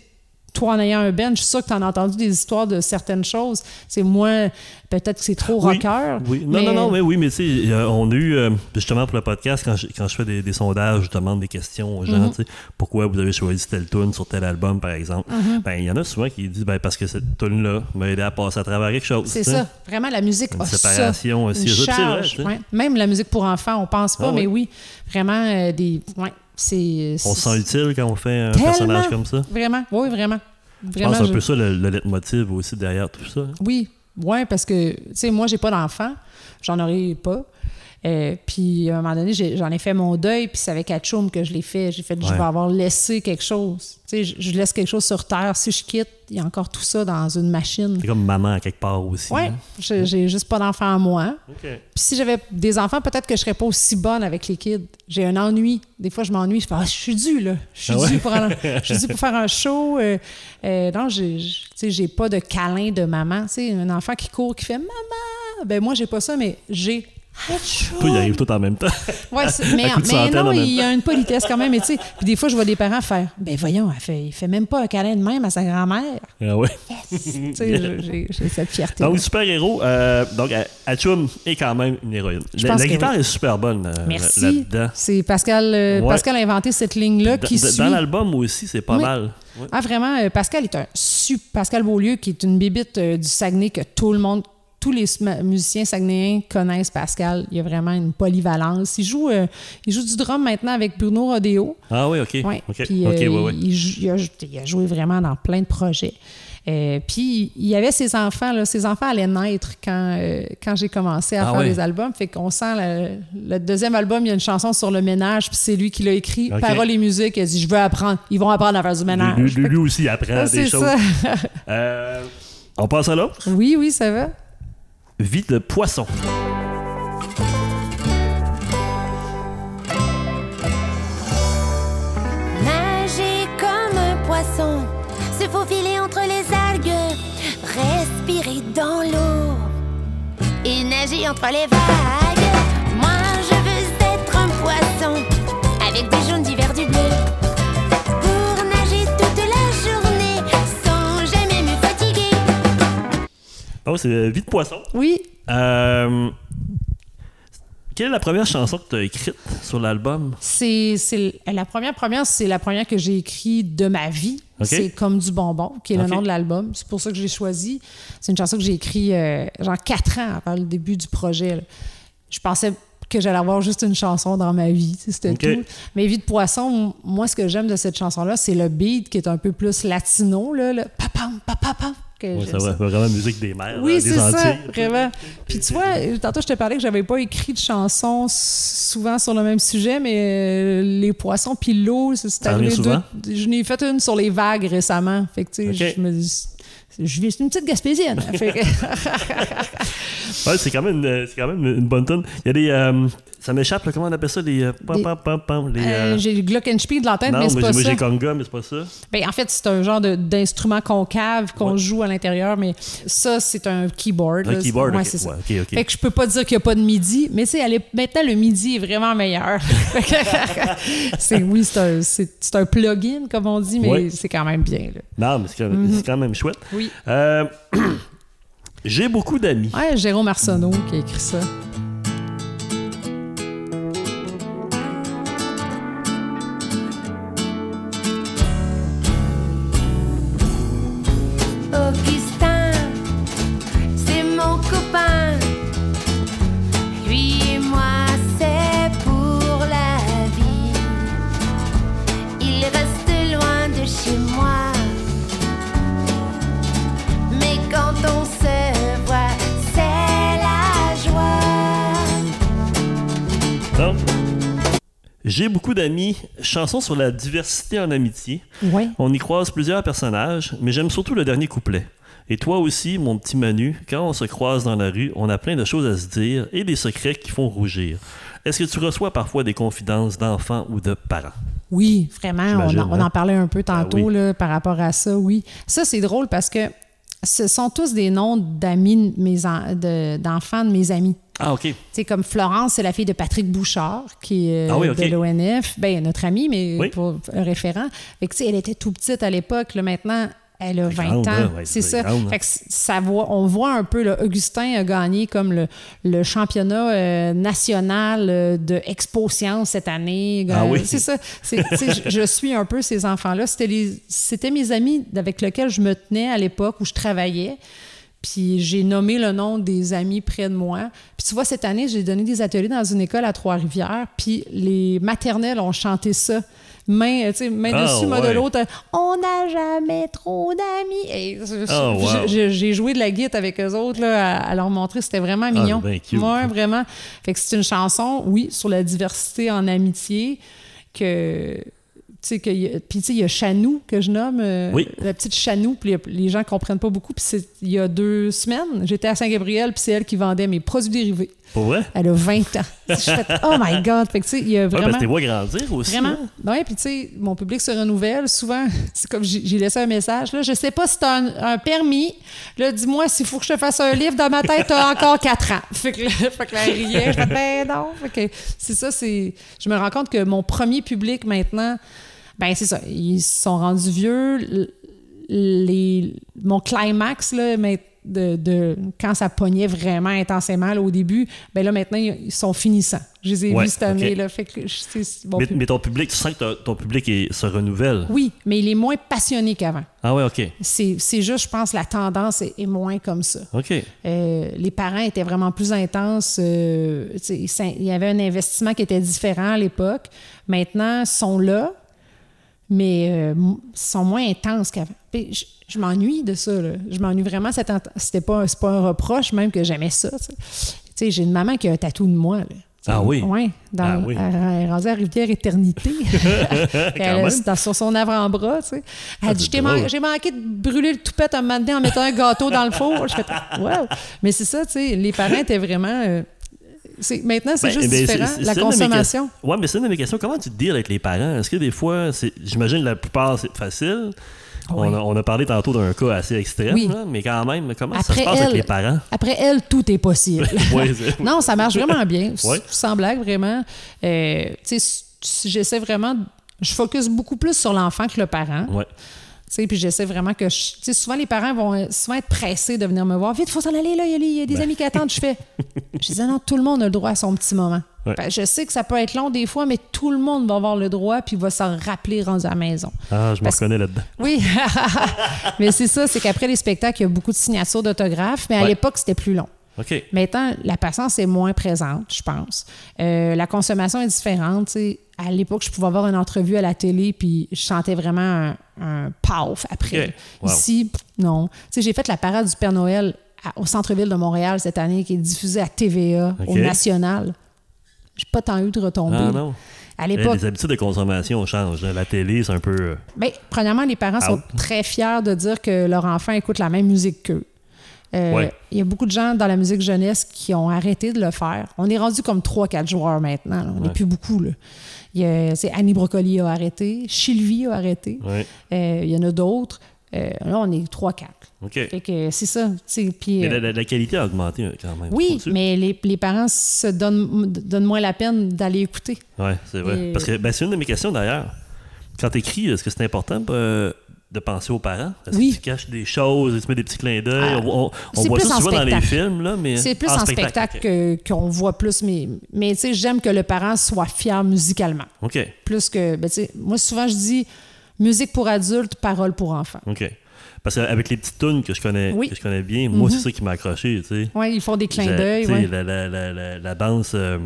toi, en ayant un band, je suis sûre que tu en as entendu des histoires de certaines choses. C'est moi, peut-être que c'est trop Oui, rocker. Oui. Non, mais- non, non, mais oui, mais tu sais, euh, on a eu, euh, justement pour le podcast, quand je, quand je fais des, des sondages, je demande des questions aux gens, tu sais, pourquoi vous avez choisi telle tune sur tel album, par exemple. Mhm. Ben, il y en a souvent qui disent, ben, parce que cette tune-là m'a aidé à passer à travers quelque chose. C'est ça. Vraiment, la musique Une séparation ça. aussi, Une vrai, ouais. Même la musique pour enfants, on pense pas, Ah, mais ouais. oui, vraiment, euh, des... Ouais, c'est... On se sent utile quand on fait un Tellement. personnage comme ça? Vraiment, oui, vraiment. Je pense un je- peu ça le, le leitmotiv aussi derrière tout ça. hein. Oui, ouais, parce que, tu sais, moi, j'ai pas d'enfant. J'en aurais pas. Euh, puis, à un moment donné, j'en ai, fait mon deuil, puis c'est avec Atchoum que je l'ai fait. J'ai fait, je vais avoir laissé quelque chose. Tu sais, je, je laisse quelque chose sur Terre. Si je quitte, il y a encore tout ça dans une machine. C'est comme maman à quelque part aussi. Ouais, hein? j'ai juste pas d'enfant à moi. OK. Puis si j'avais des enfants, peut-être que je serais pas aussi bonne avec les kids. J'ai un ennui. Des fois, je m'ennuie. Je fais, ah, je suis due, là. Je suis Ah ouais? due pour, je suis due pour faire un show. Euh, euh, non, j'ai pas de câlin de maman. Tu sais, un enfant qui court, qui fait maman. Ben moi, j'ai pas ça, mais j'ai. Toi, il arrive tout en même temps. Ouais, mais, non, il y a une politesse quand même. Sais, puis des fois, je vois des parents faire, ben voyons, elle fait, il fait même pas un câlin de même à sa grand-mère. Ah ouais. Tu sais, j'ai, cette fierté. Donc, super-héros. euh, donc, euh, Atchoum est quand même une héroïne. La, guitare est super bonne euh, Merci. là-dedans. C'est Pascal, euh, Ouais. Pascal a inventé cette ligne-là Dans- qui suit. Dans l'album aussi, c'est pas Oui. mal. Ouais. Ah, vraiment, euh, Pascal est un super. Pascal Beaulieu, qui est une bébite euh, du Saguenay que tout le monde, tous les musiciens saguenayens connaissent Pascal. Il y a vraiment une polyvalence. Il joue, euh, il joue du drum maintenant avec Bruno Rodeo. Ah oui, OK. Ouais. OK, Puis, OK, euh, ouais, ouais. Il, a, il a joué vraiment dans plein de projets. Euh, puis il y avait ses enfants, là, ses enfants allaient naître quand, euh, quand j'ai commencé à Ah faire ouais. les albums. Fait qu'on sent le, le deuxième album, il y a une chanson sur le ménage, puis c'est lui qui l'a écrit, Ok. paroles et musique. Il a dit Je veux apprendre, ils vont apprendre à faire du ménage. Lui, aussi apprend Ah, des choses. ça. Euh, on passe à l'autre? oui, oui, ça va. Vie de poisson. Nager comme un poisson, se faufiler entre les algues, respirer dans l'eau et nager entre les vagues. Moi, je veux être un poisson avec du Oh, c'est euh, Vie de poisson. Oui, Euh, quelle est la première chanson que tu as écrite sur l'album? c'est c'est- la première première, c'est la première que j'ai écrite de ma vie. C'est comme du bonbon, qui est le nom de l'album. C'est pour ça que j'ai choisi. C'est une chanson que j'ai écrite euh, genre quatre ans avant le début du projet. là. Je pensais que j'allais avoir juste une chanson dans ma vie, c'était tout. Mais Vie de poisson, moi ce que j'aime de cette chanson-là, c'est le beat qui est un peu plus latino, là, le papam, papapam, j'aime ça va, vraiment musique des mers, Oui, euh, c'est ça, vraiment. Puis tu vois, tantôt je te parlais que j'avais pas écrit de chansons souvent sur le même sujet, mais euh, les poissons puis l'eau, c'est arrivé deux- Je n'ai fait une sur les vagues récemment. Fait que tu sais, je me dis, je vis c'est une petite gaspésienne. Fait que- Ouais, c'est quand même, une, c'est quand même une bonne tonne. Il y a des. euh, ça m'échappe, comment on appelle ça? Les. euh, pam, pam, pam, pam, les, Euh, euh, j'ai le glockenspiel de la tête, non, mais c'est pas j'ai- moi, ça. j'ai conga, mais c'est pas ça. Ben, en fait, c'est un genre de- d'instrument concave qu'on Ouais. joue à l'intérieur, mais ça, c'est un keyboard. Un là. keyboard, Ouais, ok. c'est ça. Ouais, ok, ok. Fait que je peux pas dire qu'il n'y a pas de midi, mais tu sais, elle est- maintenant, le midi est vraiment meilleur. c'est, oui, c'est un, c'est, c'est un plugin, comme on dit, mais c'est quand même bien. là. Non, mais c'est quand, même- Mhm. c'est quand même chouette. Oui. Euh, j'ai beaucoup d'amis. Ouais, Jérôme Arsenault qui a écrit ça. Beaucoup d'amis. Chanson sur la diversité en amitié. Ouais. On y croise plusieurs personnages, mais j'aime surtout le dernier couplet. Et toi aussi, mon petit Manu, quand on se croise dans la rue, on a plein de choses à se dire et des secrets qui font rougir. Est-ce que tu reçois parfois des confidences d'enfants ou de parents? Oui, vraiment. On, en- on hein? en parlait un peu tantôt oui. là, par rapport à ça, oui. Ça, c'est drôle parce que ce sont tous des noms d'amis de mes en- de- d'enfants de mes amis. Ah, OK. Sais, comme Florence, c'est la fille de Patrick Bouchard, qui est euh, Ah oui, ok. de l'ONF. Ben, notre amie, mais Oui. pour un référent. Fait que, elle était tout petite à l'époque. Là, maintenant, elle a 20 grande, ans. ouais, c'est ça. grande, là. Fait que c- ça voit, on voit un peu, là, Augustin a gagné comme le, le championnat euh, national euh, de Expo Science cette année. Ah oui? C'est ça. Je, je suis un peu ces enfants-là. C'était mes amis avec lesquels je me tenais à l'époque où je travaillais. Puis j'ai nommé le nom des amis près de moi. Puis tu vois, cette année, j'ai donné des ateliers dans une école à Trois-Rivières. Puis les maternelles ont chanté ça. Main, tu sais, main Ah, dessus, main de l'autre. On n'a jamais trop d'amis. Ah, wow. j'ai- joué de la guitare avec eux autres là, à, à leur montrer. C'était vraiment mignon. ben cute. Ouais, vraiment. Fait que c'est une chanson, oui, sur la diversité en amitié que tu sais, que y a- puis tu sais, il y a Chanou que je nomme, euh, Oui. la petite Chanou, puis les, gens comprennent pas beaucoup. Puis il y a deux semaines, j'étais à Saint-Gabriel, puis c'est elle qui vendait mes produits dérivés. Pour vrai? Elle a 20 ans. je fais oh my God! Fait que tu sais, il y a Ouais, parce vraiment. que vois grandir aussi. Vraiment. là. Oui, puis tu sais, mon public se renouvelle. Souvent, c'est comme j'ai laissé un message. Là, je sais pas si tu as un, un permis. Là, dis-moi s'il faut que je te fasse un livre. Dans ma tête, tu as encore 4 ans. Fait que là, fait que là, elle riait. Je fais, ben non. Fait que c'est ça, c'est. Je me rends compte que mon premier public maintenant, ben c'est ça. Ils sont rendus vieux. Les, mon climax, là, mais de, de- quand ça pognait vraiment intensément là, au début, ben là maintenant ils sont finissants. Je les ai Ouais, vus cette année là, fait que je- c'est bon. Mais, mais ton public, tu sens que ton- public est- se renouvelle. Oui, mais il est moins passionné qu'avant. Ah ouais, OK. C'est juste, je pense, la tendance est, est moins comme ça. OK. Euh, les parents étaient vraiment plus intenses. euh, il y avait un investissement qui était différent à l'époque. Maintenant, ils sont là, mais euh, sont moins intenses qu'avant. Je, je m'ennuie de ça. là. Je m'ennuie vraiment. C'était pas, pas un reproche, même que j'aimais ça. tu sais. J'ai une maman qui a un tatou de moi. là. Ah oui? Dans, Ah oui. Elle, est rendue à Rivière Éternité. Elle dans- sur son avant-bras, tu sais. Elle Ah, dit J'ai man- manqué de brûler le toupette un moment donné en mettant un gâteau dans le four. Je fais Wow! Mais c'est ça, tu sais, les parents étaient vraiment. euh, maintenant, c'est Ben, juste ben, différent. la consommation. Ouais, mais c'est une de mes questions. Comment tu te deals avec les parents? Est-ce que des fois, c'est- j'imagine la plupart, c'est facile. Oui. On, a, on a parlé tantôt d'un cas assez extrême, Oui. là, mais quand même, comment ça Après se passe avec les parents? Après elle, tout est possible. C'est- non, ça marche vraiment bien. Sans blague, vraiment. Euh, tu sais, s- j'essaie vraiment. Je focus beaucoup plus sur l'enfant que le parent. ouais. Sais, puis j'essaie vraiment que je- tu sais souvent les parents vont euh, souvent être pressés de venir me voir vite faut s'en aller là il y a, y des Ben. amis qui attendent je fais je dis non tout le monde a le droit à son petit moment Ouais. Je sais que ça peut être long des fois mais tout le monde va avoir le droit puis va s'en rappeler rendu à la maison Ah, je me reconnais là-dedans. oui mais c'est ça c'est qu'après les spectacles il y a beaucoup de signatures d'autographes mais à Ouais. l'époque c'était plus long Maintenant, la patience est moins présente, je pense. Euh, la consommation est différente. À l'époque, je pouvais avoir une entrevue à la télé, puis je sentais vraiment un, un paf après. Ok. Wow. Ici, non. J'ai fait la parade du Père Noël à- au centre-ville de Montréal cette année, qui est diffusée à TVA, au. National. J'ai pas tant eu de retombées. Ah non. À l'époque, les habitudes de consommation changent. La télé, c'est un peu. euh, ben, premièrement, les parents sont très fiers de dire que leur enfant écoute la même musique qu'eux. Euh, Ouais. Il y a beaucoup de gens dans la musique jeunesse qui ont arrêté de le faire. On est rendu comme 3-4 joueurs maintenant. là. On n'est Ouais. plus beaucoup. Là. Il y a, c'est Annie Brocoli a arrêté, Sylvie a arrêté. Ouais. Euh, il y en a d'autres. Euh, là, on est 3-4. OK. Fait que c'est ça. Mais la, la- la qualité a augmenté quand même. oui, mais les, les parents se donnent, donnent moins la peine d'aller écouter. Ouais, c'est vrai. Et- Parce que ben, c'est une de mes questions d'ailleurs. Quand tu écris, est-ce que c'est important de penser aux parents? Est-ce Oui. que tu caches des choses, tu mets des petits clins d'œil? Ah, on on- voit ça en souvent dans les films, là, mais. C'est plus en spectacle, qu'on voit plus, mais, mais tu sais, j'aime que le parent soit fier musicalement. OK, Plus que, ben, tu sais, moi, souvent, je dis musique pour adultes, parole pour enfants. OK. Parce qu'avec les petites tunes que je connais, Oui. que je connais bien, moi, Mhm. c'est ça qui m'a accroché, tu sais. Oui, ils font des clins d'œil. ouais. la, la, la, la danse. euh,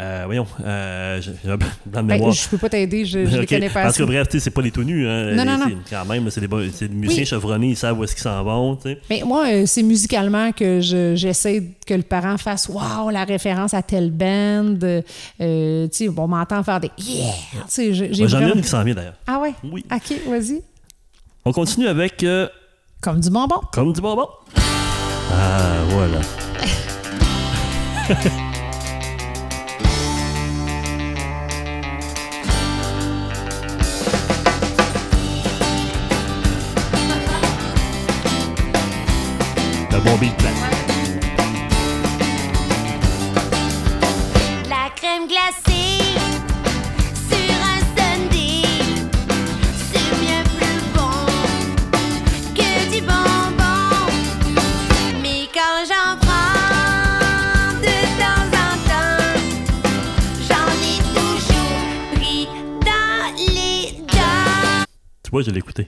euh, voyons, euh, j'ai j'ai un blanc de Ben, mémoire. je peux pas t'aider, je, je les Ok. connais pas Parce que bref, c'est pas les tout nus. Hein, Non, non, non. C'est- Quand même, c'est des, musiciens Oui. chevronnés, ils savent où est-ce qu'ils s'en vont. Mais moi, euh, c'est musicalement que je- j'essaie que le parent fasse Waouh, la référence à telle band. Euh, on m'entend faire des Yeah. J'en ai vraiment- une qui s'en vient d'ailleurs. Ah ouais? Oui. OK, vas-y. On continue avec euh, Comme du bonbon. Comme du bonbon. Ah, voilà. Tu vois, je l'ai écouté.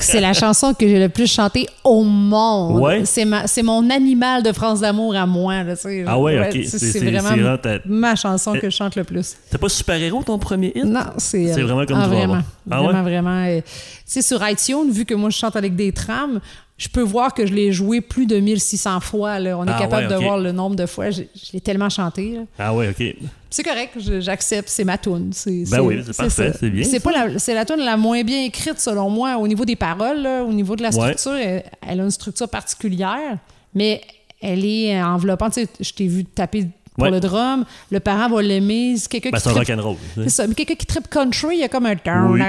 C'est la chanson que j'ai le plus chantée au monde. Ouais? C'est, ma, c'est mon animal de France d'amour à moi. Là, tu. Ah ouais, ok. c'est, vraiment c'est vraiment ma chanson que je chante le plus. T'as pas super-héros ton premier hit? Non, c'est. C'est euh, vraiment comme ah, du bonbon. vraiment, Ah ouais? vraiment, vraiment. euh, Tu sais, sur iTunes, vu que moi je chante avec des trames, je peux voir que je l'ai joué plus de 1600 fois. là. On est Ah capable ouais, de voir le nombre de fois. Je, je l'ai tellement chanté. là. Ah ouais, ok. C'est correct, j'accepte, c'est ma tune. Ben oui, c'est parfait, c'est bien, C'est pas la, c'est la tune la moins bien écrite selon moi au niveau des paroles, là, au niveau de la Ouais. structure. Elle, elle a une structure particulière, mais elle est enveloppante. Tu sais, je t'ai vu taper pour Ouais. le drum. Le parent va l'aimer. C'est quelqu'un Ben, qui c'est rock'n'roll. c'est ça. Mais quelqu'un qui tripe country, il y a comme un. Oui.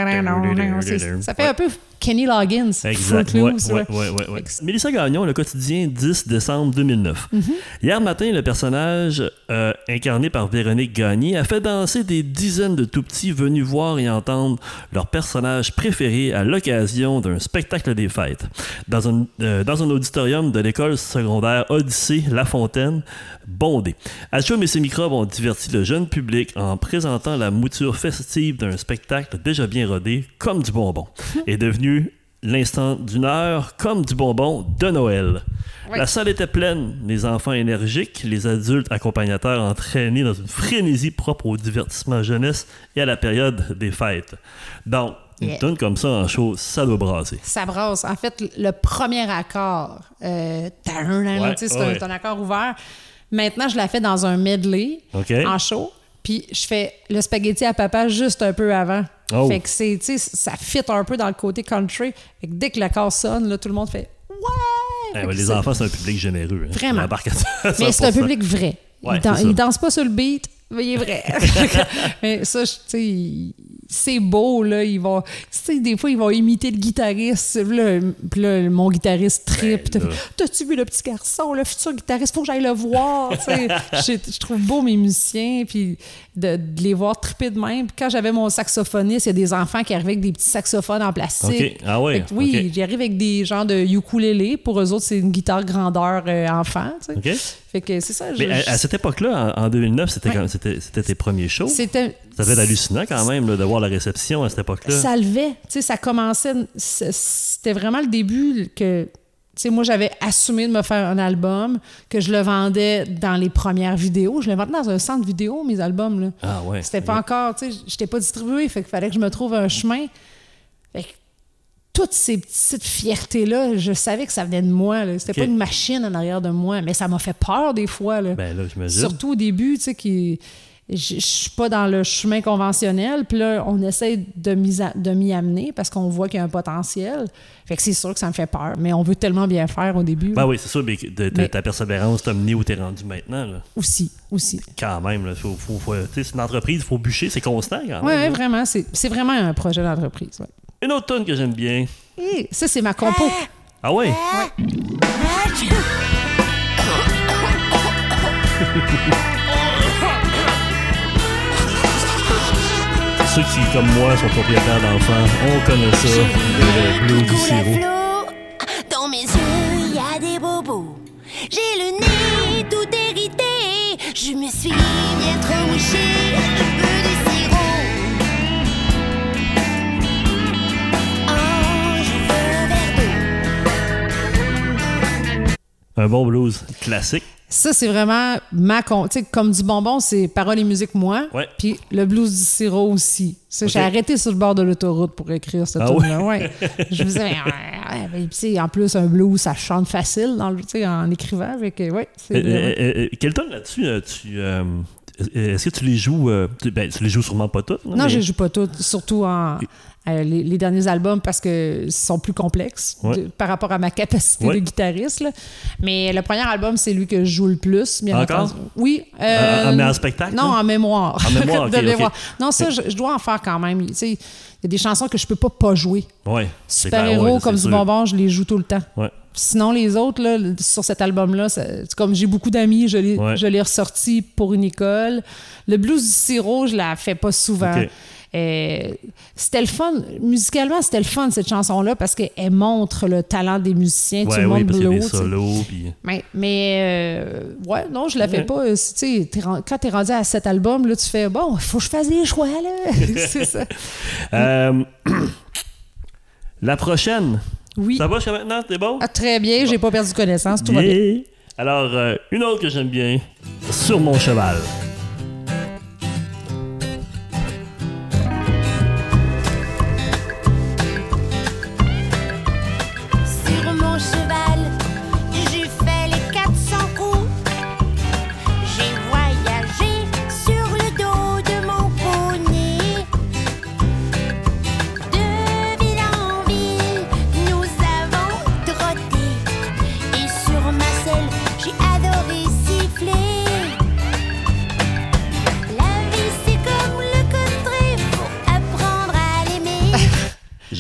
Ça fait Ouais. un peu Kenny Loggins. Exact. Ouais, ouais, Mélissa Gagnon, le quotidien 10 décembre 2009. Mm-hmm. Hier matin, le personnage euh, incarné par Véronique Gagné a fait danser des dizaines de tout petits venus voir et entendre leur personnage préféré à l'occasion d'un spectacle des fêtes. Dans un, euh, dans un auditorium de l'école secondaire Odyssée La Fontaine, bondé. Et ses microbes ont diverti le jeune public en présentant la mouture festive d'un spectacle déjà bien rodé, comme du bonbon, et devenu l'instant d'une heure comme du bonbon de Noël. La salle était pleine, les enfants énergiques, les adultes accompagnateurs entraînés dans une frénésie propre au divertissement jeunesse et à la période des fêtes. Donc, une tune comme ça en show, ça doit brasser. Ça brasse. En fait, le premier accord, euh, tarun, là, Ouais, c'est ouais. un, un accord ouvert. Maintenant, je la fais dans un medley en show. Puis je fais le spaghetti à papa juste un peu avant. Oh. Fait que c'est, ça fit un peu dans le côté country. Fait que dès que l'accord sonne, là, tout le monde fait Ouais! Eh ben, les enfants, c'est un public généreux. hein. Vraiment. Mais c'est un 100%. public vrai. Ouais, il, dan- c'est ça. il danse pas sur le beat, mais il est vrai. mais ça, tu sais, c'est beau, là. Il va, tu sais, des fois, il va imiter le guitariste. Là, puis là, mon guitariste trip. Ben. T'as-tu vu le petit garçon, le futur guitariste? Faut que j'aille le voir. tu sais. je, je trouve beau mes musiciens, puis de, de les voir triper de même. Puis quand j'avais mon saxophoniste, il y a des enfants qui arrivaient avec des petits saxophones en plastique. Ah ouais, que oui, OK. j'arrive avec des gens de ukulélé. Pour eux autres, c'est une guitare grandeur euh, enfant. tu sais. OK. Fait que c'est ça. je- Mais à, à cette époque-là, en, en 2009, c'était Ouais. tes premiers shows. C'était. Ça devait être hallucinant quand même là, de voir la réception à cette époque-là. Ça levait. Tu sais, ça commençait. C'était vraiment le début que. Tu sais, moi, j'avais assumé de me faire un album, que je le vendais dans les premières vidéos. Je le vendais dans un centre vidéo, mes albums. Là. Ah ouais. C'était pas encore, tu sais, j'étais pas distribué, fait qu'il fallait que je me trouve un chemin. Fait que toutes ces petites fiertés-là, je savais que ça venait de moi. C'était pas une machine en arrière de moi, mais ça m'a fait peur des fois. Là. Ben là. Surtout au début, tu sais, qui je suis pas dans le chemin conventionnel, puis là, on essaie de m'y a- de m'y amener parce qu'on voit qu'il y a un potentiel. Fait que c'est sûr que ça me fait peur, mais on veut tellement bien faire au début. Ben là. oui, c'est sûr, mais de, de- Mais- ta persévérance t'a mené où t'es rendu maintenant. Là. Aussi, aussi. Quand même, là, faut, faut, c'est une entreprise, il faut bûcher, c'est constant quand Oui, même. là. vraiment, c'est c'est vraiment un projet d'entreprise. ouais. Une autre tune que j'aime bien. Et ça, c'est ma compo. Ah ouais? Ceux qui, comme moi, sont propriétaires d'enfants, on connaît ça, le blues du sirop. Dans mes yeux, il y a des bobos. J'ai le nez tout hérité. Je me suis bien trop Un bon blues classique. Ça, c'est vraiment ma con. Tu sais, comme du bonbon, c'est paroles et musique, moi. Ouais. Puis le blues du sirop aussi. Ça, J'ai arrêté sur le bord de l'autoroute pour écrire cette Ah. Ouais. Je me disais, mais, ouais, en plus, un blues, ça chante facile dans le, en écrivant. Ouais, Euh, euh, euh, quel tune là-dessus, euh, tu. euh, Est-ce que tu les joues. euh, tu, ben, tu les joues sûrement pas toutes. là, Non, mais- je joue pas toutes, surtout en euh, les, les derniers albums parce que sont plus complexes Ouais. de- par rapport à ma capacité Ouais. de guitariste. là. Mais le premier album, c'est lui que je joue le plus. Bien Encore? entendu. Oui. Euh, mais en spectacle, Non, en mémoire. En mémoire, de ok, mémoire. Non, ça, je, je dois en faire quand même. Tu sais, Il y a des chansons que je peux pas pas jouer. Ouais. c'est Super clair, héros ouais, comme du sûr. bonbon, je les joue tout le temps. Ouais. Sinon, les autres, là, sur cet album-là, comme j'ai beaucoup d'amis, je l'ai ressorti pour une école. Le blues du sirop, je la fais pas souvent. Euh, c'était le fun. Musicalement, c'était le fun, cette chanson-là, parce qu'elle montre le talent des musiciens. tout Ouais, le oui, monde parce y a blow, des tu sais. solos. Puis... Mais, mais euh, ouais, non, je la fais Ouais. pas. Euh, Tu sais, t'es quand tu es rendu à cet album, là, tu fais bon, il faut que je fasse des choix, là. c'est ça. Euh, la prochaine. Oui. Ça va jusqu'à maintenant? T'es bon? Ah, très bien, j'ai pas perdu connaissance, tout va bien. Alors, une autre que j'aime bien, Sur mon cheval.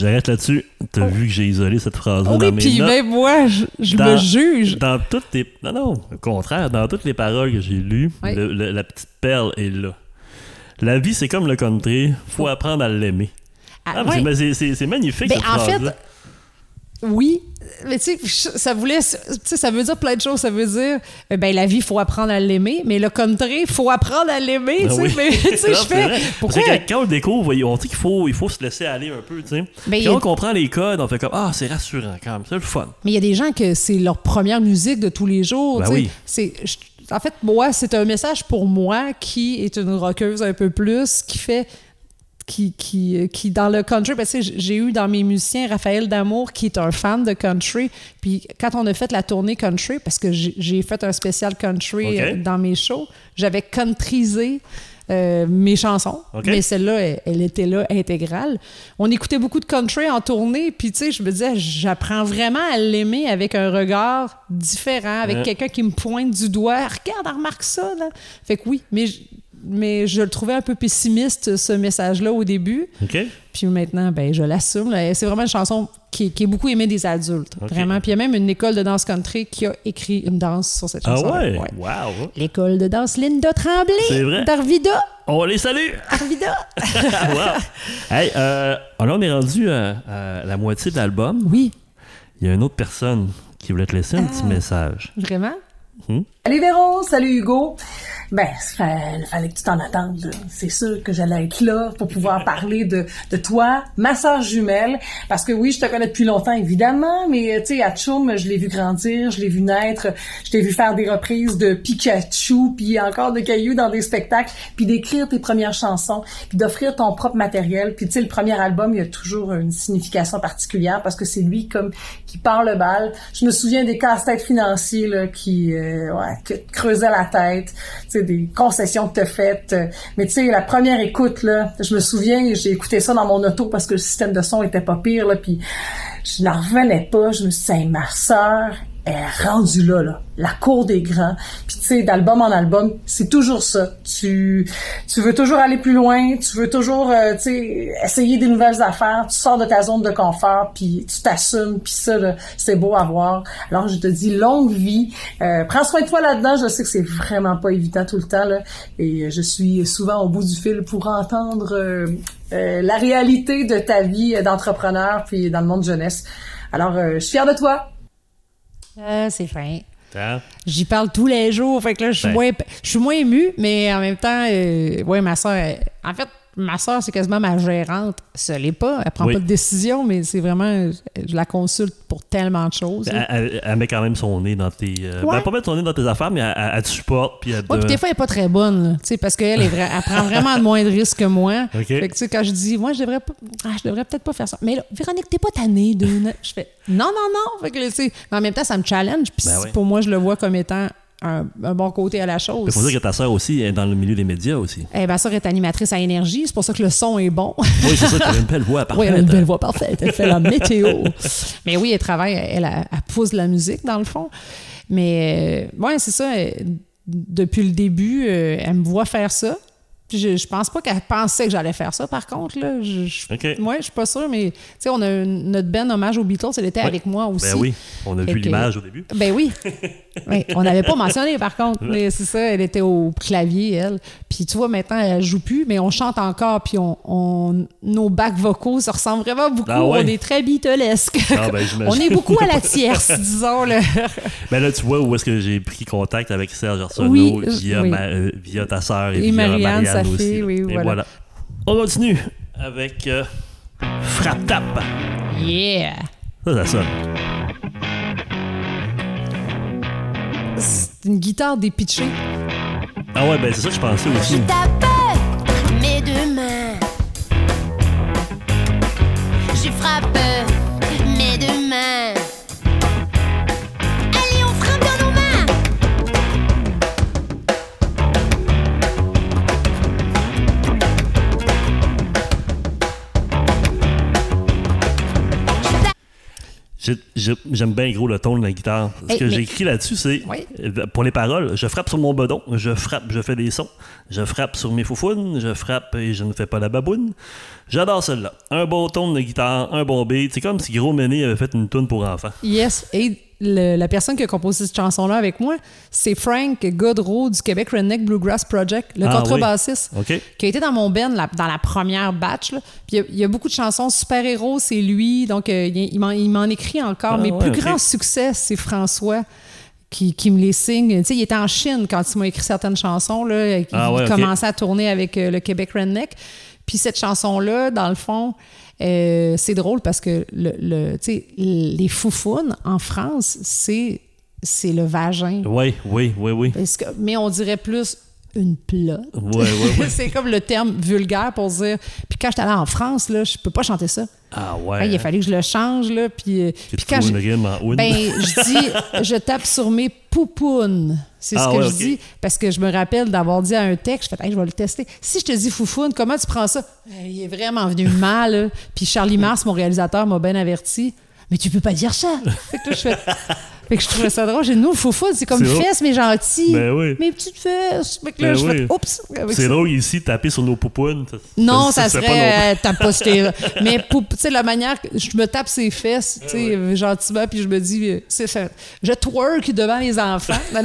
J'arrête là-dessus. T'as vu que j'ai isolé cette phrase-là Oh dans oui, mes puis notes. même moi, je, je Dans- me juge. Dans toutes tes... Non, non, au contraire. Dans toutes les paroles que j'ai lues, Oui. le- le- la petite perle est là. La vie, c'est comme le country. Faut apprendre à l'aimer. Ah, Ah, c'est- magnifique, Ben, cette en fait. Oui, mais tu sais, ça voulait, tu sais, ça veut dire plein de choses. Ça veut dire, euh, ben la vie, il faut apprendre à l'aimer, mais le country, il faut apprendre à l'aimer. Ben tu sais, oui. mais tu sais, je fais. Pourquoi? Que quand on découvre, on dit qu'il faut, il faut se laisser aller un peu, tu sais. Ben, Puis a- on comprend les codes, on fait comme Ah, c'est rassurant quand même, c'est le fun. Mais il y a des gens que c'est leur première musique de tous les jours. Ben tu sais. oui. C'est, en fait, moi, c'est un message pour moi qui est une rockeuse un peu plus, qui fait. Qui, qui, qui dans le country, parce que j'ai eu dans mes musiciens Raphaël Damour qui est un fan de country. Puis quand on a fait la tournée country, parce que j'ai fait un spécial country euh, dans mes shows, j'avais countrysé euh, mes chansons, mais celle-là, elle, elle était là intégrale. On écoutait beaucoup de country en tournée, puis tu sais, je me disais, j'apprends vraiment à l'aimer avec un regard différent, avec Ouais. quelqu'un qui me pointe du doigt. Regarde, remarque ça, là. Fait que oui, mais, mais je le trouvais un peu pessimiste, ce message-là, au début. OK? Puis maintenant, ben, je l'assume. C'est vraiment une chanson qui, qui est beaucoup aimée des adultes. Vraiment. Puis il y a même une école de danse country qui a écrit une danse sur cette Ah chanson. ouais? Wow! L'école de danse Linda Tremblay. C'est vrai? D'Arvida. On les salue! Arvida. wow! Hey, euh, là, on est rendu à, à la moitié de l'album. Oui, Il y a une autre personne qui voulait te laisser un Ah. petit message. vraiment? Salut Véro, salut Hugo. Ben, il fallait que tu t'en attendes. C'est sûr que j'allais être là pour pouvoir parler de, de toi, ma sœur jumelle. Parce que oui, je te connais depuis longtemps, évidemment, mais tu sais, à Tchoum, je l'ai vu grandir, je l'ai vu naître, je t'ai vu faire des reprises de Pikachu, puis encore de Caillou dans des spectacles, puis d'écrire tes premières chansons, puis d'offrir ton propre matériel. Puis tu sais, le premier album, il y a toujours une signification particulière parce que c'est lui comme qui part le bal. Je me souviens des casse-têtes financiers là, qui euh, ouais, que creusaient la tête, des concessions que t'as faites. Mais tu sais, la première écoute, là, je me souviens, j'ai écouté ça dans mon auto parce que le système de son était pas pire, là, puis je n'en revenais pas. Je me suis dit, Hey, ma est rendue là, là, la cour des grands. Puis tu sais, d'album en album, c'est toujours ça. Tu, tu veux toujours aller plus loin, tu veux toujours, euh, tu sais, essayer des nouvelles affaires. Tu sors de ta zone de confort, puis tu t'assumes, puis ça, c'est beau à voir. Alors je te dis longue vie. Euh, prends soin de toi là-dedans. Je sais que c'est vraiment pas évident tout le temps là, et je suis souvent au bout du fil pour entendre euh, euh, la réalité de ta vie d'entrepreneur puis dans le monde jeunesse. Alors euh, je suis fière de toi. Ah, c'est fin. Hein? J'y parle tous les jours, fait que là, je suis Ben. moins, je suis moins émue, mais en même temps, euh, ouais, ma soeur, en fait, ma soeur, c'est quasiment ma gérante. Ce l'est pas, elle prend Oui. pas de décision, mais c'est vraiment, je la consulte pour tellement de choses. Elle, elle- elle met quand même son nez dans tes. euh, Ouais. ben, pas mettre son nez dans tes affaires, mais elle, elle- te supporte. Puis elle te- Ouais, puis des fois, elle est pas très bonne, là, tu sais, parce qu'elle vra- elle prend vraiment de moins de risques que moi. OK. Fait que, tu sais, quand je dis, moi, je devrais pas, ah, je devrais peut-être pas faire ça. Mais là, Véronique, t'es pas tannée de. Je fais, non, non, non. Fait que, mais en même temps, ça me challenge. Puis Ben pour moi, je le vois comme étant un, un bon côté à la chose. Il faut dire que ta sœur aussi est dans le milieu des médias aussi. Eh, ma soeur est animatrice à énergie, c'est pour ça que le son est bon. Oui, c'est ça, tu as une belle voix, oui, parfaite. elle a une belle voix parfaite. Elle fait la météo. Mais oui, elle travaille, elle, elle, elle pousse de la musique, dans le fond. Mais, euh, ouais, c'est ça. euh, Depuis le début, euh, elle me voit faire ça. Je, je pense pas qu'elle pensait que j'allais faire ça, par contre. Là. Je, je, OK. ouais, je suis pas sûre, mais tu sais, on a une- notre ben hommage aux Beatles, elle était Ouais. avec moi aussi. Ben oui, on a vu l'image au début. Ben oui. Oui, on n'avait pas mentionné par contre, mais c'est ça, elle était au clavier, elle. Puis tu vois, maintenant, elle joue plus, mais on chante encore, puis on, on- nos bacs vocaux se ressemblent vraiment beaucoup. Ah ouais? On est très beatlesque. Ah, ben, on est beaucoup à la tierce, disons. Là. Ben là, tu vois où est-ce que j'ai pris contact avec Serge Arsenault Oui, via, oui. ma- euh, via ta sœur et, Et via Marianne, Marianne, sa aussi. fille, oui, Et voilà. On continue avec euh, Frappe Tap. Yeah! Ça, ça sonne. C'est une guitare dépitchée. Ah ouais, ben c'est ça que je pensais aussi. Je tape mes deux mains. Je frappe mes deux mains. J'aime bien gros le ton de la guitare. Ce Hey, que mais- j'ai écrit là-dessus, c'est Oui. pour les paroles, je frappe sur mon bedon, je frappe, je fais des sons, je frappe sur mes foufounes, je frappe et je ne fais pas la baboune. J'adore celle-là. Un bon ton de guitare, un bon beat. C'est comme si Gros Méné avait fait une tune pour enfants. Yes. Et le- la personne qui a composé cette chanson-là avec moi, c'est Frank Godreau du Québec Redneck Bluegrass Project, le Ah, contrebassiste qui a été dans mon band la- dans la première batch. là. Puis il y a- il y, a beaucoup de chansons super-héros, c'est lui. Donc, euh, il, il m'en- écrit encore. Ah, Mes ouais, plus ok. grands succès, c'est François qui, qui me les signe. Tu sais, il était en Chine quand il m'a écrit certaines chansons. Là. Il, Ah, ouais, commençait à tourner avec euh, le Québec Redneck. Puis cette chanson-là, dans le fond, euh, c'est drôle parce que le, le- les foufounes en France, c'est c'est le vagin. Oui, oui, oui, oui. Parce que- mais on dirait plus une plotte. Ouais, ouais, ouais. c'est comme le terme vulgaire pour dire. Puis quand j'étais allée en France, là, je peux pas chanter ça. Ah ouais. il a fallu que je le change, là. Puis, euh, puis quand je, en ben, je dis, je tape sur mes poupounes. C'est ce Ah que je dis. Parce que je me rappelle d'avoir dit à un texte, je fais, Hey, je vais le tester. Si je te dis foufoune, comment tu prends ça? Il est vraiment venu mal. là. Puis Charlie Mars, mon réalisateur, m'a bien averti. Mais tu peux pas dire ça. Fait que là, je fais. Fait que je trouvais ça drôle. J'ai dit, nous, foufoune, c'est comme fesses, mais gentil. Ben oui. Mes petites fesses. Fait que là, Ben je oui. fais, oups. C'est drôle ici, taper sur nos poupounes. Non, ça, se fait serait. euh, t'as pas c'était- Mais pour, tu sais, la manière que je me tape ses fesses, tu sais, euh, gentiment, puis je me dis, euh, c'est ça. Je twerk devant les enfants.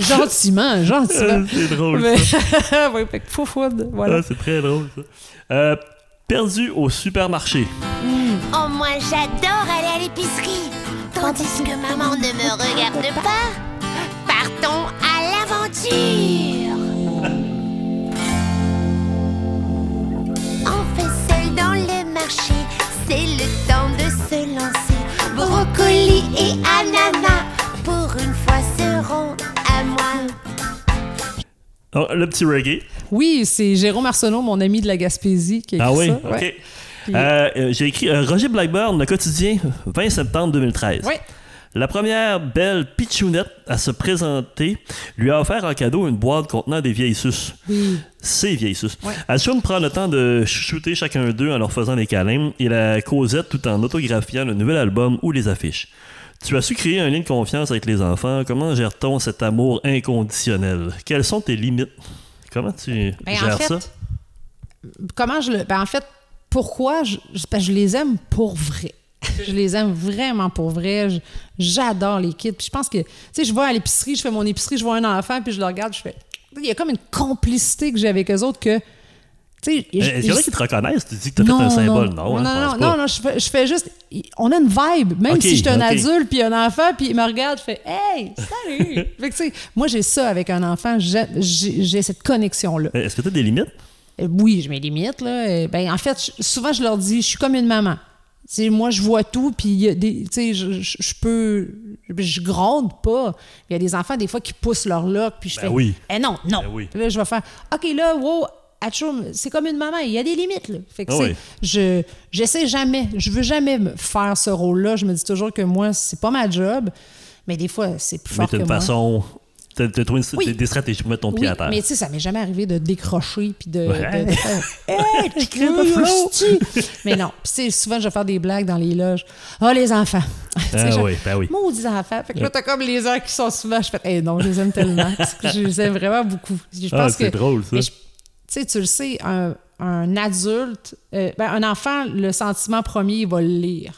Gentiment, gentiment. plus. C'est drôle. Mais, ça. ouais, fait que voilà. Ah, c'est très drôle, ça. Euh, perdu au supermarché. Oh, moi j'adore aller à l'épicerie. Tandis que maman ne me regarde pas, partons à l'aventure. On fait seul dans le marché, c'est le temps de se lancer. Brocoli et ananas, pour une fois seront à moi. Oh, le petit reggae. Oui, c'est Jérôme Arsenault, mon ami de la Gaspésie, qui a écrit Ah oui, ça. ok. ouais. Euh, euh, J'ai écrit euh, Roger Blackburn, le quotidien, 20 septembre 2013. Ouais. La première belle pitchounette à se présenter lui a offert en cadeau une boîte contenant des vieilles suces. Oui. Ces vieilles suces. Ouais. Ashun prend le temps de shooter chacun d'eux en leur faisant des câlins et la causette tout en autographiant le nouvel album ou les affiches. Tu as su créer un lien de confiance avec les enfants. Comment gère-t-on cet amour inconditionnel? Quelles sont tes limites? Comment tu Ben, gères en fait, ça? comment je le. Ben, en fait, pourquoi je, parce que je les aime pour vrai. Je les aime vraiment pour vrai. J'adore les kids. Puis je pense que, tu sais, je vais à l'épicerie, je fais mon épicerie, je vois un enfant, puis je le regarde, je fais. Il y a comme une complicité que j'ai avec eux autres que. Tu sais, Est-ce je- qu'il y en a qui te reconnaissent? Tu dis que tu as fait un symbole. Non, non, hein, non, non, je fais, juste. On a une vibe. Même si je suis un adulte puis un enfant, puis il me regarde, je fais Hey, salut! fait que, tu sais, moi, j'ai ça avec un enfant. J'ai cette connexion-là. Est-ce que tu as des limites? Euh, oui, je mets des limites. Là. Euh, Ben, en fait, souvent, je leur dis, je suis comme une maman. Moi, je vois tout, puis il y a des- tu sais, je, je- je peux... Je gronde pas. Il y a des enfants, des fois, qui poussent leur loc, puis je Ben fais... oui. Eh non, non. Ben oui. Là, je vais faire, OK, là, wow, c'est comme une maman, il y a des limites. Là. Fait que, Ah oui. je j'essaie jamais, je veux jamais me faire ce rôle-là. Je me dis toujours que moi, c'est pas ma job, mais des fois, c'est plus Mais fort que façon. Tu as trouvé une- Oui. des, des stratégies pour mettre ton pied à terre. mais tu sais, ça m'est jamais arrivé de décrocher puis de, Ouais. de- de Hey! Mais non, puis souvent je vais faire des blagues dans les loges. Ah, les enfants! Ah oui, ben oui. Maudits enfants! Fait que là, t'as comme les heures qui sont souvent, je fais, hey, non, je les aime tellement. Je les aime vraiment beaucoup. Je Ah, pense c'est que- drôle, ça. Tu sais, tu le sais, un, un adulte, euh, ben, un enfant, le sentiment premier, il va le lire.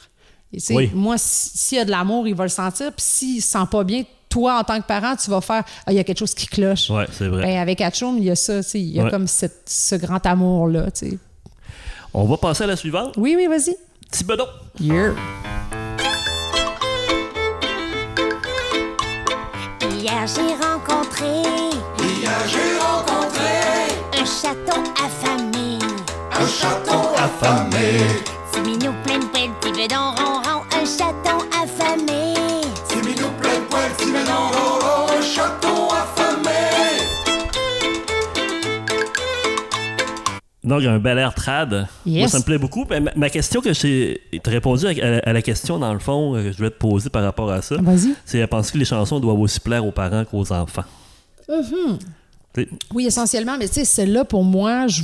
Et tu sais, Oui. Moi, si- s'il y a de l'amour, il va le sentir. Puis s'il se sent pas bien, toi, en tant que parent, tu vas faire Ah, il y a quelque chose qui cloche. Ouais, c'est vrai. Ben, avec Atchoum, il y a ça, tu sais, il y a Ouais. comme cette- ce grand amour-là. tu sais. On va passer à la suivante. Oui, oui, vas-y. Thibodeau. Yeah. Hier j'ai rencontré. Hier j'ai rencontré. Un chaton affamé. Un chaton affamé. C'est mignon plein de poils, petit bedon Donc, un bel air trad. Yes. Moi, ça me plaît beaucoup. Ben, ma, question que j'ai t'as répondu à, à la- à la question, dans le fond, euh, que je voulais te poser par rapport à ça, Vas-y. c'est penses que les chansons doivent aussi plaire aux parents qu'aux enfants? Mm-hmm. Oui, essentiellement, mais tu sais, celle-là, pour moi, je-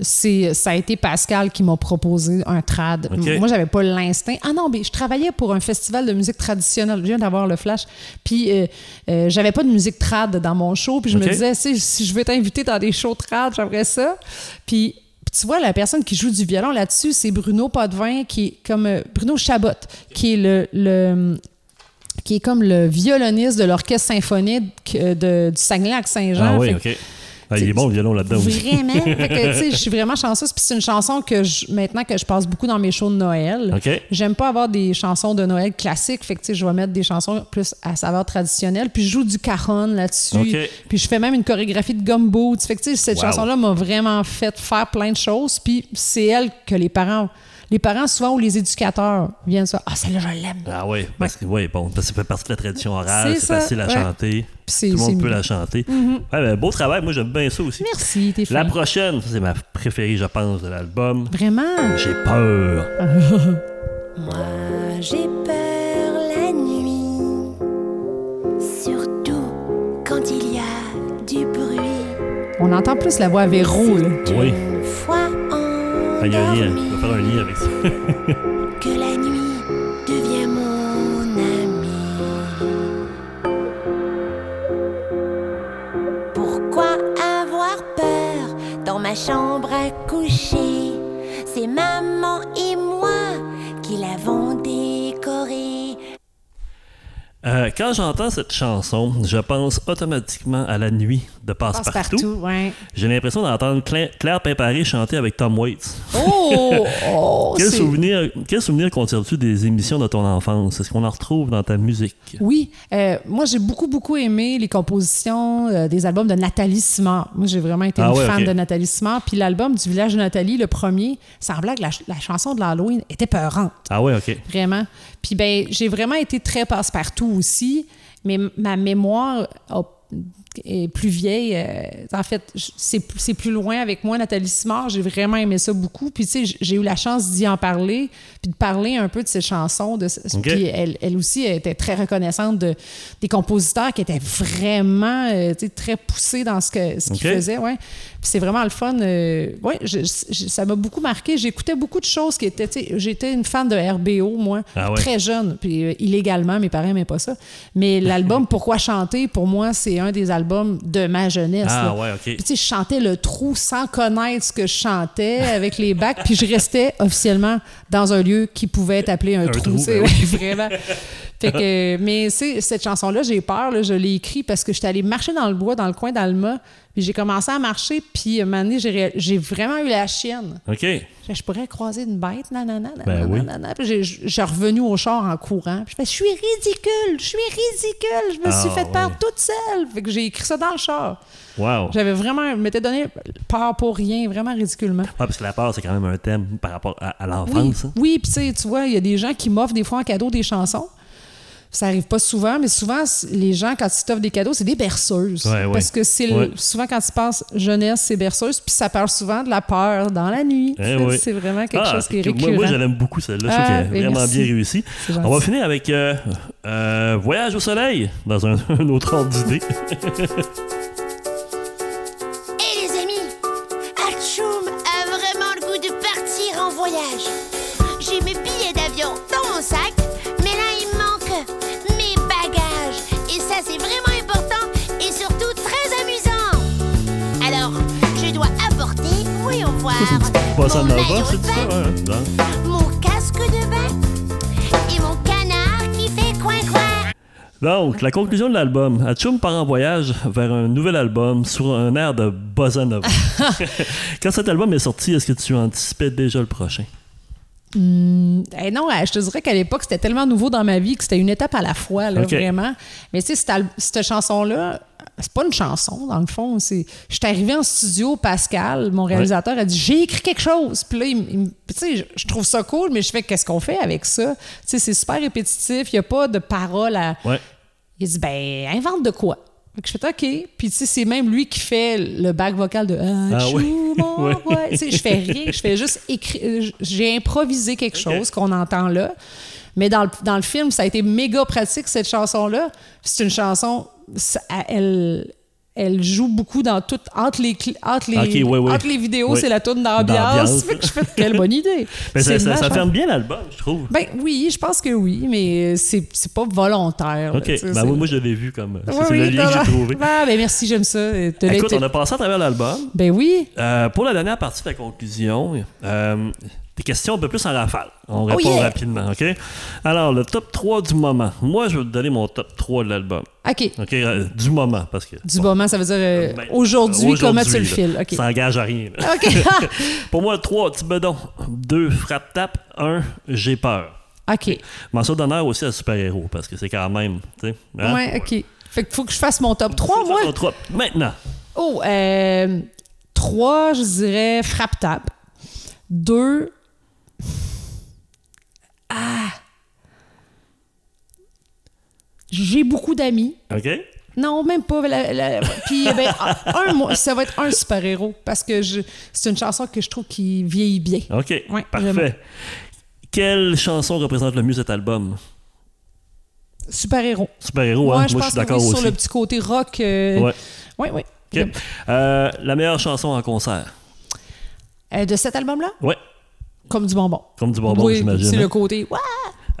c'est, ça a été Pascal qui m'a proposé un trad. Ok. Moi, j'avais pas l'instinct. Ah non, mais je travaillais pour un festival de musique traditionnelle. Je viens d'avoir le flash. Puis, euh, euh, j'avais pas de musique trad dans mon show. Puis, je me disais, si, si je veux t'inviter dans des shows trad, j'aimerais ça. Puis tu vois, la personne qui joue du violon là-dessus, c'est Bruno Potvin, qui est comme euh, Bruno Chabot, qui est le, le- qui est comme le violoniste de l'orchestre symphonique euh, de, du Saguenay-Lac-Saint-Jean. Ah oui, Fait OK. Ah, il est bon le violon là-dedans aussi. Vraiment. Je suis vraiment chanceuse. Puis c'est une chanson que je, maintenant que je passe beaucoup dans mes shows de Noël. J'aime pas avoir des chansons de Noël classiques. Fait que, je vais mettre des chansons plus à saveur traditionnelle. Puis je joue du cajon là-dessus. Puis je fais même une chorégraphie de gumbo. Fait que, tu sais, cette Wow. chanson-là m'a vraiment fait faire plein de choses. Puis c'est elle que les parents. Les parents, souvent, ou les éducateurs viennent ça. Ah, celle-là, je l'aime. Ah oui, parce que oui, bon, parce que ça fait partie de la tradition orale, C'est facile à ouais. chanter. c'est- Tout le monde peut mieux. la chanter. Ouais, ben, beau travail, moi j'aime bien ça aussi. Merci, t'es La fin. prochaine, ça, c'est ma préférée, je pense, de l'album. Vraiment? J'ai peur. Moi j'ai peur la nuit, surtout quand il y a du bruit. On entend plus la voix à Véro, là. Oui. Une fois il y a un lien, endormi, on va faire un lien avec ça. que la nuit devient mon ami. Pourquoi avoir peur dans ma chambre à coucher? C'est maman et moi qui l'avons décorée. Euh, quand j'entends cette chanson, je pense automatiquement à la nuit de Passe-Partout. Ouais. J'ai l'impression d'entendre Cla- Claire Pimparé chanter avec Tom Waits. Oh! oh Quel souvenir, quel souvenir conserves-tu des émissions de ton enfance? Est-ce qu'on en retrouve dans ta musique? Oui, euh, moi j'ai beaucoup beaucoup aimé les compositions euh, des albums de Nathalie Simard. Moi j'ai vraiment été Ah une ouais, fan de Nathalie Simard. Puis l'album du village de Nathalie, le premier, semblait que la, ch- la chanson de l'Halloween était peurante, Ah ouais, OK. vraiment. Puis ben j'ai vraiment été très passe-partout aussi, mais ma mémoire a- est plus vieille. euh, en fait, c'est plus loin avec moi, Nathalie Simard. J'ai vraiment aimé ça beaucoup. Puis, tu sais, j'ai eu la chance d'y en parler, puis de parler un peu de ses chansons. De, ce-. Puis, elle, elle aussi elle était très reconnaissante de, des compositeurs qui étaient vraiment euh, tu sais, très poussés dans ce ce qu'ils Ok. faisaient. Ouais. Puis, c'est vraiment le fun. euh, je- ça m'a beaucoup marqué. J'écoutais beaucoup de choses qui étaient. J'étais une fan de RBO, moi, Ah ouais. très jeune. Puis, euh, illégalement, mes parents n'aimaient pas ça. Mais l'album Pourquoi chanter, pour moi, c'est un des albums de ma jeunesse. Ah là. ouais, OK. Puis, tu sais, je chantais le trou sans connaître ce que je chantais avec les bacs, puis je restais officiellement dans un lieu qui pouvait être appelé un, Un trou. trou, c'est ben oui. vraiment. Fait que, mais cette chanson-là, j'ai peur. là, je l'ai écrite parce que j'étais allée marcher dans le bois, dans le coin d'Alma, puis j'ai commencé à marcher, puis à un moment donné, j'ai vraiment eu la chienne. OK. Je pourrais croiser une bête, nanana, Ben nanana, oui. nanana. Puis j'ai- j'ai revenu au char en courant. Puis je fais, je suis ridicule, je suis ridicule, je me suis Ah, fait peur toute seule. Fait que j'ai écrit ça dans le char. Wow. J'avais vraiment, je m'étais donné peur pour rien, vraiment ridiculement. Ah, parce que la peur, c'est quand même un thème par rapport à, à Oui, l'enfance. hein? oui puis tu sais, tu vois, il y a des gens qui m'offrent des fois en cadeau des chansons. Ça arrive pas souvent, mais souvent, les gens, quand ils t'offrent des cadeaux, c'est des berceuses. Ouais, ouais. Parce que c'est Ouais. souvent, quand tu penses jeunesse, c'est berceuse, puis ça parle souvent de la peur dans la nuit. Eh C'est- vraiment quelque Ah, chose qui est que- moi, récurrent. moi, je l'aime beaucoup, celle-là. Je Ah, trouve qu'elle est vraiment merci. bien réussie. On va finir avec euh, euh, Voyage au soleil, dans un, un autre ordre d'idée. Bossa mon Nova, maillot c'est ça? Ouais, hein. mon casque de bain et mon canard qui fait coin-coin. Donc, la conclusion de l'album. Atchoum part en voyage vers un nouvel album sur un air de bossa nova. Quand cet album est sorti, est-ce que tu anticipais déjà le prochain? Eh non, je te dirais qu'à l'époque, c'était tellement nouveau dans ma vie que c'était une étape à la fois, là, vraiment. Mais tu sais, cette chanson-là, c'est pas une chanson, dans le fond. C'est, je suis arrivée en studio, Pascal, mon réalisateur, a dit J'ai écrit quelque chose. Puis là, il, tu sais, je, trouve ça cool, mais je fais Qu'est-ce qu'on fait avec ça? Tu sais, c'est super répétitif, il n'y a pas de paroles à. Ouais. Il dit Ben, invente de quoi? Je fais OK. Puis, tu sais, c'est même lui qui fait le back vocal de Ah oui. Ouais. Tu sais, je fais rien. Je fais juste écrire. J'ai improvisé quelque chose qu'on entend là. Mais dans le, dans le film, ça a été méga pratique, cette chanson-là. C'est une chanson, ça- elle, elle joue beaucoup dans tout entre les entre les oui, oui. entre les vidéos, Oui. c'est la tourne D'ambiance. d'ambiance. Fait que je fais quelle bonne idée. Ben, ça, ferme bien l'album, je trouve. Ben oui, je pense que oui, mais c'est c'est pas volontaire. Ok, ben, c'est- moi, je l'avais vu comme. Oui, c'est oui, le lien que j'ai trouvé. Ah, ben merci, j'aime ça. Euh, te Écoute, on a passé à travers l'album. Ben oui. Euh, pour la dernière partie de la conclusion, euh, des questions un peu plus en rafale. On répond Oh yeah! rapidement, OK? Alors, le top 3 du moment. Moi, je vais te donner mon top 3 de l'album. OK. OK? euh, du moment, parce que. Du moment, ça veut dire euh, Ben, aujourd'hui, aujourd'hui, comment tu le files. OK. Ça engage à rien. là. OK. Pour moi, 3, petit bedon. 2, frappe-tape. 1, j'ai peur. OK. Mention d'honneur aussi à super-héros, parce que c'est quand même. tu sais, hein? Ouais, OK. Fait qu'il faut que je fasse mon top 3, moi. Faisons trois. Maintenant. Oh, euh, 3, je dirais frappe-tape. 2. Ah. J'ai beaucoup d'amis. OK? Non, même pas. La- la- Puis, eh ben, un, ça va être un super-héros parce que je- c'est une chanson que je trouve qui vieillit bien. OK. Ouais, parfait. vraiment. Quelle chanson représente le mieux cet album? Super-héros. Super-héros, hein? Ouais, Moi, je pense suis d'accord oui, aussi. sur le petit côté rock. euh, Ouais. ouais. OK. Euh, la meilleure chanson en concert? Euh, de cet album-là? Ouais. Comme du bonbon. Comme du bonbon, oui, j'imagine. c'est hein? le côté. Ouais!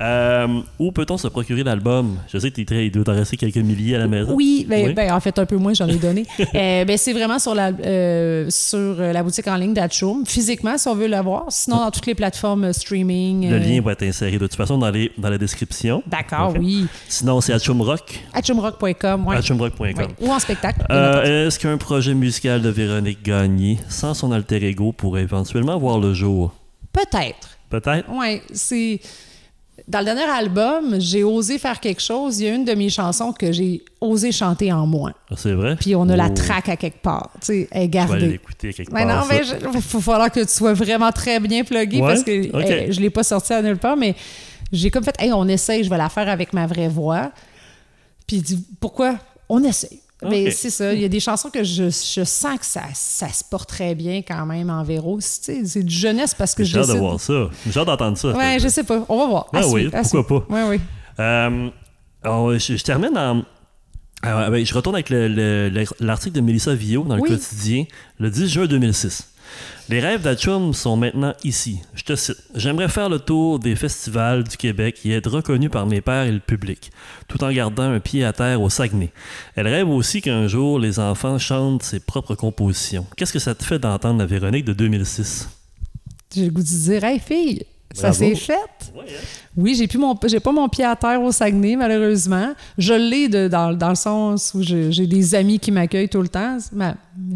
Euh, où peut-on se procurer l'album? Je sais que t'es très- il doit t'en rester quelques milliers à la maison. Oui, ben, Oui. ben, en fait, un peu moins, j'en ai donné. Euh, ben, c'est vraiment sur la, euh, sur euh, la boutique en ligne d'Atchoum, physiquement, si on veut l'avoir. Sinon, dans toutes les plateformes streaming. Le lien va être inséré de toute façon dans, les, dans la description. D'accord, oui. Sinon, c'est Atchumrock, Atchoumrock.com. Ouais. Ou en spectacle. Est-ce qu'un projet musical de Véronique Gagné, sans son alter ego, pourrait éventuellement voir le jour? Peut-être. Peut-être? Ouais, c'est. Dans le dernier album, j'ai osé faire quelque chose. Il y a une de mes chansons que j'ai osé chanter en moins. Ah, C'est vrai? Puis on a la Oh. traque à quelque part. Tu sais, elle est gardée. l'écouter quelque Mais part. non, mais il va falloir que tu sois vraiment très bien plugué Ouais? parce que je l'ai pas sorti à nulle part, mais j'ai comme fait, hey, on essaye, je vais la faire avec ma vraie voix. Puis il dit, pourquoi? On essaye. Mais Ok. c'est ça, il y a des chansons que je, je sens que ça, ça se porte très bien quand même en véro. Sais, C'est du jeunesse parce que je J'ai hâte de voir ça. J'ai hâte d'entendre ça. Ouais, je sais pas. On va voir. À Ah oui, pourquoi suivre. Ouais, oui. Euh, alors, je, je termine en. ah, ben, je retourne avec le- le- le- l'article de Mélissa Villot dans le Oui. quotidien le 10 juin 2006. Les rêves d'Achum sont maintenant ici. Je te cite. J'aimerais faire le tour des festivals du Québec et être reconnu par mes pairs et le public, tout en gardant un pied à terre au Saguenay. Elle rêve aussi qu'un jour, les enfants chantent ses propres compositions. Qu'est-ce que ça te fait d'entendre la Véronique de 2006? J'ai le goût de dire, fille, ça s'est fait? Oui, j'ai plus mon, j'ai pas mon pied à terre au Saguenay, malheureusement. Je l'ai dans, dans le sens où j'ai des amis qui m'accueillent tout le temps. C'est,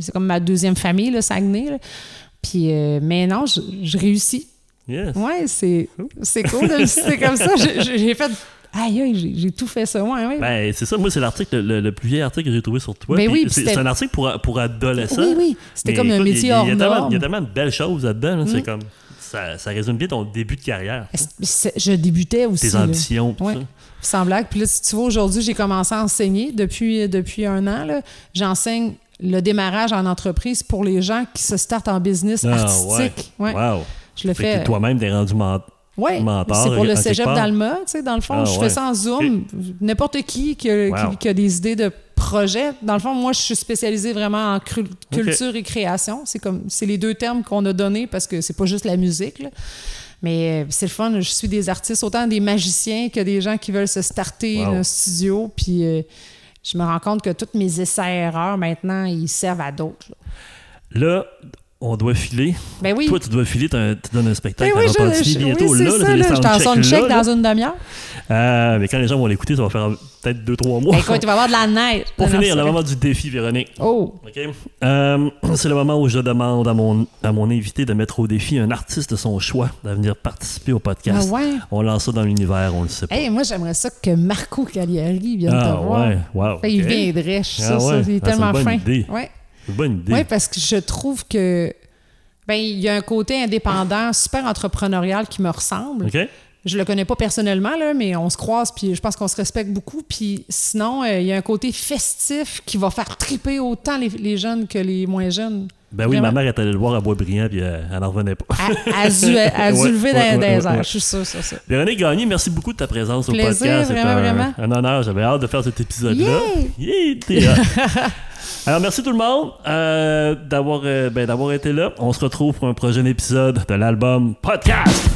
c'est comme ma deuxième famille, le Saguenay. là. Puis, euh, mais non, je, je réussis. Yes. Ouais, c'est, c'est cool de le citer comme ça. J'ai, fait, aïe, aïe, j'ai, tout fait ça. Ouais, ouais. Ben, c'est ça, moi, c'est l'article, le, le plus vieil article que j'ai trouvé sur toi. Ben oui, c'est, c'est un article pour, pour adolescents. oui, oui. C'était comme un métier il y a- hors norme. Il y a tellement de belles choses là-dedans. là, C'est comme. Ça, ça résume bien ton début de carrière. Je débutais aussi. Tes là. ambitions, tout Ouais. ça. Sans blague. Puis là, si tu vois, aujourd'hui, j'ai commencé à enseigner depuis, depuis un an. là. J'enseigne le démarrage en entreprise pour les gens qui se startent en business Ah, artistique. ouais. Ouais. Wow. Je le fais. toi-même, t'es rendu Mentor, c'est pour en le cégep d'Alma, tu sais, dans le fond. Ah, je ouais. fais ça en Zoom. N'importe qui qui, a- Wow. qui- qui a des idées de projets. Dans le fond, moi, je suis spécialisée vraiment en culture et création. C'est comme, c'est les deux termes qu'on a donnés parce que c'est pas juste la musique, là. Mais euh, c'est le fun. Je suis des artistes, autant des magiciens que des gens qui veulent se starter Wow. un studio. Puis euh, je me rends compte que tous mes essais-erreurs, maintenant, ils servent à d'autres. là. Là, on doit filer. Ben oui. Toi, tu dois filer, tu donnes un Ben spectacle oui, à je, Repentigny bientôt. oui, là, ça. Là, je t'en sonne check là. dans une demi-heure. Euh, mais quand les gens vont l'écouter, ça va faire peut-être 2-3 mois. Ben, écoute, il va y avoir de la neige. Pour Non, finir, le moment du défi, Véronique. Oh, OK? Euh, c'est le moment où je demande à mon, à mon invité de mettre au défi un artiste de son choix de venir participer au podcast. Ah ouais? On lance ça dans l'univers, on le sait pas. Hey, moi, j'aimerais ça que Marco Cagliari vienne ah te voir. ouais, wow. Hey, Il viendrait, je suis Ah ouais. Il est Ah, tellement une bonne fin. idée. Ouais. Bonne idée. Oui, parce que je trouve que ben il y a un côté indépendant, super entrepreneurial qui me ressemble. OK? Je le connais pas personnellement, là, mais on se croise, puis je pense qu'on se respecte beaucoup. Puis sinon, euh, il y a un côté festif qui va faire triper autant les, les jeunes que les moins jeunes. Ben oui, Vraiment. ma mère est allée le voir à Boisbriand, puis euh, elle n'en revenait pas. À Ouais, zulever ouais, dans, les airs. Je suis sûre, c'est ça. Véronique Gagné, merci beaucoup de ta présence au podcast. Vraiment, un, vraiment. un honneur. J'avais hâte de faire cet épisode-là. Yeah. Alors, merci tout le monde euh, d'avoir euh, ben, d'avoir été là. On se retrouve pour un prochain épisode de l'album Podcast.